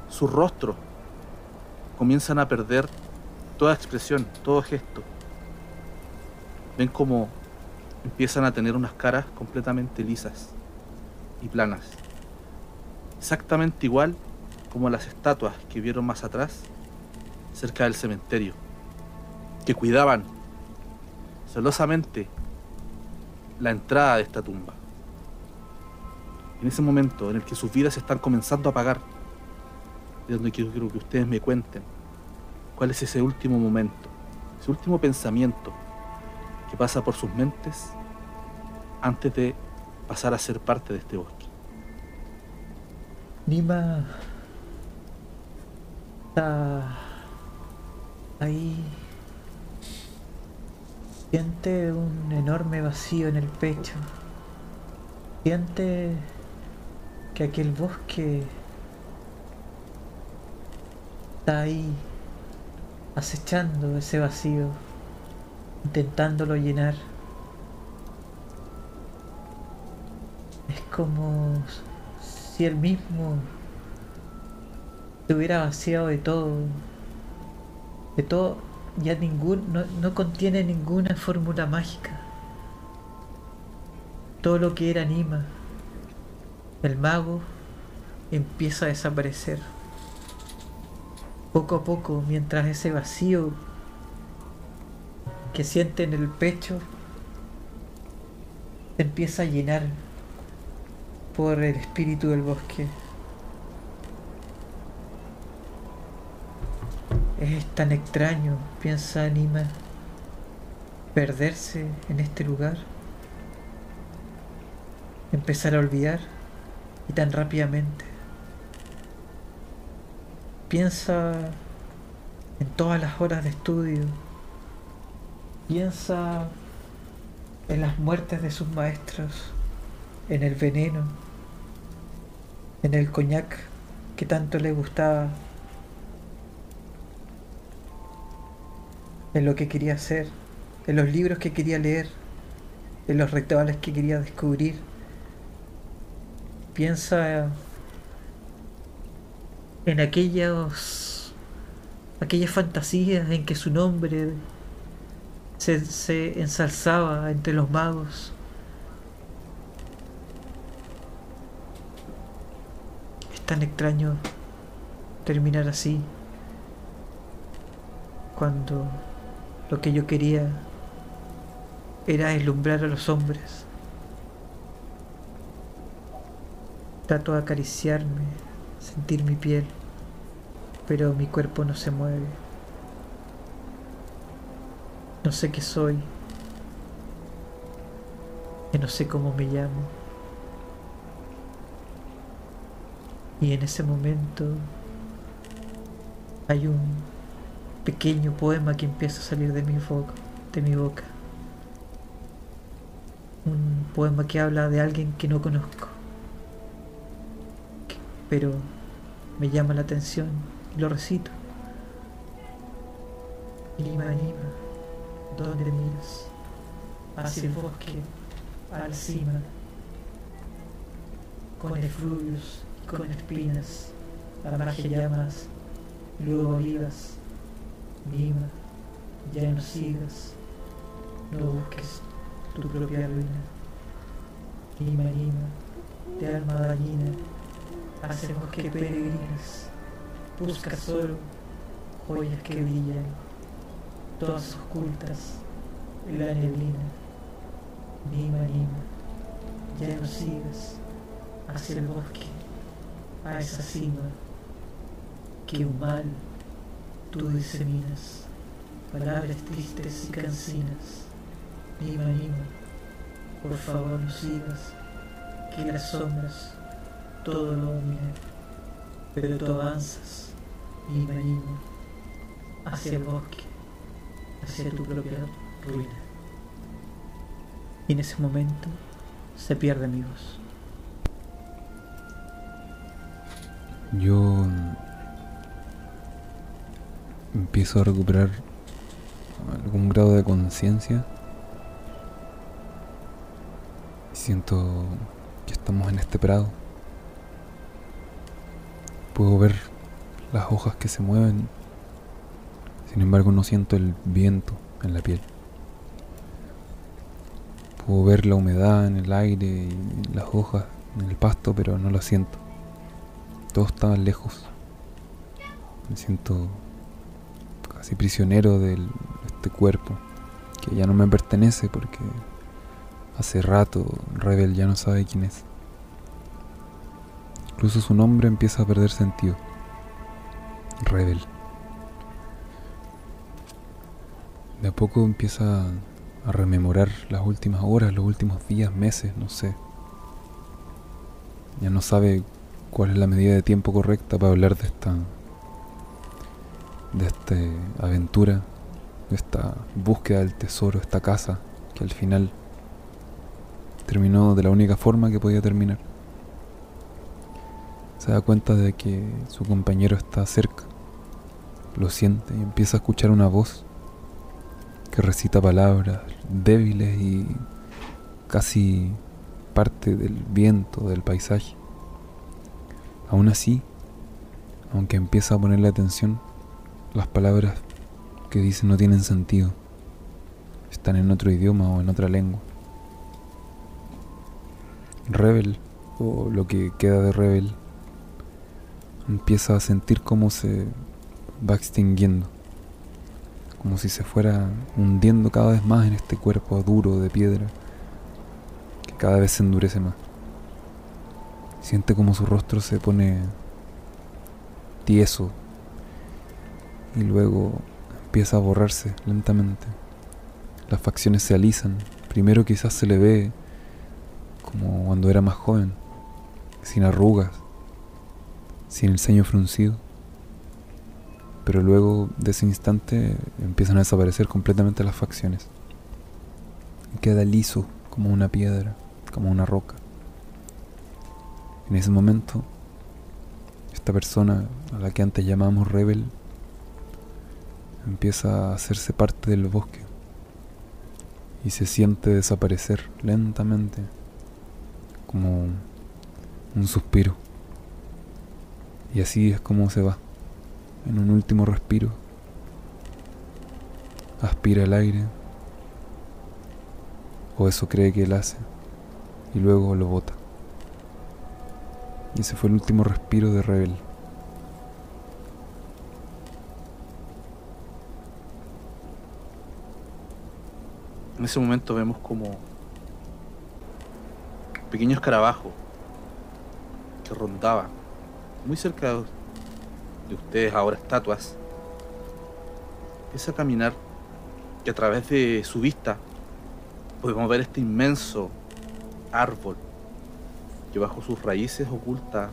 su rostro comienzan a perder toda expresión, todo gesto. Ven como empiezan a tener unas caras completamente lisas y planas. Exactamente igual como las estatuas que vieron más atrás, cerca del cementerio, que cuidaban celosamente la entrada de esta tumba. En ese momento en el que sus vidas están comenzando a apagar, es donde quiero, quiero que ustedes me cuenten cuál es ese último momento, ese último pensamiento que pasa por sus mentes antes de pasar a ser parte de este bosque. Nima está ahí. Siente un enorme vacío en el pecho. Siente que aquel bosque está ahí acechando ese vacío, intentándolo llenar. Es como si él mismo se hubiera vaciado de todo. De todo, ya ningún, no, no contiene ninguna fórmula mágica. Todo lo que era anima. El mago empieza a desaparecer. Poco a poco, mientras ese vacío que siente en el pecho se empieza a llenar por el espíritu del bosque. Es tan extraño, piensa Anima, perderse en este lugar, empezar a olvidar y tan rápidamente. Piensa en todas las horas de estudio, piensa en las muertes de sus maestros, en el veneno, en el coñac que tanto le gustaba, en lo que quería hacer, en los libros que quería leer, en los rituales que quería descubrir. Piensa en aquellos aquellas fantasías en que su nombre se, se ensalzaba entre los magos. Tan extraño terminar así cuando lo que yo quería era deslumbrar a los hombres. Trato de acariciarme, sentir mi piel, pero mi cuerpo no se mueve. No sé qué soy, y no sé cómo me llamo. Y en ese momento hay un pequeño poema que empieza a salir de mi boca, de mi boca. Un poema que habla de alguien que no conozco pero me llama la atención y lo recito. Lima, Lima, ¿dónde miras? Hacia el bosque, a la cima, con efluvios con espinas, margen llamas, luego olivas. Lima, ya no sigas, no busques tu propia ruina. Lima, Lima, de alma dañina hacemos que peregrinas, busca solo joyas que brillan, todas ocultas en la neblina. Nima, Nima, ya no sigas hacia el bosque, a esa cima, que un mal tú diseminas, palabras tristes y cansinas. Nima, Nima, por favor no sigas, que las sombras todo lo domina, pero tú avanzas, y Nima, hacia el bosque, hacia tu propia ruina. Y en ese momento se pierde mi voz. Yo empiezo a recuperar algún grado de conciencia. Siento que estamos en este prado Puedo ver las hojas que se mueven, sin embargo no siento el viento en la piel. Puedo ver la humedad en el aire y las hojas en el pasto, pero no lo siento. Todo está lejos. Me siento casi prisionero de este cuerpo, que ya no me pertenece porque hace rato Rebel ya no sabe quién es. Incluso su nombre empieza a perder sentido. Rebel. De a poco empieza a rememorar las últimas horas, los últimos días, meses, no sé. Ya no sabe cuál es la medida de tiempo correcta para hablar de esta de esta aventura, de esta búsqueda del tesoro, esta casa que al final terminó de la única forma que podía terminar. Se da cuenta de que su compañero está cerca, lo siente y empieza a escuchar una voz que recita palabras débiles y casi parte del viento, del paisaje. Aún así, aunque empieza a ponerle atención, las palabras que dice no tienen sentido. Están en otro idioma o en otra lengua. Rebel, o lo que queda de Rebel, empieza a sentir cómo se va extinguiendo. Como si se fuera hundiendo cada vez más en este cuerpo duro de piedra que cada vez se endurece más. Siente como su rostro se pone tieso, y luego empieza a borrarse lentamente. Las facciones se alisan. Primero quizás se le ve como cuando era más joven, sin arrugas, sin el ceño fruncido. Pero luego de ese instante empiezan a desaparecer completamente las facciones. Y queda liso como una piedra, como una roca. En ese momento, esta persona a la que antes llamábamos rebel empieza a hacerse parte del bosque y se siente desaparecer lentamente como un suspiro. Y así es como se va, en un último respiro. Aspira el aire, o eso cree que él hace, y luego lo bota. Y ese fue el último respiro de Rebel. En ese momento vemos como pequeño escarabajo que rondaba muy cerca de ustedes, ahora estatuas, empieza a caminar y a través de su vista podemos ver este inmenso árbol que bajo sus raíces oculta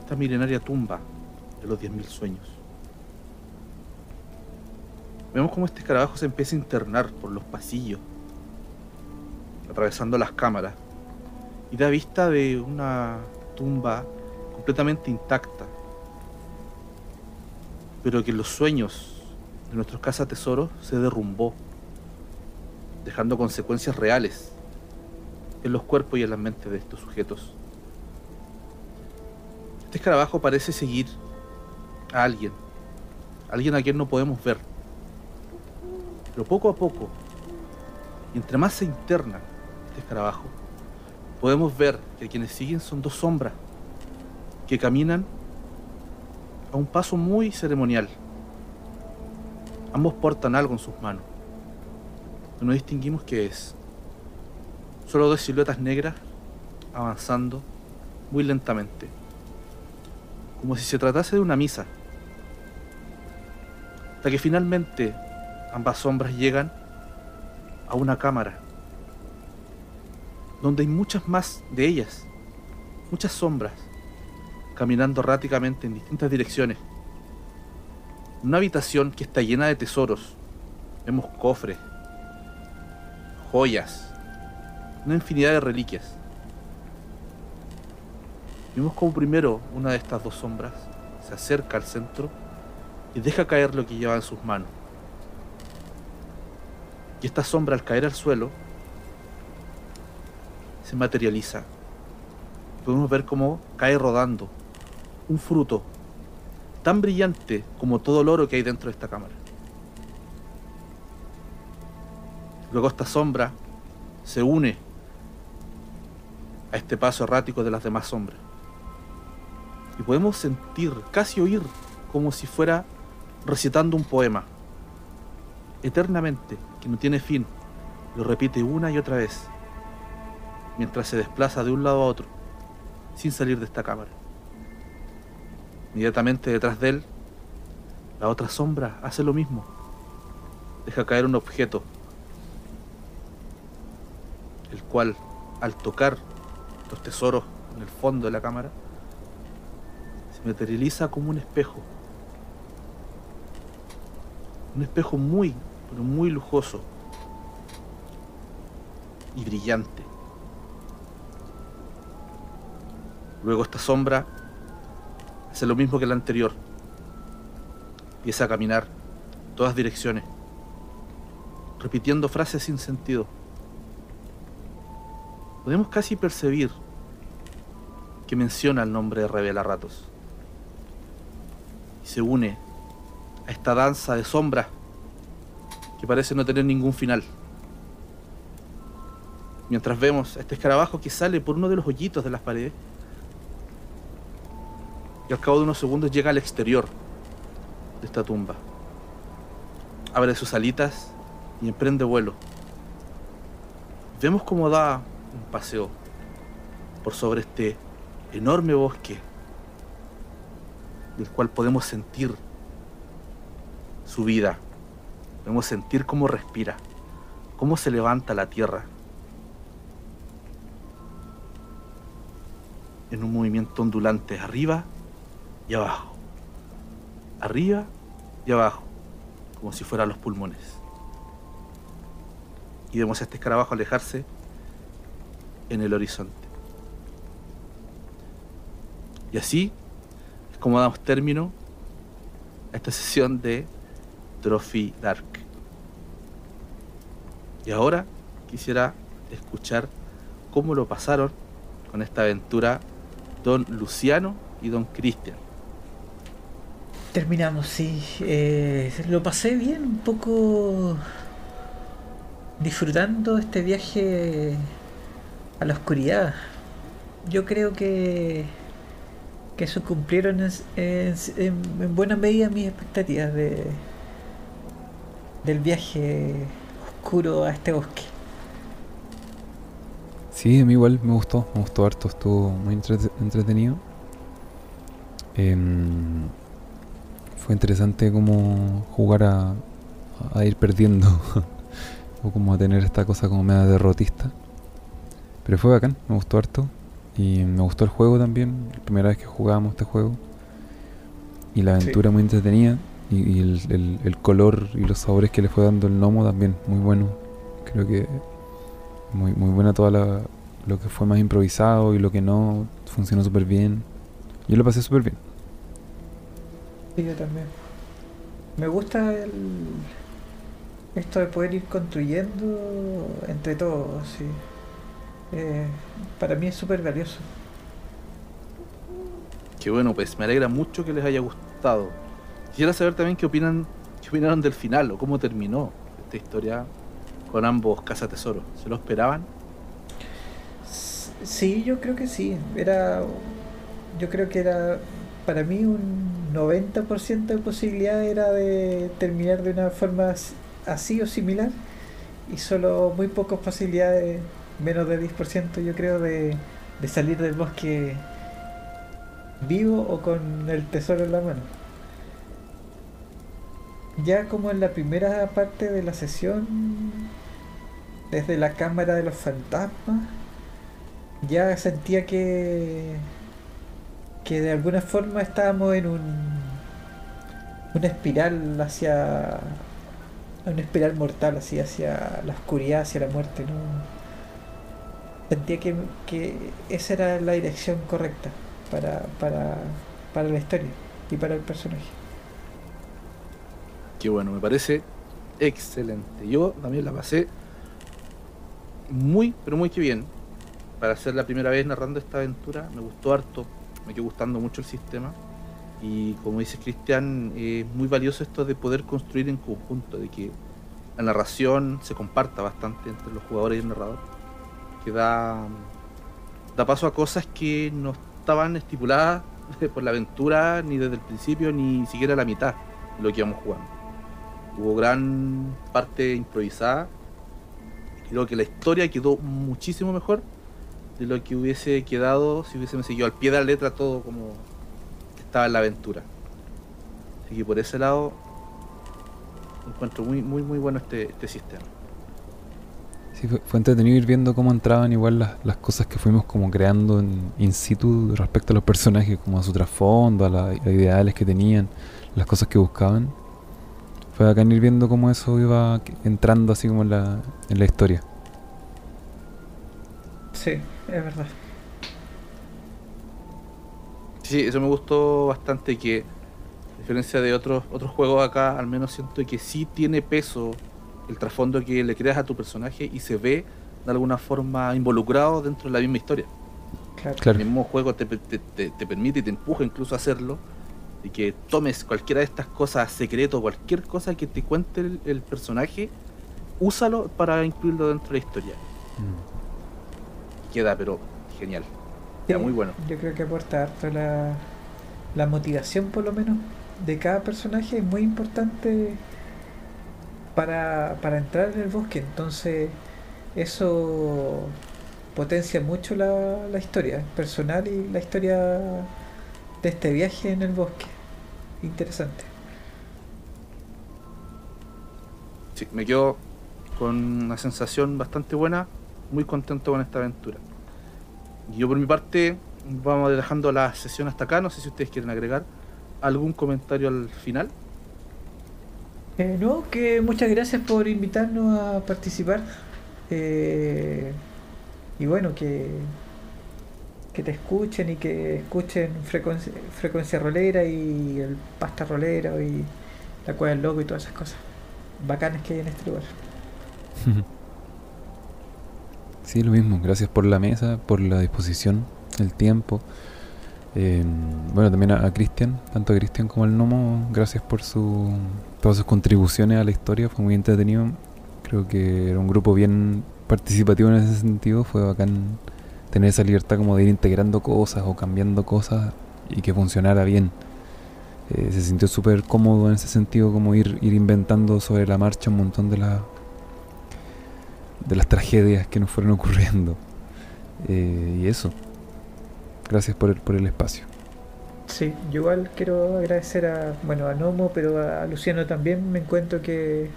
esta milenaria tumba de los 10.000 sueños. Vemos cómo este escarabajo se empieza a internar por los pasillos, atravesando las cámaras, y da vista de una tumba completamente intacta, pero que en los sueños de nuestros tesoros se derrumbó, dejando consecuencias reales en los cuerpos y en las mentes de estos sujetos. Este escarabajo parece seguir a alguien, alguien a quien no podemos ver pero poco a poco, entre más se interna este escarabajo, podemos ver que quienes siguen son dos sombras que caminan a un paso muy ceremonial. Ambos portan algo en sus manos. no distinguimos qué es. Solo dos siluetas negras avanzando muy lentamente. Como si se tratase de una misa. Hasta que finalmente ambas sombras llegan a una cámara donde hay muchas más de ellas, muchas sombras, caminando erráticamente en distintas direcciones. Una habitación que está llena de tesoros. Vemos cofres, joyas, una infinidad de reliquias. Vemos como primero una de estas dos sombras se acerca al centro y deja caer lo que lleva en sus manos. Y esta sombra al caer al suelo se materializa. Podemos ver cómo cae rodando un fruto tan brillante como todo el oro que hay dentro de esta cámara. Luego esta sombra se une a este paso errático de las demás sombras. Y podemos sentir, casi oír, como si fuera recitando un poema eternamente, que no tiene fin. Lo repite una y otra vez, mientras se desplaza de un lado a otro, sin salir de esta cámara. Inmediatamente detrás de él, la otra sombra hace lo mismo. Deja caer un objeto, el cual, al tocar los tesoros en el fondo de la cámara, se materializa como un espejo. Un espejo muy, pero muy lujoso y brillante. Luego esta sombra hace lo mismo que la anterior. Empieza a caminar en todas direcciones, repitiendo frases sin sentido. Podemos casi percibir que menciona el nombre de Revela Ratos. Y se une a esta danza de sombras que parece no tener ningún final. Mientras vemos a este escarabajo que sale por uno de los hoyitos de las paredes y al cabo de unos segundos llega al exterior de esta tumba. Abre sus alitas y emprende vuelo. Vemos cómo da un paseo por sobre este enorme bosque del cual podemos sentir su vida. Podemos sentir cómo respira, cómo se levanta la tierra. En un movimiento ondulante arriba y abajo. Arriba y abajo, como si fueran los pulmones. Y vemos a este escarabajo alejarse en el horizonte. Y así es como damos término a esta sesión de Trophy Dark. Y ahora quisiera escuchar cómo lo pasaron con esta aventura Don Luciano y Don Cristian. Terminamos, sí. Eh, lo pasé bien, un poco disfrutando este viaje a la oscuridad. Yo creo que que eso cumplieron en, en, en buena medida mis expectativas de del viaje oscuro a este bosque. Sí, a mí igual me gustó, me gustó harto, estuvo muy entretenido. Em, fue interesante como jugar a, a ir perdiendo o como a tener esta cosa como media derrotista. Pero fue bacán, me gustó harto. Y me gustó el juego también, la primera vez que jugábamos este juego. Y la aventura muy entretenida. Y, el, color y los sabores que le fue dando el gnomo también, muy bueno. Creo que muy, muy buena toda la, lo que fue más improvisado y lo que no funcionó súper bien. Yo lo pasé súper bien. Sí, yo también. Me gusta el, esto de poder ir construyendo entre todos, sí. Eh, para mí es súper valioso. Qué bueno, pues me alegra mucho que les haya gustado. Quisiera saber también qué opinan, qué opinaron del final o cómo terminó esta historia con ambos cazatesoros. ¿Se lo esperaban? Sí, yo creo que sí. Era, yo creo que era para mí un 90% de posibilidad era de terminar de una forma así o similar y solo muy pocas posibilidades menos de 10% yo creo de, salir del bosque vivo o con el tesoro en la mano. Ya como en la primera parte de la sesión, desde la cámara de los fantasmas, ya sentía que que de alguna forma estábamos en un una espiral hacia una espiral mortal así hacia la oscuridad hacia la muerte no sentía que, que esa era la dirección correcta para, para, para la historia y para el personaje. Qué bueno, me parece excelente. Yo también la pasé muy, pero muy que bien. Para ser la primera vez narrando esta aventura, me gustó harto, me quedó gustando mucho el sistema. Y como dice Cristian, es muy valioso esto de poder construir en conjunto, de que la narración se comparta bastante entre los jugadores y el narrador que da, da paso a cosas que no estaban estipuladas por la aventura ni desde el principio ni siquiera la mitad de lo que íbamos jugando. Hubo gran parte improvisada. Creo que la historia quedó muchísimo mejor de lo que hubiese quedado si hubiésemos seguido al pie de la letra todo como estaba en la aventura. Así que por ese lado encuentro muy, muy, muy bueno este, este sistema. Sí, fue, fue entretenido ir viendo cómo entraban igual las, las cosas que fuimos como creando en in situ respecto a los personajes, como a su trasfondo, a la- a ideales que tenían, las cosas que buscaban. Fue bacán ir viendo cómo eso iba entrando así como en la, en la historia. Sí, es verdad. Sí, eso me gustó bastante que, a diferencia de otros, otros juegos acá, al menos siento que sí tiene peso el trasfondo que le creas a tu personaje y se ve de alguna forma involucrado dentro de la misma historia. Claro. Claro. El mismo juego te, te- te- te permite y te empuja incluso a hacerlo. Y que tomes cualquiera de estas cosas, secreto, cualquier cosa que te cuente el, el personaje, úsalo para incluirlo dentro de la historia. Mm. Queda, pero genial. Queda Sí, muy bueno. Yo creo que aporta harto la, la motivación, por lo menos, de cada personaje es muy importante para, para entrar en el bosque. Entonces, eso potencia mucho la, la historia personal y la historia de este viaje en el bosque. Interesante. Sí, me quedo con una sensación bastante buena, muy contento con esta aventura. Yo por mi parte, vamos dejando la sesión hasta acá, no sé si ustedes quieren agregar algún comentario al final. Eh, no, que muchas gracias por invitarnos a participar. Eh, y bueno, que, que te escuchen y que escuchen frecuencia, rolera y el pasta rolera y la cueva del loco y todas esas cosas bacanas que hay en este lugar. Sí, lo mismo. Gracias por la mesa, por la disposición, el tiempo. Eh, bueno, también a Cristian, tanto a Cristian como al Nomo, gracias por su, todas sus contribuciones a la historia. Fue muy entretenido. Creo que era un grupo bien participativo en ese sentido. Fue bacán tener esa libertad como de ir integrando cosas o cambiando cosas y que funcionara bien. Eh, se sintió súper cómodo en ese sentido, como ir, ir inventando sobre la marcha un montón de las de las tragedias que nos fueron ocurriendo. Eh, y eso. Gracias por el, por el espacio. Sí, yo igual quiero agradecer a, bueno, a Nomo, pero a Luciano también. Me encuentro que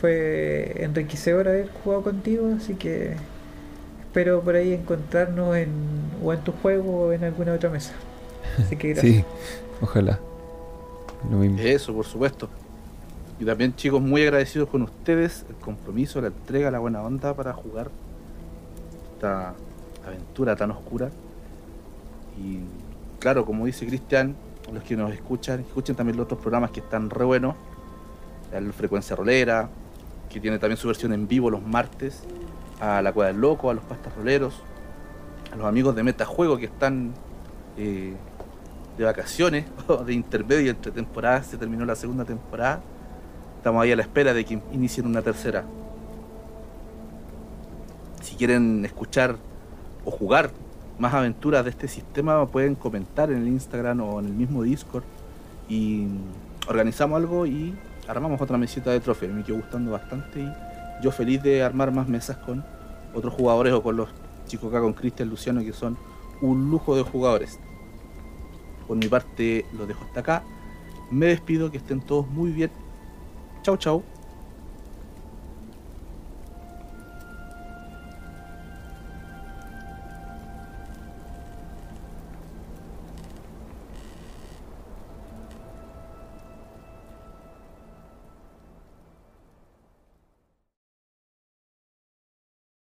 fue enriquecedor haber jugado contigo, así que espero por ahí encontrarnos en, o en tu juego o en alguna otra mesa. Así que gracias. Sí, ojalá. Lo mismo. Eso, por supuesto. Y también, chicos, muy agradecidos con ustedes, el compromiso, la entrega, la buena onda para jugar esta aventura tan oscura. Y claro, como dice Cristian, los que nos escuchan, escuchen también los otros programas que están re buenos. El Frecuencia Rolera, que tiene también su versión en vivo los martes. A La Cueva del Loco, a los Pastas Roleros, a los amigos de Metajuego que están eh, de vacaciones o de intermedio entre temporadas. Se terminó la segunda temporada. Estamos ahí a la espera de que inicien una tercera. Si quieren escuchar o jugar más aventuras de este sistema, pueden comentar en el Instagram o en el mismo Discord. Y organizamos algo y armamos otra mesita de trofeo. Me quedó gustando bastante y yo feliz de armar más mesas con otros jugadores o con los chicos acá, con Cristian Luciano, que son un lujo de jugadores. Por mi parte, lo dejo hasta acá. Me despido, que estén todos muy bien. Chau, chau.